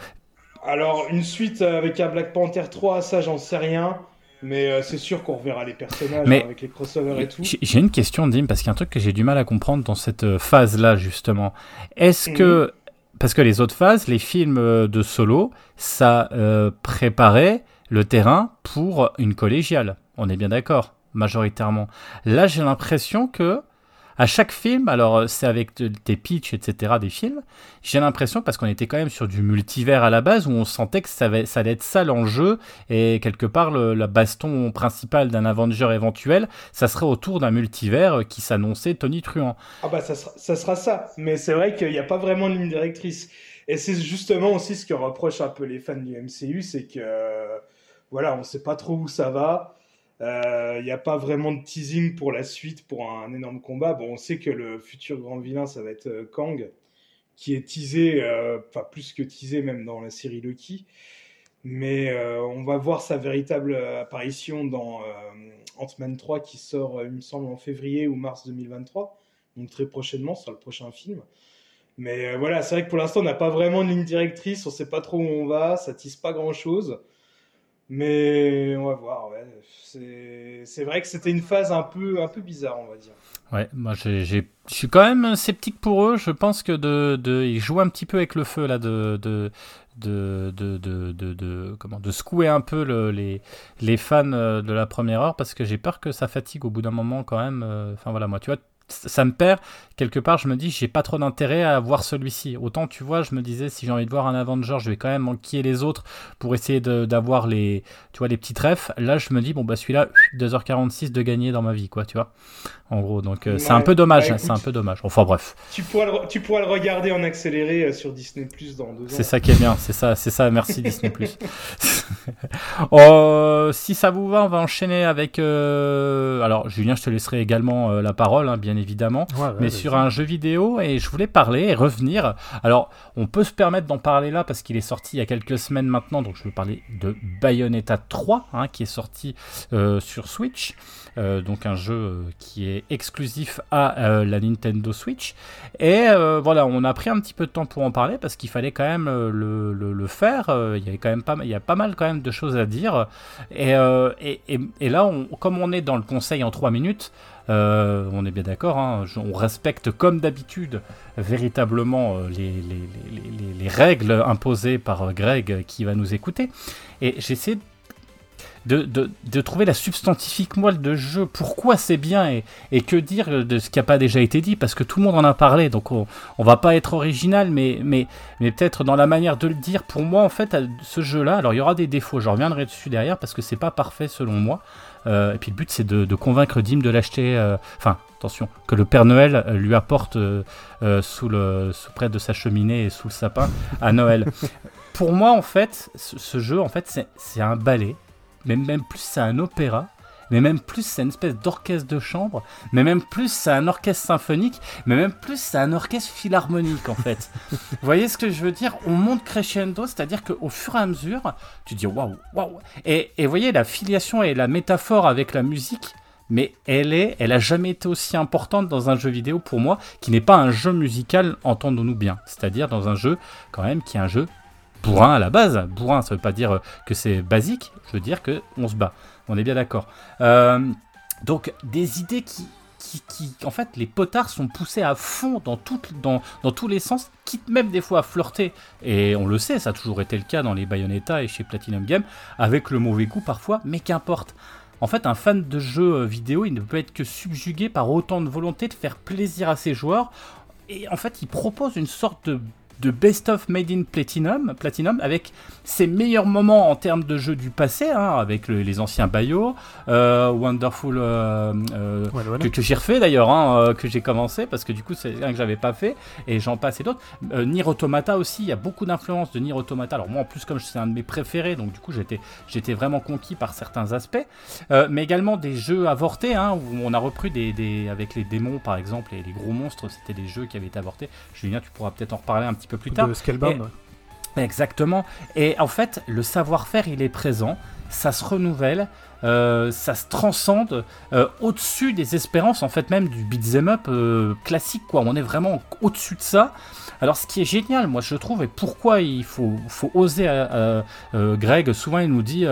Speaker 2: Alors, une suite avec un Black Panther 3, ça, j'en sais rien. Mais euh, c'est sûr qu'on reverra les personnages
Speaker 1: Mais-
Speaker 2: hein, avec les crossovers et tout.
Speaker 1: J'ai j'ai une question, Dim, parce qu'il y a un truc que j'ai du mal à comprendre dans cette euh, phase-là, justement. Est-ce
Speaker 2: Mhm.
Speaker 1: que. Parce que les autres phases, les films euh, de solo, ça euh, préparait le terrain pour une collégiale. On est bien d'accord, majoritairement. Là, j'ai l'impression que. À chaque film, alors euh, c'est avec tes pitchs, etc., des films, j'ai l'impression, parce qu'on était quand même sur du multivers à la base, où on sentait que ça, allait être ça l'enjeu, et quelque part, le, baston principale d'un Avenger éventuel, ça serait autour d'un multivers euh, qui s'annonçait Tony Truant.
Speaker 2: Ah bah ça sera ça, sera ça. mais c'est vrai qu'il n'y a pas vraiment de ligne directrice. Et c'est justement aussi ce que reprochent un peu les fans du MCU, c'est que euh, voilà, on ne sait pas trop où ça va. Euh, Il n'y a pas vraiment de teasing pour la suite, pour un énorme combat. Bon, on sait que le futur grand vilain, ça va être euh, Kang, qui est teasé, euh, enfin plus que teasé même dans la série Loki. Mais euh, on va voir sa véritable apparition dans euh, Ant-Man 3 qui sort, euh, il me semble, en février ou mars 2023. Donc très prochainement, sera le prochain film. Mais euh, voilà, c'est vrai que pour l'instant, on n'a pas vraiment de ligne directrice, on sait pas trop où on va, ça tisse pas grand-chose. Mais on va voir, ouais. C'est vrai que c'était une phase un peu, un peu bizarre, on va dire.
Speaker 1: Ouais, moi je suis quand même sceptique pour eux. Je pense que de, de, ils jouent un petit peu avec le feu là, de, de, de, de, de, comment, de secouer un peu le- les, les fans euh, de la première heure parce que j'ai peur que ça fatigue au bout d'un moment quand même. euh, Enfin voilà, moi tu vois, ça me perd quelque part. Je me dis, j'ai pas trop d'intérêt à voir celui-ci. Autant tu vois, je me disais, si j'ai envie de voir un Avenger, je vais quand même manquer les autres pour essayer d'avoir les, tu vois, les petits trèfles. Là, je me dis, bon bah celui-là, 2h46 de gagner dans ma vie, quoi, tu vois en gros. Donc euh, c'est un peu dommage,
Speaker 2: Bah,
Speaker 1: c'est un peu dommage. Enfin bref,
Speaker 2: Tu pourras, le, tu pourras le regarder en accéléré euh, sur Disney Plus dans deux ans.
Speaker 1: c'est ça qui est bien, c'est ça, c'est ça. Merci Disney Euh, si ça vous va, on va enchaîner avec. euh, Alors Julien, je te laisserai également la parole, hein, bien évidemment.
Speaker 3: Ouais, ouais,
Speaker 1: mais sur un jeu vidéo et je voulais parler et revenir. Alors, on peut se permettre d'en parler là parce qu'il est sorti il y a quelques semaines maintenant, donc je veux parler de Bayonetta 3 hein, qui est sorti euh, sur Switch, Euh, donc un jeu euh, qui est exclusif à euh, la Nintendo Switch. Et voilà, on a pris un petit peu de temps pour en parler parce qu'il fallait quand même le, le- le faire. Il y avait quand même pas, mal- il y a pas mal quand même de choses à dire. Et, et, et- et là, on- comme on est dans le conseil en 3 minutes, euh, on est bien d'accord, hein, on respecte comme d'habitude véritablement euh, les, les- les- les- les règles imposées par euh, Greg qui va nous écouter. Et j'essaie de, trouver la substantifique moelle de jeu, pourquoi c'est bien et, que dire de ce qui n'a pas déjà été dit, parce que tout le monde en a parlé, donc on, va pas être original, mais, mais, peut-être dans la manière de le dire. Pour moi, en fait, ce jeu-là, alors il y aura des défauts, je reviendrai dessus derrière, parce que c'est pas parfait selon moi. Euh, et puis le but, c'est de, convaincre Dim de l'acheter. euh, Enfin, attention, que le Père Noël euh, lui apporte sous le, sous près de sa cheminée et sous le sapin à Noël. Pour moi, en fait, ce, ce jeu, en fait, c'est un ballet, mais même plus, c'est un opéra. Mais même plus, c'est une espèce d'orchestre de chambre. Mais même plus, c'est un orchestre symphonique. Mais même plus, c'est un orchestre philharmonique, en fait. Vous voyez ce que je veux dire? On monte crescendo, c'est-à-dire qu'au fur et à mesure, tu dis waouh, waouh. Et, et vous voyez, la filiation et la métaphore avec la musique, mais elle est, elle a jamais été aussi importante dans un jeu vidéo pour moi, qui n'est pas un jeu musical, entendons-nous bien. C'est-à-dire dans un jeu, quand même, qui est un jeu bourrin à la base. Bourrin, ça veut pas dire que c'est basique, je veux dire que on se bat. On est bien d'accord. Euh, donc, des idées qui, qui, qui- en fait, les potards sont poussés à fond dans, tous les sens, quitte même des fois à flirter, et on le sait, ça a toujours été le cas dans les Bayonetta et chez Platinum Game, avec le mauvais goût parfois, mais qu'importe. En fait, un fan de jeux euh, vidéo, il ne peut être que subjugué par autant de volonté de faire plaisir à ses joueurs, et en fait, il propose une sorte de de Best of Made in Platinum, Platinum avec ses meilleurs moments en termes de jeux du passé, hein, avec le- les anciens Bayo, euh, Wonderful, euh, euh,
Speaker 3: voilà.
Speaker 1: que, que j'ai refait d'ailleurs, hein, que j'ai commencé, parce que du coup c'est un que j'avais pas fait, et j'en passe et d'autres. Nier Automata aussi, il y a beaucoup d'influence de Nier Automata. Alors moi en plus comme c'est un de mes préférés, donc du coup j'étais j'étais vraiment conquis par certains aspects, mais également des jeux avortés, hein, où on a repris des, des- avec les démons par exemple, et les gros monstres, c'était des jeux qui avaient été avortés. Julien, tu pourras peut-être en reparler un petit peu plus tard.
Speaker 3: De Scalebound.
Speaker 1: Et- Exactement. Et en fait, le savoir-faire, il est présent, ça se renouvelle, euh, ça se transcende euh, au-dessus des espérances, en fait, même du beat'em up euh, classique, quoi. On est vraiment au-dessus de ça. Alors, ce qui est génial, moi, je trouve, et pourquoi il faut, faut oser. Greg, souvent, il nous dit,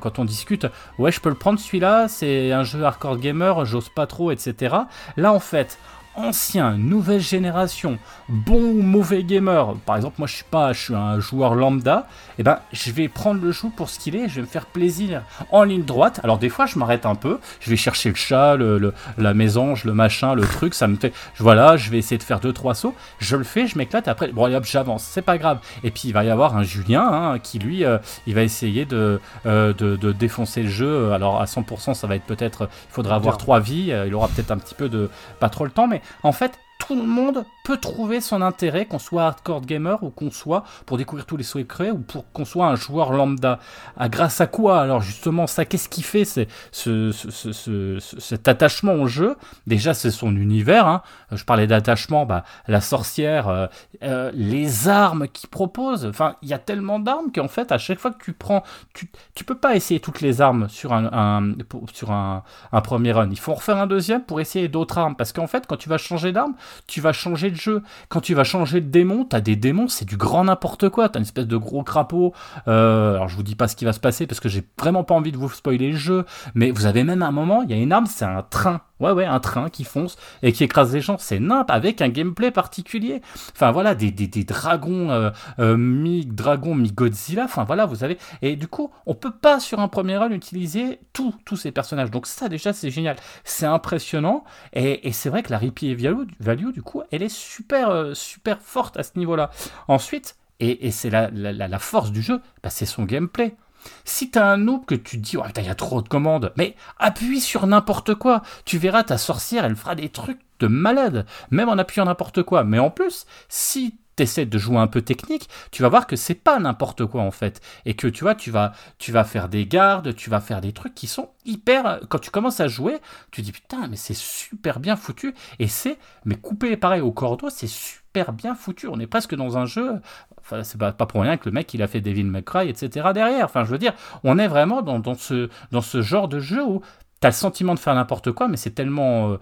Speaker 1: quand on discute, ouais, je peux le prendre celui-là, c'est un jeu hardcore gamer, j'ose pas trop, etc. Là, en fait, ancien, nouvelle génération, bon ou mauvais gamer, par exemple moi je suis pas, je suis un joueur lambda, et ben je vais prendre le jeu pour ce qu'il est, je vais me faire plaisir. En ligne droite. Alors des fois je m'arrête un peu, je vais chercher le chat, le, le- la mésange, le machin, le truc, ça me fait, voilà, je vais essayer de faire deux trois sauts, je le fais, je m'éclate, après bon allez, hop j'avance, c'est pas grave. Et puis il va y avoir un Julien hein, qui lui, euh, il va essayer de, euh, de, de défoncer le jeu. Alors à 100% ça va être peut-être, il faudra avoir trois vies, euh, il aura peut-être un petit peu de, pas trop le temps, mais en fait, tout le monde peut trouver son intérêt, qu'on soit hardcore gamer ou qu'on soit pour découvrir tous les secrets ou pour qu'on soit un joueur lambda. Ah, grâce à quoi? Alors justement, ça, qu'est-ce qui fait ce, ce- ce- ce- ce- cet attachement au jeu? Déjà, c'est son univers. hein. Je parlais d'attachement, bah, la sorcière, euh, euh, les armes qu'il propose. Enfin, il y a tellement d'armes qu'en fait, à chaque fois que tu prends, tu, tu peux pas essayer toutes les armes sur un, sur un, un premier run. Il faut en refaire un deuxième pour essayer d'autres armes. Parce qu'en fait, quand tu vas changer d'arme, tu vas changer de jeu. Quand tu vas changer de démon, t'as des démons, c'est du grand n'importe quoi. T'as une espèce de gros crapaud. Euh, alors je vous dis pas ce qui va se passer parce que j'ai vraiment pas envie de vous spoiler le jeu. Mais vous avez même un moment, il y a une arme, c'est un train. Ouais, ouais, un train qui fonce et qui écrase les gens. C'est nimp avec un gameplay particulier. Enfin voilà, des, des, dragons euh, euh, mi-dragon, mi-Godzilla. Enfin voilà, vous avez. Et du coup, on peut pas sur un premier run utiliser tous tous ces personnages. Donc ça déjà, c'est génial. C'est impressionnant. Et, et c'est vrai que la replay value, value, du coup, elle est super, euh, super forte à ce niveau-là. Ensuite, et, c'est la, la, force du jeu, bah, c'est son gameplay. Si t'as un noob que tu te dis, putain, il y a trop de commandes, mais appuie sur n'importe quoi. Tu verras ta sorcière, elle fera des trucs de malade, même en appuyant n'importe quoi. Mais en plus, si t'essaies de jouer un peu technique, tu vas voir que c'est pas n'importe quoi en fait. Et que tu vois, tu vas, tu vas faire des gardes, tu vas faire des trucs qui sont hyper. Quand tu commences à jouer, tu dis putain, mais c'est super bien foutu. Et c'est, mais coupé pareil au cordeau, c'est super bien foutu. On est presque dans un jeu. Enfin, c'est pas, pour rien que le mec il a fait Devil May Cry, etc. derrière. Enfin, je veux dire, on est vraiment dans, dans ce, dans ce genre de jeu où t'as le sentiment de faire n'importe quoi, mais c'est tellement. euh,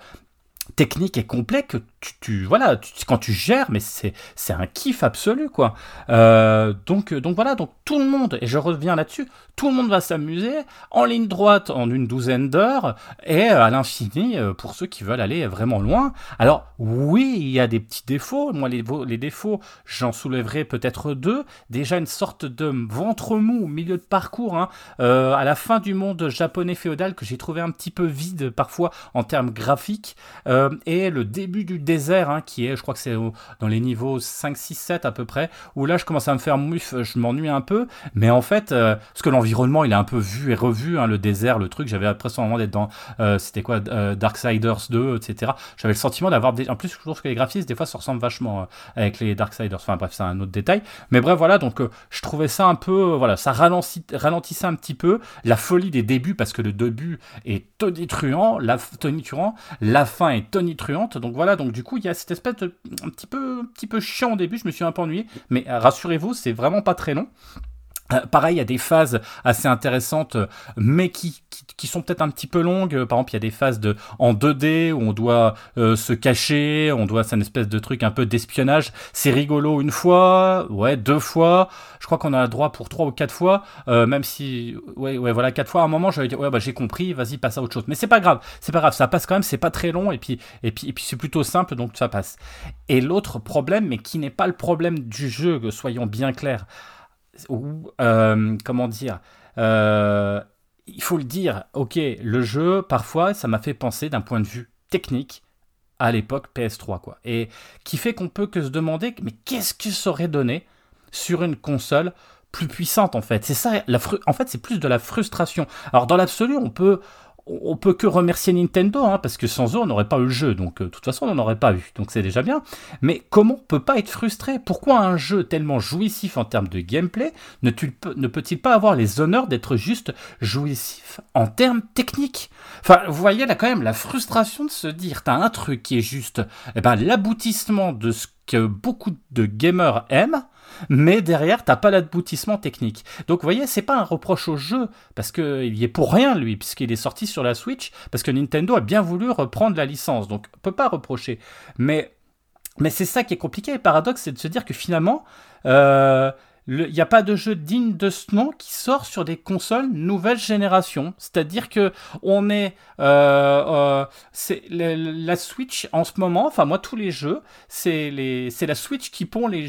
Speaker 1: technique et complet que tu, voilà quand tu gères mais c'est un kiff absolu quoi. Euh, donc donc voilà donc tout le monde et je reviens là-dessus tout le monde va s'amuser en ligne droite en une douzaine d'heures et à l'infini euh, pour ceux qui veulent aller vraiment loin. Alors oui il y a des petits défauts. Moi les, défauts j'en soulèverai peut-être deux. Déjà une sorte de ventre mou au milieu de parcours hein, euh, à la fin du monde japonais féodal que j'ai trouvé un petit peu vide parfois en termes graphiques. Euh, et le début du désert hein, qui est je crois que c'est dans les niveaux 5 6 7 à peu près où là je commence à me faire mouf je m'ennuie un peu. Mais en fait euh, parce que l'environnement il est un peu vu et revu hein, le désert le truc j'avais l'impression vraiment d'être dans euh, c'était quoi euh, Darksiders 2 etc j'avais le sentiment d'avoir des... en plus je trouve que les graphismes des fois ça ressemble vachement euh, avec les Darksiders. Enfin bref c'est un autre détail. Mais bref voilà donc euh, je trouvais ça un peu euh, voilà ça ralentissait un petit peu la folie des débuts parce que le début est tonitruant la tonitruant la fin est tonitruante. Donc voilà donc du coup il y a cette espèce de un petit peu un petit peu chiant au début je me suis un peu ennuyé. Mais euh, rassurez-vous c'est vraiment pas très long euh, pareil, il y a des phases assez intéressantes, mais qui, qui, qui sont peut-être un petit peu longues. Euh, Par exemple, il y a des phases de, en 2D où on doit euh, se cacher, on doit, c'est une espèce de truc un peu d'espionnage. C'est rigolo une fois, ouais, deux fois. Je crois qu'on a droit pour trois ou quatre fois, euh, même si, ouais, ouais, voilà, quatre fois. À un moment, j'avais dit, ouais, bah j'ai compris, vas-y, passe à autre chose. Mais c'est pas grave, c'est pas grave, ça passe quand même, c'est pas très long et puis, et puis, et puis c'est plutôt simple, donc ça passe. Et l'autre problème, mais qui n'est pas le problème du jeu, soyons bien clairs euh, comment dire euh, il faut le dire ok le jeu parfois ça m'a fait penser d'un point de vue technique à l'époque PS3 quoi. Et qui fait qu'on peut que se demander mais qu'est-ce que ça aurait donné sur une console plus puissante en fait? C'est ça en fait c'est plus de la frustration. Alors dans l'absolu on peut on peut que remercier Nintendo, hein, parce que sans eux, on n'aurait pas eu le jeu. Donc, euh, de toute façon, on n'en aurait pas eu. Donc, c'est déjà bien. Mais comment on peut pas être frustré? Pourquoi un jeu tellement jouissif en termes de gameplay ne, ne peut-il pas avoir les honneurs d'être juste jouissif en termes techniques? Enfin, vous voyez là quand même la frustration de se dire, t'as un truc qui est juste eh ben, l'aboutissement de ce que beaucoup de gamers aiment, mais derrière, t'as pas l'aboutissement technique. Donc, vous voyez, c'est pas un reproche au jeu, parce qu'il y est pour rien, lui, puisqu'il est sorti sur la Switch, parce que Nintendo a bien voulu reprendre la licence, donc on peut pas reprocher. Mais, mais c'est ça qui est compliqué, le paradoxe, c'est de se dire que finalement, euh, il n'y a pas de jeu digne de ce nom qui sort sur des consoles nouvelle génération. C'est-à-dire que on est, euh, euh, la Switch en ce moment. Enfin moi tous les jeux, c'est la Switch qui pond les,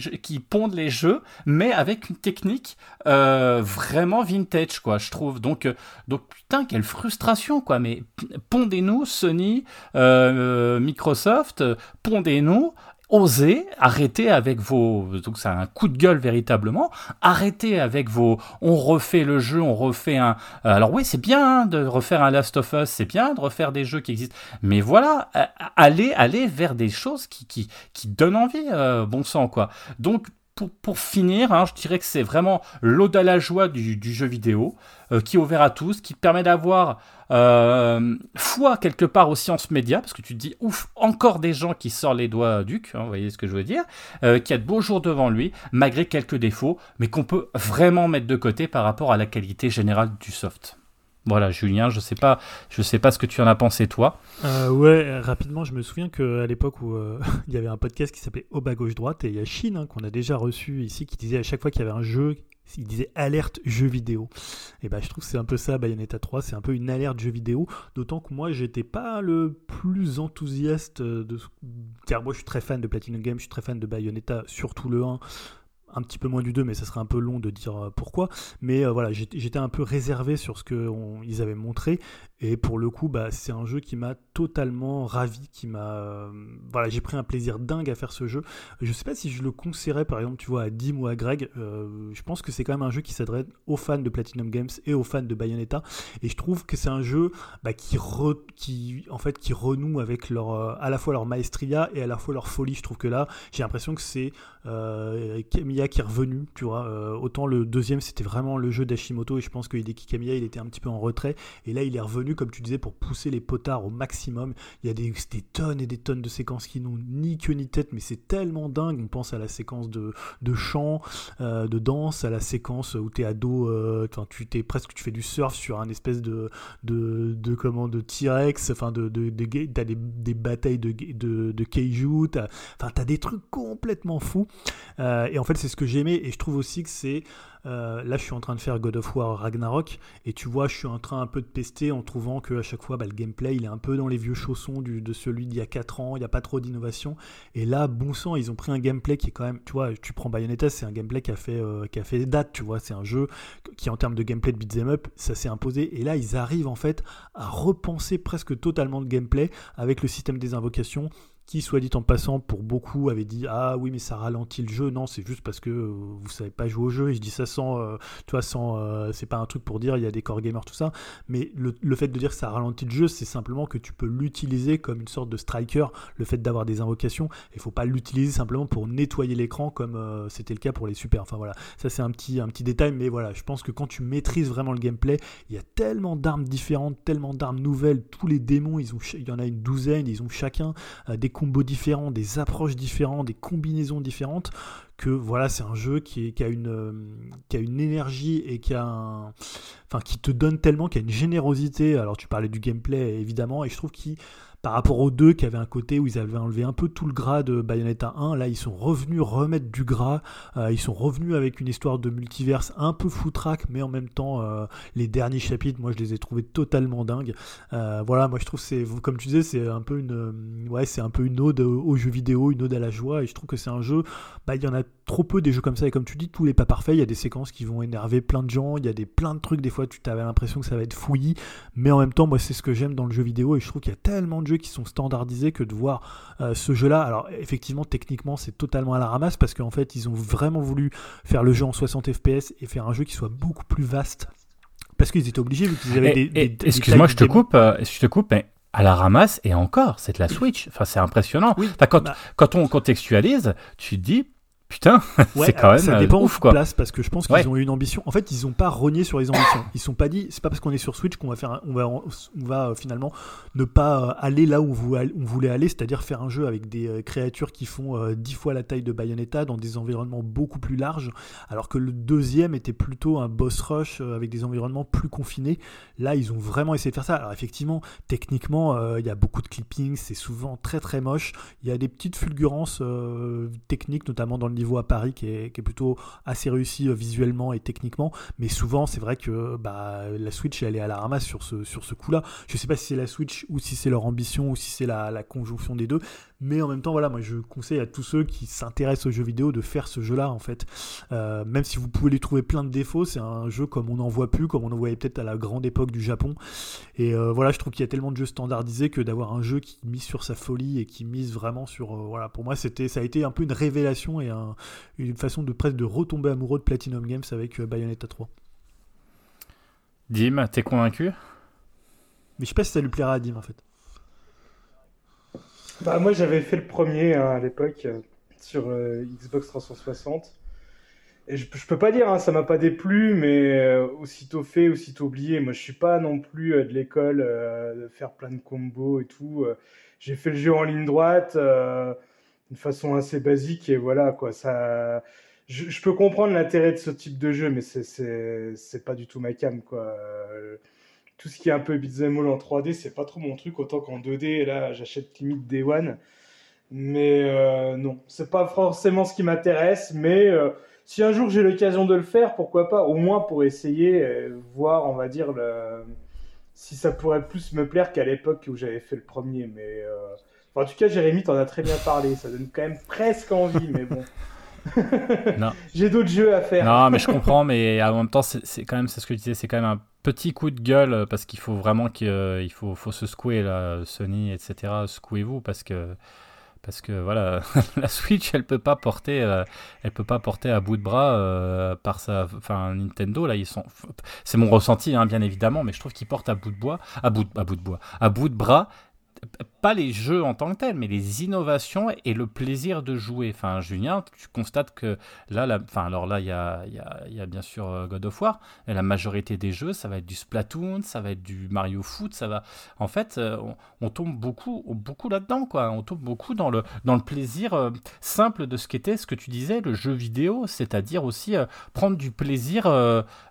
Speaker 1: jeux- mais avec une technique euh, vraiment vintage quoi. Je trouve donc, donc putain quelle frustration quoi. Mais pondez-nous Sony, Microsoft, pondez-nous osez, arrêtez avec vos. Donc, c'est un coup de gueule véritablement. Arrêtez avec vos. On refait le jeu, on refait un. euh, Alors, oui, c'est bien de refaire un Last of Us, c'est bien de refaire des jeux qui existent. Mais voilà, euh, allez, allez vers des choses qui, qui, qui donnent envie, euh, bon sang, quoi. Donc, pour, pour finir, hein, je dirais que c'est vraiment l'ode à la joie du, jeu vidéo, euh, qui est ouvert à tous, qui permet d'avoir euh, foi quelque part aux sciences médias, parce que tu te dis, ouf, encore des gens qui sortent les doigts du cul, hein, vous voyez ce que je veux dire, euh, qui a de beaux jours devant lui, malgré quelques défauts, mais qu'on peut vraiment mettre de côté par rapport à la qualité générale du soft. Voilà, Julien, je sais pas, je sais pas ce que tu en as pensé toi.
Speaker 3: Euh, ouais, rapidement, je me souviens qu'à l'époque où euh, il y avait un podcast qui s'appelait Au bas gauche droite, et il y a Chine hein, qu'on a déjà reçu ici qui disait à chaque fois qu'il y avait un jeu, il disait alerte jeu vidéo. Et ben je trouve que c'est un peu ça, Bayonetta 3, c'est un peu une alerte jeu vidéo. D'autant que moi, j'étais pas le plus enthousiaste de. Car moi, je suis très fan de Platinum Games, je suis très fan de Bayonetta, surtout le 1 un petit peu moins du 2, mais ça serait un peu long de dire euh, pourquoi. Mais euh, voilà, j'étais un peu réservé sur ce qu'ils avaient montré. Et pour le coup, bah, c'est un jeu qui m'a totalement ravi, qui m'a... euh, voilà, j'ai pris un plaisir dingue à faire ce jeu. Je sais pas si je le conseillerais, par exemple, tu vois, à Dim ou à Greg. Je pense que c'est quand même un jeu qui s'adresse aux fans de Platinum Games et aux fans de Bayonetta. Et je trouve que c'est un jeu bah, qui, re- qui, en fait, qui renoue avec leur, à la fois leur maestria et à la fois leur folie. Je trouve que là, j'ai l'impression que c'est euh, Qui est revenu, tu vois. Euh, autant le deuxième, c'était vraiment le jeu d'Hashimoto et je pense que Hideki Kamiya, il était un petit peu en retrait. Et là, il est revenu, comme tu disais, pour pousser les potards au maximum. Il y a des, tonnes et des tonnes de séquences qui n'ont ni queue ni tête, mais c'est tellement dingue. On pense à la séquence de, de chant, euh, de danse, à la séquence où t'es ado, euh, tu t'es presque, tu fais du surf sur un espèce de, de, comment, de T-Rex, enfin, de, de, des, des batailles de, de, kaiju, t'as, enfin, t'as des trucs complètement fous. Et en fait, c'est ce que j'aimais, et je trouve aussi que c'est. euh, là, je suis en train de faire God of War Ragnarok, et tu vois, je suis en train un peu de pester en trouvant que à chaque fois, bah, le gameplay, il est un peu dans les vieux chaussons de celui d'il y a 4 ans, il n'y a pas trop d'innovation. Et là, bon sang, ils ont pris un gameplay qui est quand même, tu vois, tu prends Bayonetta, c'est un gameplay qui a fait, euh, qui date, tu vois, c'est un jeu qui, en termes de gameplay de beat'em up, ça s'est imposé. Et là, ils arrivent en fait à repenser presque totalement le gameplay avec le système des invocations qui, soit dit en passant, pour beaucoup avait dit ah oui mais ça ralentit le jeu. Non, c'est juste parce que euh, vous savez pas jouer au jeu. Et je dis ça sans, euh, sans, euh, c'est pas un truc pour dire il y a des core gamers tout ça. Mais le, le fait de dire que ça ralentit le jeu, c'est simplement que tu peux l'utiliser comme une sorte de striker. Le fait d'avoir des invocations, il faut pas l'utiliser simplement pour nettoyer l'écran comme euh, c'était le cas pour les super. Enfin voilà, ça c'est un petit, un petit détail, mais voilà, je pense que quand tu maîtrises vraiment le gameplay, il y a tellement d'armes différentes, tellement d'armes nouvelles. Tous les démons, ils ont, il y en a une douzaine, ils ont chacun des combos différents, des approches différentes, des combinaisons différentes. Que voilà, c'est un jeu qui, a une, euh, qui a une énergie et qui a qui te donne tellement, qui a une générosité. Alors tu parlais du gameplay évidemment, et je trouve qu'il par rapport aux deux qui avaient un côté où ils avaient enlevé un peu tout le gras de Bayonetta 1, là ils sont revenus remettre du gras, euh, ils sont revenus avec une histoire de multiverse un peu foutraque, mais en même temps euh, les derniers chapitres, moi je les ai trouvés totalement dingues. Euh, voilà, moi je trouve c'est, comme tu disais, c'est un peu une, ouais, c'est un peu une ode aux jeux vidéo, une ode à la joie, et je trouve que c'est un jeu, bah il y en a trop peu des jeux comme ça, et comme tu dis, tous les pas parfaits, il y a des séquences qui vont énerver plein de gens, il y a des plein de trucs, des fois tu avais l'impression que ça va être fouillis, mais en même temps, moi c'est ce que j'aime dans le jeu vidéo, et je trouve qu'il y a tellement de jeux qui sont standardisés que de voir euh, ce jeu-là, alors effectivement, techniquement, c'est totalement à la ramasse, parce qu'en fait, ils ont vraiment voulu faire le jeu en 60 FPS et faire un jeu qui soit beaucoup plus vaste. Parce qu'ils étaient obligés, vu qu'ils avaient
Speaker 1: Et-
Speaker 3: des. des- des
Speaker 1: Excuse-moi, je te
Speaker 3: de démons.
Speaker 1: coupe, euh, je te coupe, mais à la ramasse et encore, c'est de la Switch. Enfin, c'est impressionnant.
Speaker 3: Oui,
Speaker 1: Enfin, quand,
Speaker 3: bah-
Speaker 1: quand on contextualise, tu te dis, putain,
Speaker 3: Ouais,
Speaker 1: c'est quand même
Speaker 3: ça
Speaker 1: euh,
Speaker 3: dépend
Speaker 1: ouf
Speaker 3: où
Speaker 1: quoi.
Speaker 3: place parce que je pense qu'ils
Speaker 1: Ouais.
Speaker 3: ont eu une ambition. En fait, ils n'ont pas renié sur les ambitions. Ils sont pas dit, c'est pas parce qu'on est sur Switch qu'on va faire, un- on va, on va euh, finalement ne pas euh, aller là où on voulait, aller, c'est-à-dire faire un jeu avec des créatures qui font 10 fois la taille de Bayonetta dans des environnements beaucoup plus larges, alors que le deuxième était plutôt un boss rush avec des environnements plus confinés. Là, ils ont vraiment essayé de faire ça. Alors effectivement, techniquement, euh, il y a beaucoup de clipping, c'est souvent très très moche. Il y a des petites fulgurances euh, techniques, notamment dans le niveau à Paris, qui est, plutôt assez réussi euh, visuellement et techniquement. Mais souvent, c'est vrai que bah, la Switch, elle est à la ramasse sur ce, sur ce coup-là. Je sais pas si c'est la Switch ou si c'est leur ambition ou si c'est la, la conjonction des deux. Mais en même temps, voilà, moi je conseille à tous ceux qui s'intéressent aux jeux vidéo de faire ce jeu-là en fait. Euh, même si vous pouvez lui trouver plein de défauts, c'est un jeu comme on n'en voit plus, comme on en voyait peut-être à la grande époque du Japon. Et euh, voilà, je trouve qu'il y a tellement de jeux standardisés que d'avoir un jeu qui mise sur sa folie et qui mise vraiment sur. euh, voilà, pour moi, c'était, ça a été un peu une révélation et un- une façon de presque de retomber amoureux de Platinum Games avec Bayonetta 3.
Speaker 1: Dim, t'es convaincu?
Speaker 3: Mais je sais pas si ça lui plaira à Dim en fait.
Speaker 2: Bah, moi, j'avais fait le premier hein, à l'époque euh, sur euh, Xbox 360. Et je, je peux pas dire, hein, ça m'a pas déplu, mais euh, aussitôt fait, aussitôt oublié. Moi, je suis pas non plus de l'école de faire plein de combos et tout. J'ai fait le jeu en ligne droite d'une façon assez basique et voilà quoi. Ça, je, peux comprendre l'intérêt de ce type de jeu, mais c'est pas du tout ma cam quoi. Tout ce qui est un peu beat'em all en 3D, c'est pas trop mon truc, autant qu'en 2D, là, j'achète limite Day One. Mais euh, non, c'est pas forcément ce qui m'intéresse, mais euh, si un jour j'ai l'occasion de le faire, pourquoi pas, au moins pour essayer, euh, voir, on va dire, le... si ça pourrait plus me plaire qu'à l'époque où j'avais fait le premier. Mais enfin, en tout cas, Jérémy, t'en as très bien parlé, ça donne quand même presque envie, mais bon. J'ai d'autres jeux à faire.
Speaker 1: Non, mais je comprends, mais en même temps, c'est c'est quand même, c'est ce que je disais, c'est quand même un petit coup de gueule euh, parce qu'il faut vraiment qu'il euh, faut, faut se secouer là, Sony, etc. Secouez-vous parce que parce que voilà, la Switch, elle peut pas porter, euh, elle peut pas porter à bout de bras par sa, enfin Nintendo là, ils sont, c'est mon ressenti hein, bien évidemment, mais je trouve qu'ils portent à bout de bois, à bout, à bout de bois, à bout de bras pas les jeux en tant que tels, mais les innovations et le plaisir de jouer. Enfin, Julien, tu constates que là, la- enfin, alors là, il y a, bien sûr euh, God of War, mais la majorité des jeux, ça va être du Splatoon, ça va être du Mario Foot, ça va. En fait, euh, on, tombe beaucoup, beaucoup là-dedans, quoi. On tombe beaucoup dans le, dans le plaisir euh, simple de ce qu'était, ce que tu disais, le jeu vidéo, c'est-à-dire aussi prendre du plaisir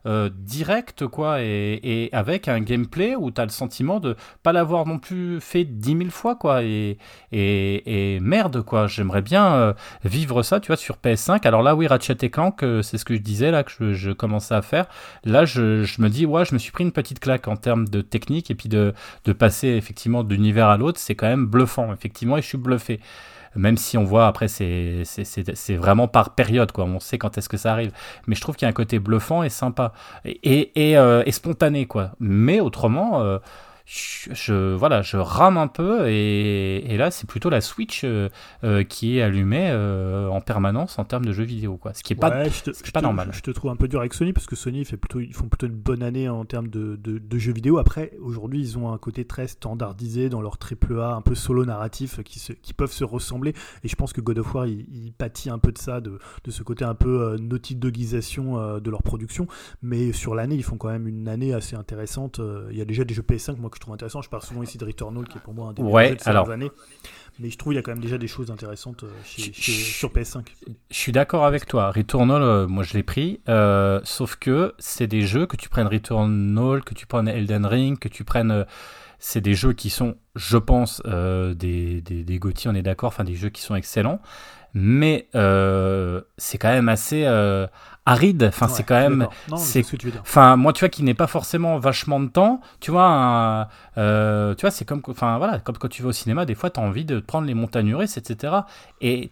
Speaker 1: direct, quoi, et, et avec un gameplay où tu as le sentiment de pas l'avoir non plus fait dix mille fois, quoi. Et, et, merde, quoi. J'aimerais bien euh, vivre ça, tu vois, sur PS5. Alors là, oui, Ratchet et Clank, euh, c'est ce que je disais là, que je, je commençais à faire. Là, je, je me dis, ouais, je me suis pris une petite claque en termes de technique et puis de, de passer effectivement d'univers à l'autre. C'est quand même bluffant, effectivement, et je suis bluffé. Même si on voit après, c'est vraiment par période, quoi. On sait quand est-ce que ça arrive. Mais je trouve qu'il y a un côté bluffant et sympa et, et, euh, spontané, quoi. Mais autrement, je, voilà, je rame un peu et, et là, c'est plutôt la Switch euh, euh, qui est allumée euh, en permanence en termes de jeux vidéo, quoi. Ce qui est pas,
Speaker 3: Ouais, je te,
Speaker 1: ce qui est
Speaker 3: je
Speaker 1: pas
Speaker 3: te-
Speaker 1: normal.
Speaker 3: Je te trouve un peu dur avec Sony parce que Sony fait plutôt, ils font plutôt une bonne année en termes de, de- de jeux vidéo. Après, aujourd'hui, ils ont un côté très standardisé dans leur triple A, un peu solo narratif qui, se- qui peuvent se ressembler. Et je pense que God of War, il, il pâtit un peu de ça, de, de ce côté un peu naughty dogisation de leur production. Mais sur l'année, ils font quand même une année assez intéressante. Il y a déjà des jeux PS5, moi, que je trouve intéressants. Je parle souvent ici de Returnal, qui est pour moi un des
Speaker 1: Ouais,
Speaker 3: jeux de ces
Speaker 1: alors-
Speaker 3: dernières années. Mais je trouve qu'il y a quand même déjà des choses intéressantes euh, chez- chez- sur PS5.
Speaker 1: Je suis d'accord avec toi. Returnal, euh, moi je l'ai pris. euh, sauf que c'est des jeux que tu prennes Returnal, que tu prennes Elden Ring, que tu prennes. c'est des jeux qui sont, je pense, euh, des, des, des on est d'accord, enfin des jeux qui sont excellents. Mais euh, c'est quand même assez aride. Enfin,
Speaker 3: Ouais,
Speaker 1: c'est quand même. c'est-
Speaker 3: ce.
Speaker 1: Enfin, moi, tu vois, qui n'est pas forcément vachement de temps, tu vois, un- euh, tu vois, c'est comme, enfin, voilà, comme quand tu vas au cinéma, des fois, tu as envie de prendre les montagnes russes, etc. Et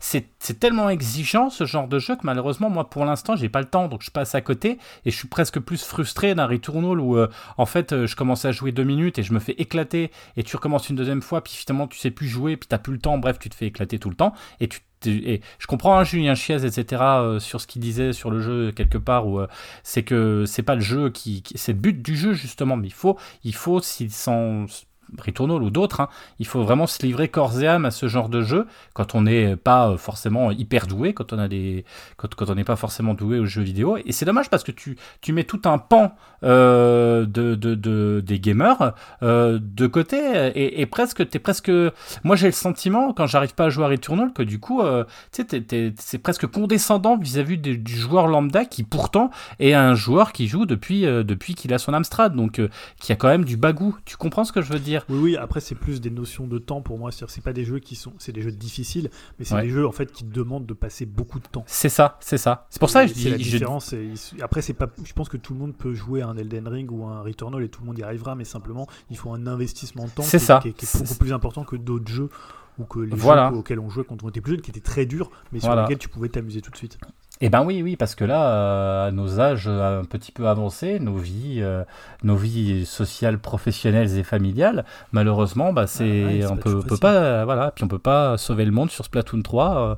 Speaker 1: c'est tellement exigeant, ce genre de jeu, que malheureusement, moi, pour l'instant, j'ai pas le temps, donc je passe à côté, et je suis presque plus frustré d'un Returnal où, euh, en fait, euh, je commence à jouer deux minutes et je me fais éclater, et tu recommences une deuxième fois, puis finalement, tu sais plus jouer, puis t'as plus le temps, bref, tu te fais éclater tout le temps, et tu et je comprends hein, Julien Chiez, etc., euh, sur ce qu'il disait sur le jeu quelque part, où euh, c'est que c'est pas le jeu qui, c'est le but du jeu justement, mais il faut, il faut s'il s'en Returnal ou d'autres, hein, il faut vraiment se livrer corps et âme à ce genre de jeu quand on n'est pas euh, forcément hyper doué, quand on a des, quand, on n'est pas forcément doué aux jeux vidéo. Et c'est dommage parce que tu, tu mets tout un pan euh, de, de, de- des gamers euh, de côté et, presque t'es presque, moi j'ai le sentiment quand j'arrive pas à jouer à Returnal que du coup, c'est presque condescendant vis-à-vis du, joueur lambda qui pourtant est un joueur qui joue depuis, depuis qu'il a son Amstrad, donc qui a quand même du bagou. Tu comprends ce que je veux dire?
Speaker 3: Oui, oui, après c'est plus des notions de temps pour moi. C'est-à-dire c'est pas des jeux qui sont, c'est des jeux difficiles, mais c'est
Speaker 1: Ouais.
Speaker 3: des jeux en fait qui demandent de passer beaucoup de temps.
Speaker 1: C'est ça, c'est ça. C'est pour ça que je
Speaker 3: la
Speaker 1: dis, je-
Speaker 3: différence. et il- Après c'est pas, je pense que tout le monde peut jouer à un Elden Ring ou un Returnal et tout le monde y arrivera, mais simplement il faut un investissement de temps qui,
Speaker 1: ça.
Speaker 3: qui est- qui est
Speaker 1: C'est-
Speaker 3: beaucoup plus important que d'autres jeux ou que les
Speaker 1: Voilà.
Speaker 3: jeux auxquels on jouait quand on était plus jeune, qui étaient très durs, mais sur
Speaker 1: Voilà.
Speaker 3: lesquels tu pouvais t'amuser tout de suite.
Speaker 1: Eh ben oui, oui, parce que là, euh, à nos âges euh, un petit peu avancés, nos vies, euh, nos vies sociales, professionnelles et familiales, malheureusement, bah c'est,
Speaker 3: ouais, c'est
Speaker 1: on peut, peut pas, euh, voilà, puis on peut pas sauver le monde sur Splatoon 3 euh,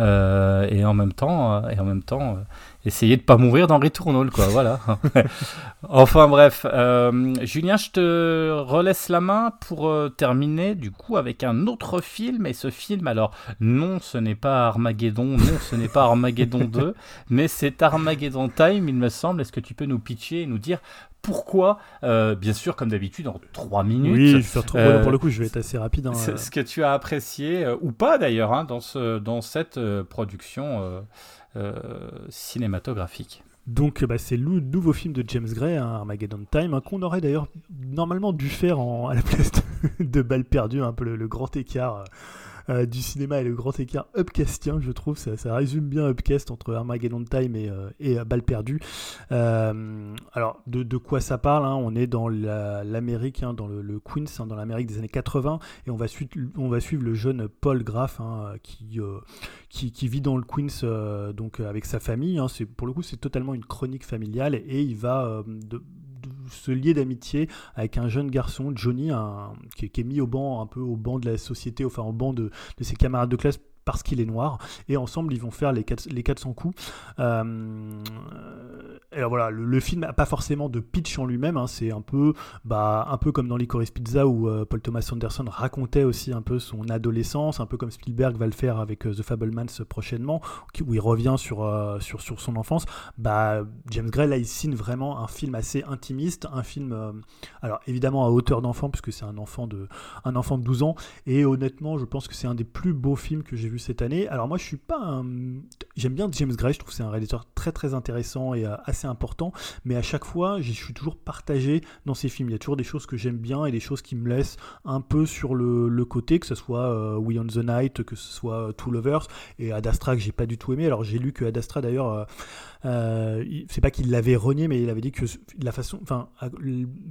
Speaker 1: euh, et en même temps, euh, et en même temps, euh, essayer de pas mourir dans Returnal, quoi, voilà. enfin bref, euh, Julien, je te relaisse la main pour euh, terminer du coup avec un autre film et ce film, alors non, ce n'est pas Armageddon, non, ce n'est pas Armageddon 2, mais c'est Armageddon Time, il me semble. Est-ce que tu peux nous pitcher et nous dire pourquoi, euh, bien sûr, comme d'habitude, en 3 minutes,
Speaker 3: Oui, je vais faire trop-
Speaker 1: euh,
Speaker 3: pour le coup, je vais être assez rapide. hein,
Speaker 1: c'est
Speaker 3: euh.
Speaker 1: ce que tu as apprécié, ou pas d'ailleurs, hein, dans, ce, dans cette production cinématographique.
Speaker 3: Donc bah, c'est le nouveau film de James Gray, hein, Armageddon Time, hein, qu'on aurait d'ailleurs normalement dû faire à la place de, de Balle perdue, un peu le, le grand écart euh, du cinéma et le grand écart upcastien, je trouve. Ça, ça résume bien Upcast entre Armageddon Time et, euh, et euh, Balle perdue. Euh, alors de, quoi ça parle hein? On est dans la- l'Amérique, hein, dans le, Queens, hein, dans l'Amérique des années 80, et on va, suivre, le jeune Paul Graff qui, vit dans le Queens donc avec sa famille. pour le coup c'est totalement une chronique familiale et il va se lier d'amitié avec un jeune garçon, Johnny, un- qui, est- mis au banc, un peu au banc de la société, enfin au banc de ses camarades de classe parce qu'il est noir, et ensemble ils vont faire les, quatre- les 400 coups. Euh, et alors voilà, le, film n'a pas forcément de pitch en lui-même, hein, c'est un peu, bah, un peu comme dans Licorice Pizza où euh, Paul Thomas Anderson racontait aussi un peu son adolescence, un peu comme Spielberg va le faire avec euh, The Fablemans prochainement, où il revient sur, euh, sur, sur son enfance. Bah, James Gray, là, il signe vraiment un film assez intimiste, un film, euh, alors évidemment à hauteur d'enfant, puisque c'est un enfant de, un enfant de 12 ans, et honnêtement, je pense que c'est un des plus beaux films que j'ai cette année. Alors moi, je suis pas un... J'aime bien James Gray, je trouve que c'est un réalisateur très très intéressant et euh, assez important, mais à chaque fois, je suis toujours partagé dans ces films. Il y a toujours des choses que j'aime bien et des choses qui me laissent un peu sur le, côté, que ce soit euh, We on the Night, que ce soit euh, Two Lovers, et Ad Astra que j'ai pas du tout aimé. Alors j'ai lu que Ad Astra d'ailleurs... il- c'est pas qu'il l'avait renié, mais il avait dit que la façon, enfin,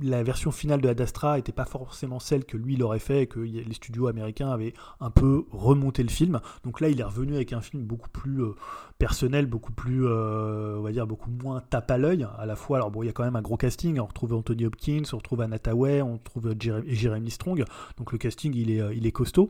Speaker 3: la version finale de Ad Astra était pas forcément celle que lui il aurait fait et que les studios américains avaient un peu remonté le film. Donc là, il est revenu avec un film beaucoup plus euh, personnel, beaucoup plus, euh, on va dire, beaucoup moins tape à l'œil. À la fois, alors bon, il y a quand même un gros casting. On retrouve Anthony Hopkins, on retrouve Anna on retrouve Jere- Jeremy Strong. Donc le casting, il est, euh, il est costaud.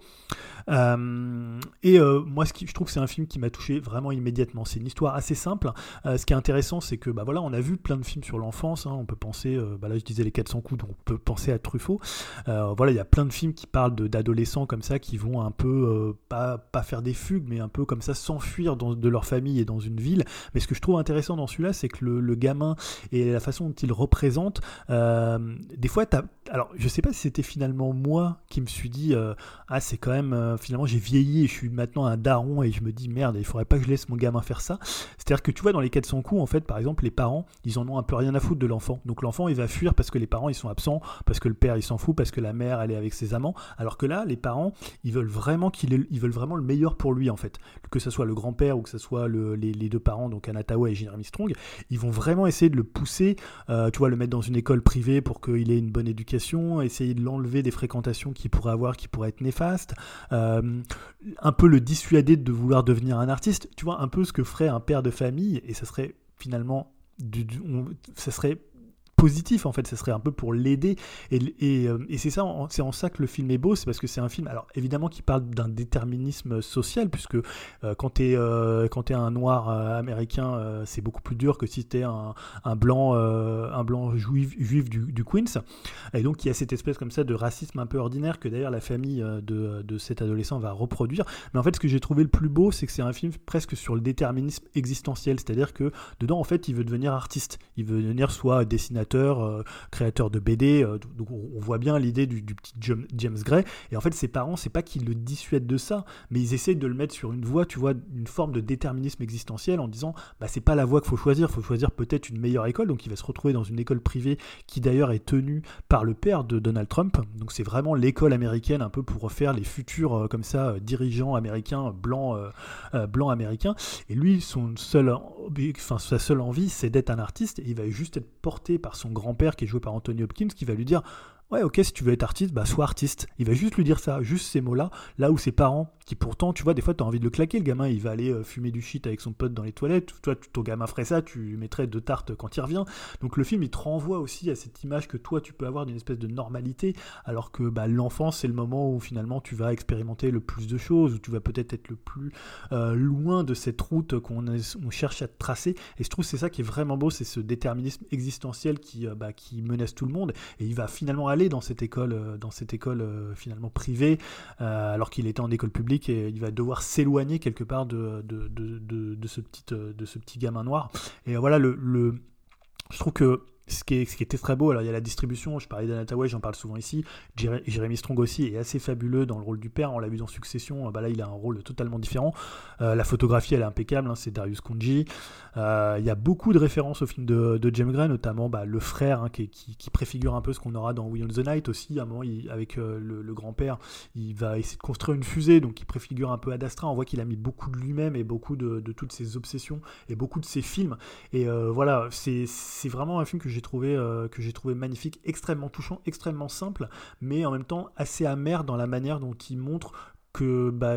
Speaker 3: Euh, et euh, moi, ce qui, je trouve que c'est un film qui m'a touché vraiment immédiatement. C'est une histoire assez simple. Euh, ce qui est intéressant, c'est que bah voilà, on a vu plein de films sur l'enfance. hein. On peut penser, euh, bah là, je disais les 400 coups, donc on peut penser à Truffaut. Euh, voilà, il y a plein de films qui parlent d'adolescents comme ça, qui vont un peu euh, pas, pas faire des fugues, mais un peu comme ça s'enfuir de leur famille et dans une ville. Mais ce que je trouve intéressant dans celui-là, c'est que le, gamin et la façon dont il représente, euh, des fois, t'as- alors je sais pas si c'était finalement moi qui me suis dit, euh, ah c'est quand même, euh, finalement j'ai vieilli et je suis maintenant un daron et je me dis merde, il faudrait pas que je laisse mon gamin faire ça. C'est-à-dire que tu vois, dans les 400 coups, en fait, par exemple, les parents, ils en ont un peu rien à foutre de l'enfant. Donc l'enfant, il va fuir parce que les parents, ils sont absents, parce que le père, il s'en fout, parce que la mère, elle est avec ses amants. Alors que là, les parents, ils veulent vraiment qu'il ils veulent vraiment le meilleur pour lui, en fait. Que ce soit le grand-père ou que ce soit le- les, deux parents, donc Anatawa et Jeremy Strong, ils vont vraiment essayer de le pousser, euh, tu vois, le mettre dans une école privée pour qu'il ait une bonne éducation, essayer de l'enlever des fréquentations qu'il pourrait avoir, qui pourraient être néfastes, euh, un peu le dissuader de vouloir devenir un artiste, tu vois, un peu ce que ferait un père de famille, et ça serait finalement, du, ça serait positif en fait, ça serait un peu pour l'aider. Et, et, euh, c'est ça, c'est en ça que le film est beau, c'est parce que c'est un film, alors évidemment qui parle d'un déterminisme social puisque euh, quand t'es euh, quand t'es un noir américain, c'est beaucoup plus dur que si t'es un, un blanc un blanc juif, du, du Queens. Et donc il y a cette espèce comme ça de racisme un peu ordinaire que d'ailleurs la famille de, de cet adolescent va reproduire. Mais en fait, ce que j'ai trouvé le plus beau, c'est que c'est un film presque sur le déterminisme existentiel, c'est-à-dire que dedans, en fait, il veut devenir artiste, il veut devenir soit dessinateur, euh, créateur de BD. euh, donc on voit bien l'idée du, petit Jam- James Gray. Et en fait, ses parents, c'est pas qu'ils le dissuadent de ça, mais ils essayent de le mettre sur une voie, tu vois, une forme de déterminisme existentiel en disant, bah c'est pas la voie qu'il faut choisir, faut choisir peut-être une meilleure école. Donc il va se retrouver dans une école privée qui d'ailleurs est tenue par le père de Donald Trump. Donc c'est vraiment l'école américaine un peu pour refaire les futurs euh, comme ça dirigeants américains blancs blancs américains. Et lui, son seul, enfin sa seule envie, c'est d'être un artiste. Et il va juste être porté par son grand-père qui est joué par Anthony Hopkins, qui va lui dire Ouais, ok, si tu veux être artiste, bah sois artiste. Il va juste lui dire ça, juste ces mots-là, là où ses parents, qui pourtant, tu vois, des fois, tu as envie de le claquer, le gamin, il va aller euh, fumer du shit avec son pote dans les toilettes. Toi, ton gamin ferait ça, tu lui mettrais deux tartes quand il revient. Donc le film, il te renvoie aussi à cette image que toi, tu peux avoir d'une espèce de normalité, alors que bah, l'enfance, c'est le moment où finalement tu vas expérimenter le plus de choses, où tu vas peut-être être le plus euh, loin de cette route qu'on cherche à tracer. Et je trouve c'est ça qui est vraiment beau, c'est ce déterminisme existentiel qui, euh, bah, qui menace tout le monde. Et il va finalement aller dans cette école, euh, dans cette école euh, finalement privée, euh, alors qu'il était en école publique, et il va devoir s'éloigner quelque part de, ce, petit, de ce petit gamin noir. Et voilà, le, le- je trouve que ce qui, était très beau, alors il y a la distribution, je parlais d'Anna Tawai, j'en parle souvent ici, Jere- Jeremy Strong aussi est assez fabuleux dans le rôle du père, on l'a vu dans Succession, euh, bah là il a un rôle totalement différent, Euh, la photographie elle est impeccable, hein, c'est Darius Kunji, Euh, il y a beaucoup de références au film de, de James Gray, notamment bah, le frère hein, qui, préfigure un peu ce qu'on aura dans We on the Night aussi, à avec le, grand-père, il va essayer de construire une fusée, donc il préfigure un peu Ad Astra, on voit qu'il a mis beaucoup de lui-même et beaucoup de, de toutes ses obsessions et beaucoup de ses films, et voilà, c'est vraiment un film que j'ai trouvé, euh, que j'ai trouvé magnifique, extrêmement touchant, extrêmement simple, mais en même temps assez amer dans la manière dont il montre que bah,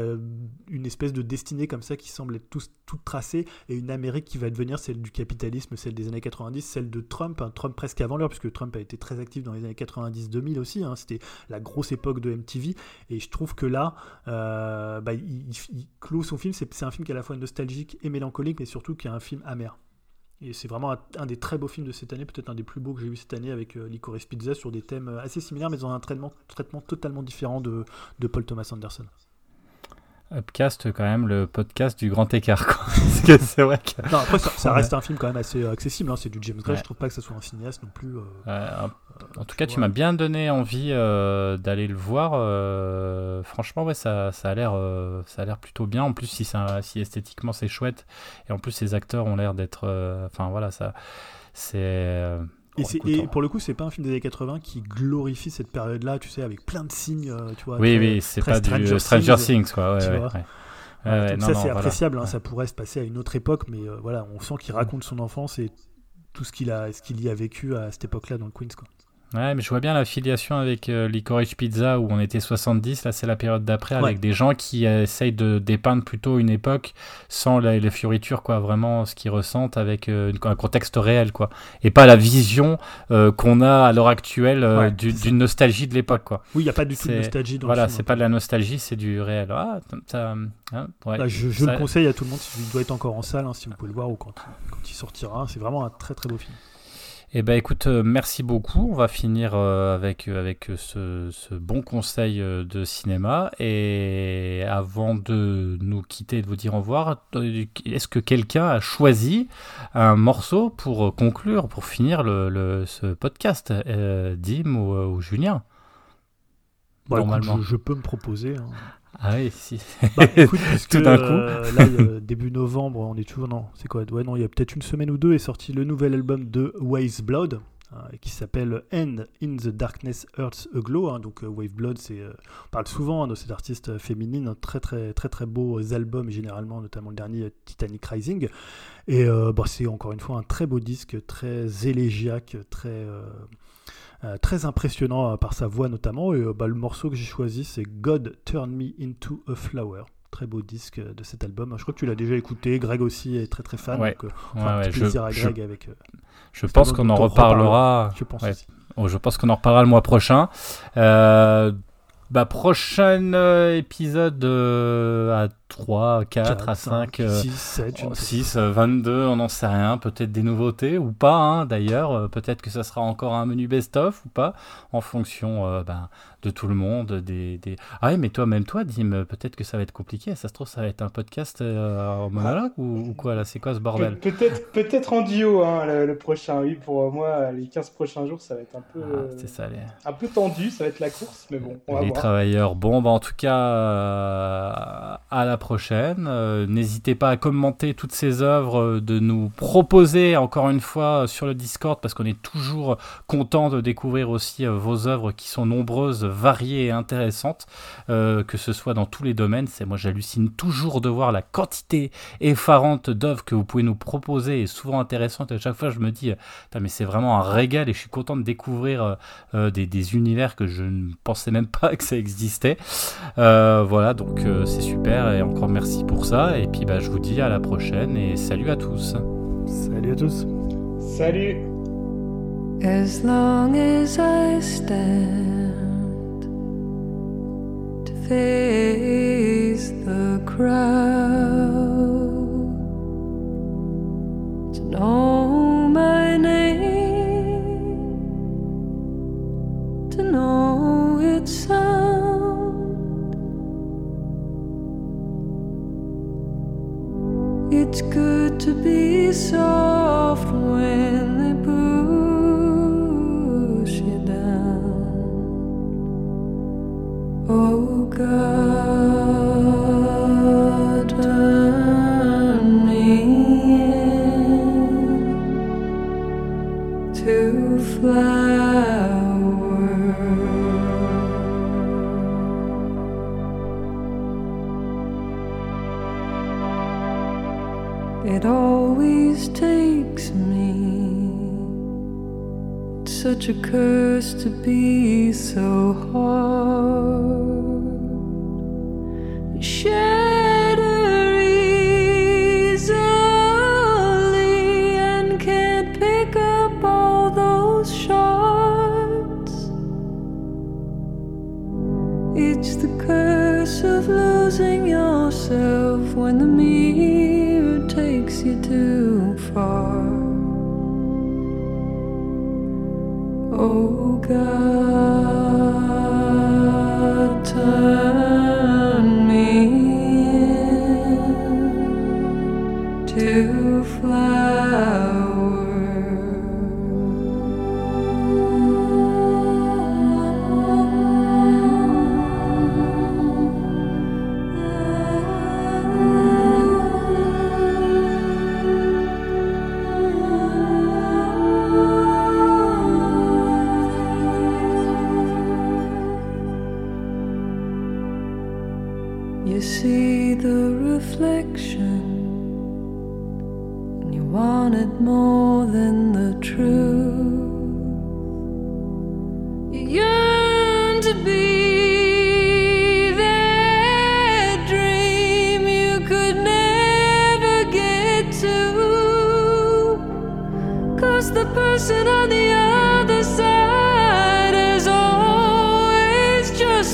Speaker 3: une espèce de destinée comme ça qui semble être toute tracée et une Amérique qui va devenir celle du capitalisme, celle des années 90, celle de Trump, hein, Trump presque avant l'heure, puisque Trump a été très actif dans les années 90-2000 aussi, hein, c'était la grosse époque de MTV, et je trouve que là, euh, bah, il, clôt son film, c'est un film qui est à la fois nostalgique et mélancolique, mais surtout qui est un film amer. Et c'est vraiment un, des très beaux films de cette année, peut-être un des plus beaux que j'ai vu cette année avec euh, Licorice Pizza sur des thèmes euh, assez similaires, mais dans un traitement, traitement totalement différent de Paul Thomas Anderson.
Speaker 1: Upcast, quand même, le podcast du grand écart. Quoi. Parce que c'est vrai que.
Speaker 3: Non, après, ça, reste un film quand même assez accessible. hein, C'est du James Gray.
Speaker 1: Ouais.
Speaker 3: Je trouve pas que ça soit un cinéaste non plus. euh,
Speaker 1: Euh, en tout cas, tu m'as bien donné envie euh, d'aller le voir. euh, franchement, ouais, ça, ça a l'air, ça a l'air plutôt bien. En plus, si, ça, si esthétiquement c'est chouette, et en plus ces acteurs ont l'air d'être, enfin voilà, ça, c'est.
Speaker 3: Et,
Speaker 1: bon,
Speaker 3: c'est-
Speaker 1: écoute,
Speaker 3: et
Speaker 1: on-
Speaker 3: pour le coup, c'est pas un film des années 80 qui glorifie cette période-là, tu sais, avec plein de signes, euh, tu vois.
Speaker 1: oui,
Speaker 3: très-
Speaker 1: oui, c'est pas du Stranger Things, quoi. Ouais,
Speaker 3: tu
Speaker 1: ouais,
Speaker 3: vois.
Speaker 1: ouais.
Speaker 3: Voilà,
Speaker 1: Ouais,
Speaker 3: donc
Speaker 1: non,
Speaker 3: ça, c'est
Speaker 1: voilà.
Speaker 3: appréciable. hein. Ça pourrait se passer à une autre époque, mais euh, voilà, on sent qu'il raconte son enfance et tout ce qu'il a, ce qu'il y a vécu à cette époque-là dans le Queens, quoi.
Speaker 1: Ouais, mais je vois bien la filiation avec euh, Licorice Pizza où on était 70, là c'est la période d'après,
Speaker 3: Ouais.
Speaker 1: avec des gens qui euh, essayent de dépeindre plutôt une époque sans les fioritures, quoi, vraiment ce qu'ils ressentent avec euh, une- un contexte réel, quoi. Et pas la vision euh, qu'on a à l'heure actuelle euh,
Speaker 3: Ouais,
Speaker 1: du- d'une nostalgie de l'époque, quoi.
Speaker 3: Oui, il n'y a pas du tout de nostalgie dans
Speaker 1: Voilà,
Speaker 3: le film.
Speaker 1: c'est
Speaker 3: hein.
Speaker 1: pas de la nostalgie, c'est du réel. Ah, ça, hein, ouais.
Speaker 3: Bah, je je
Speaker 1: Ça-
Speaker 3: le conseille à tout le monde, il doit être encore en salle, hein, si vous pouvez le voir ou quand, quand il sortira. C'est vraiment un très très beau film.
Speaker 1: Eh ben écoute, euh, merci beaucoup. On va finir euh, avec, euh, avec ce, ce bon conseil de cinéma. Et avant de nous quitter et de vous dire au revoir, est-ce que quelqu'un a choisi un morceau pour conclure, pour finir le, le- ce podcast Dim ou, ou Julien?
Speaker 3: Bon, écoute,
Speaker 1: Normalement.
Speaker 3: je, je peux me proposer. hein.
Speaker 1: Ah oui, si.
Speaker 3: Bah, écoute, puisque,
Speaker 1: Tout d'un
Speaker 3: euh, là, a début novembre, on est toujours. Non, c'est quoi Ouais, non, il y a peut-être une semaine ou deux est sorti le nouvel album de Wave Blood. hein, qui s'appelle End in the Darkness Earth's Aglow. hein. donc euh, Wave Blood, c'est, euh, on parle souvent hein, de cette artiste euh, féminine, hein, très très très très beaux albums généralement, notamment le dernier Titanic Rising. Et bah, c'est encore une fois un très beau disque, très élégiaque, très euh, très impressionnant euh, par sa voix notamment. Et euh, bah, le morceau que j'ai choisi, c'est God Turn Me Into a Flower. Très beau disque de cet album. Je crois que tu l'as déjà écouté. Greg aussi est très très fan.
Speaker 1: Ouais.
Speaker 3: Donc,
Speaker 1: Ouais, ouais, je-
Speaker 3: plaisir à
Speaker 1: je-
Speaker 3: Greg avec.
Speaker 1: Je pense qu'on en reparlera.
Speaker 3: Je pense.
Speaker 1: Oh, je qu'on en reparlera le mois prochain. Bah, prochain épisode à 3, 4, à 5,
Speaker 3: 6, 7, je ne sais
Speaker 1: 6, 22, on n'en sait rien. Peut-être des nouveautés ou pas, hein, d'ailleurs. Euh, Peut-être que ça sera encore un menu best-of ou pas, en fonction euh, ben, de tout le monde. Des, des... Ah oui, mais toi, même toi, Dim, peut-être que ça va être compliqué. Ça se trouve, ça va être un podcast euh, en monologue ou, ou quoi là C'est quoi ce bordel
Speaker 2: Pe- Peut-être peut-être en duo hein, le, le prochain. Oui, pour moi, les 15 prochains jours, ça va être un peu,
Speaker 1: Ah,
Speaker 2: euh,
Speaker 1: C'est ça, les...
Speaker 2: un peu tendu. Ça va être la course, mais bon, on va
Speaker 1: les
Speaker 2: voir.
Speaker 1: travailleurs. Bon, bah, en tout cas, euh, à la Euh, N'hésitez pas à commenter toutes ces œuvres, euh, de nous proposer encore une fois euh, sur le Discord parce qu'on est toujours content de découvrir aussi vos œuvres qui sont nombreuses, variées et intéressantes, que ce soit dans tous les domaines. C'est moi j'hallucine toujours de voir la quantité effarante d'œuvres que vous pouvez nous proposer et souvent intéressantes. À chaque fois je me dis, mais c'est vraiment un régal et je suis content de découvrir des, univers que je ne pensais même pas que ça existait. Voilà, donc c'est super et encore merci pour ça. Et puis bah, je vous dis à la prochaine et salut à tous.
Speaker 3: Salut à tous.
Speaker 2: Salut
Speaker 9: As long as I stand to face the crowd, to know my name, to know its sound. It's good to be soft when they push you down. Oh God, turn me into flower. It always takes me. It's such a curse to be so hard. Shatter easily and can't pick up all those shards. It's the curse of losing yourself when the too far. Oh God,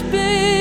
Speaker 9: spin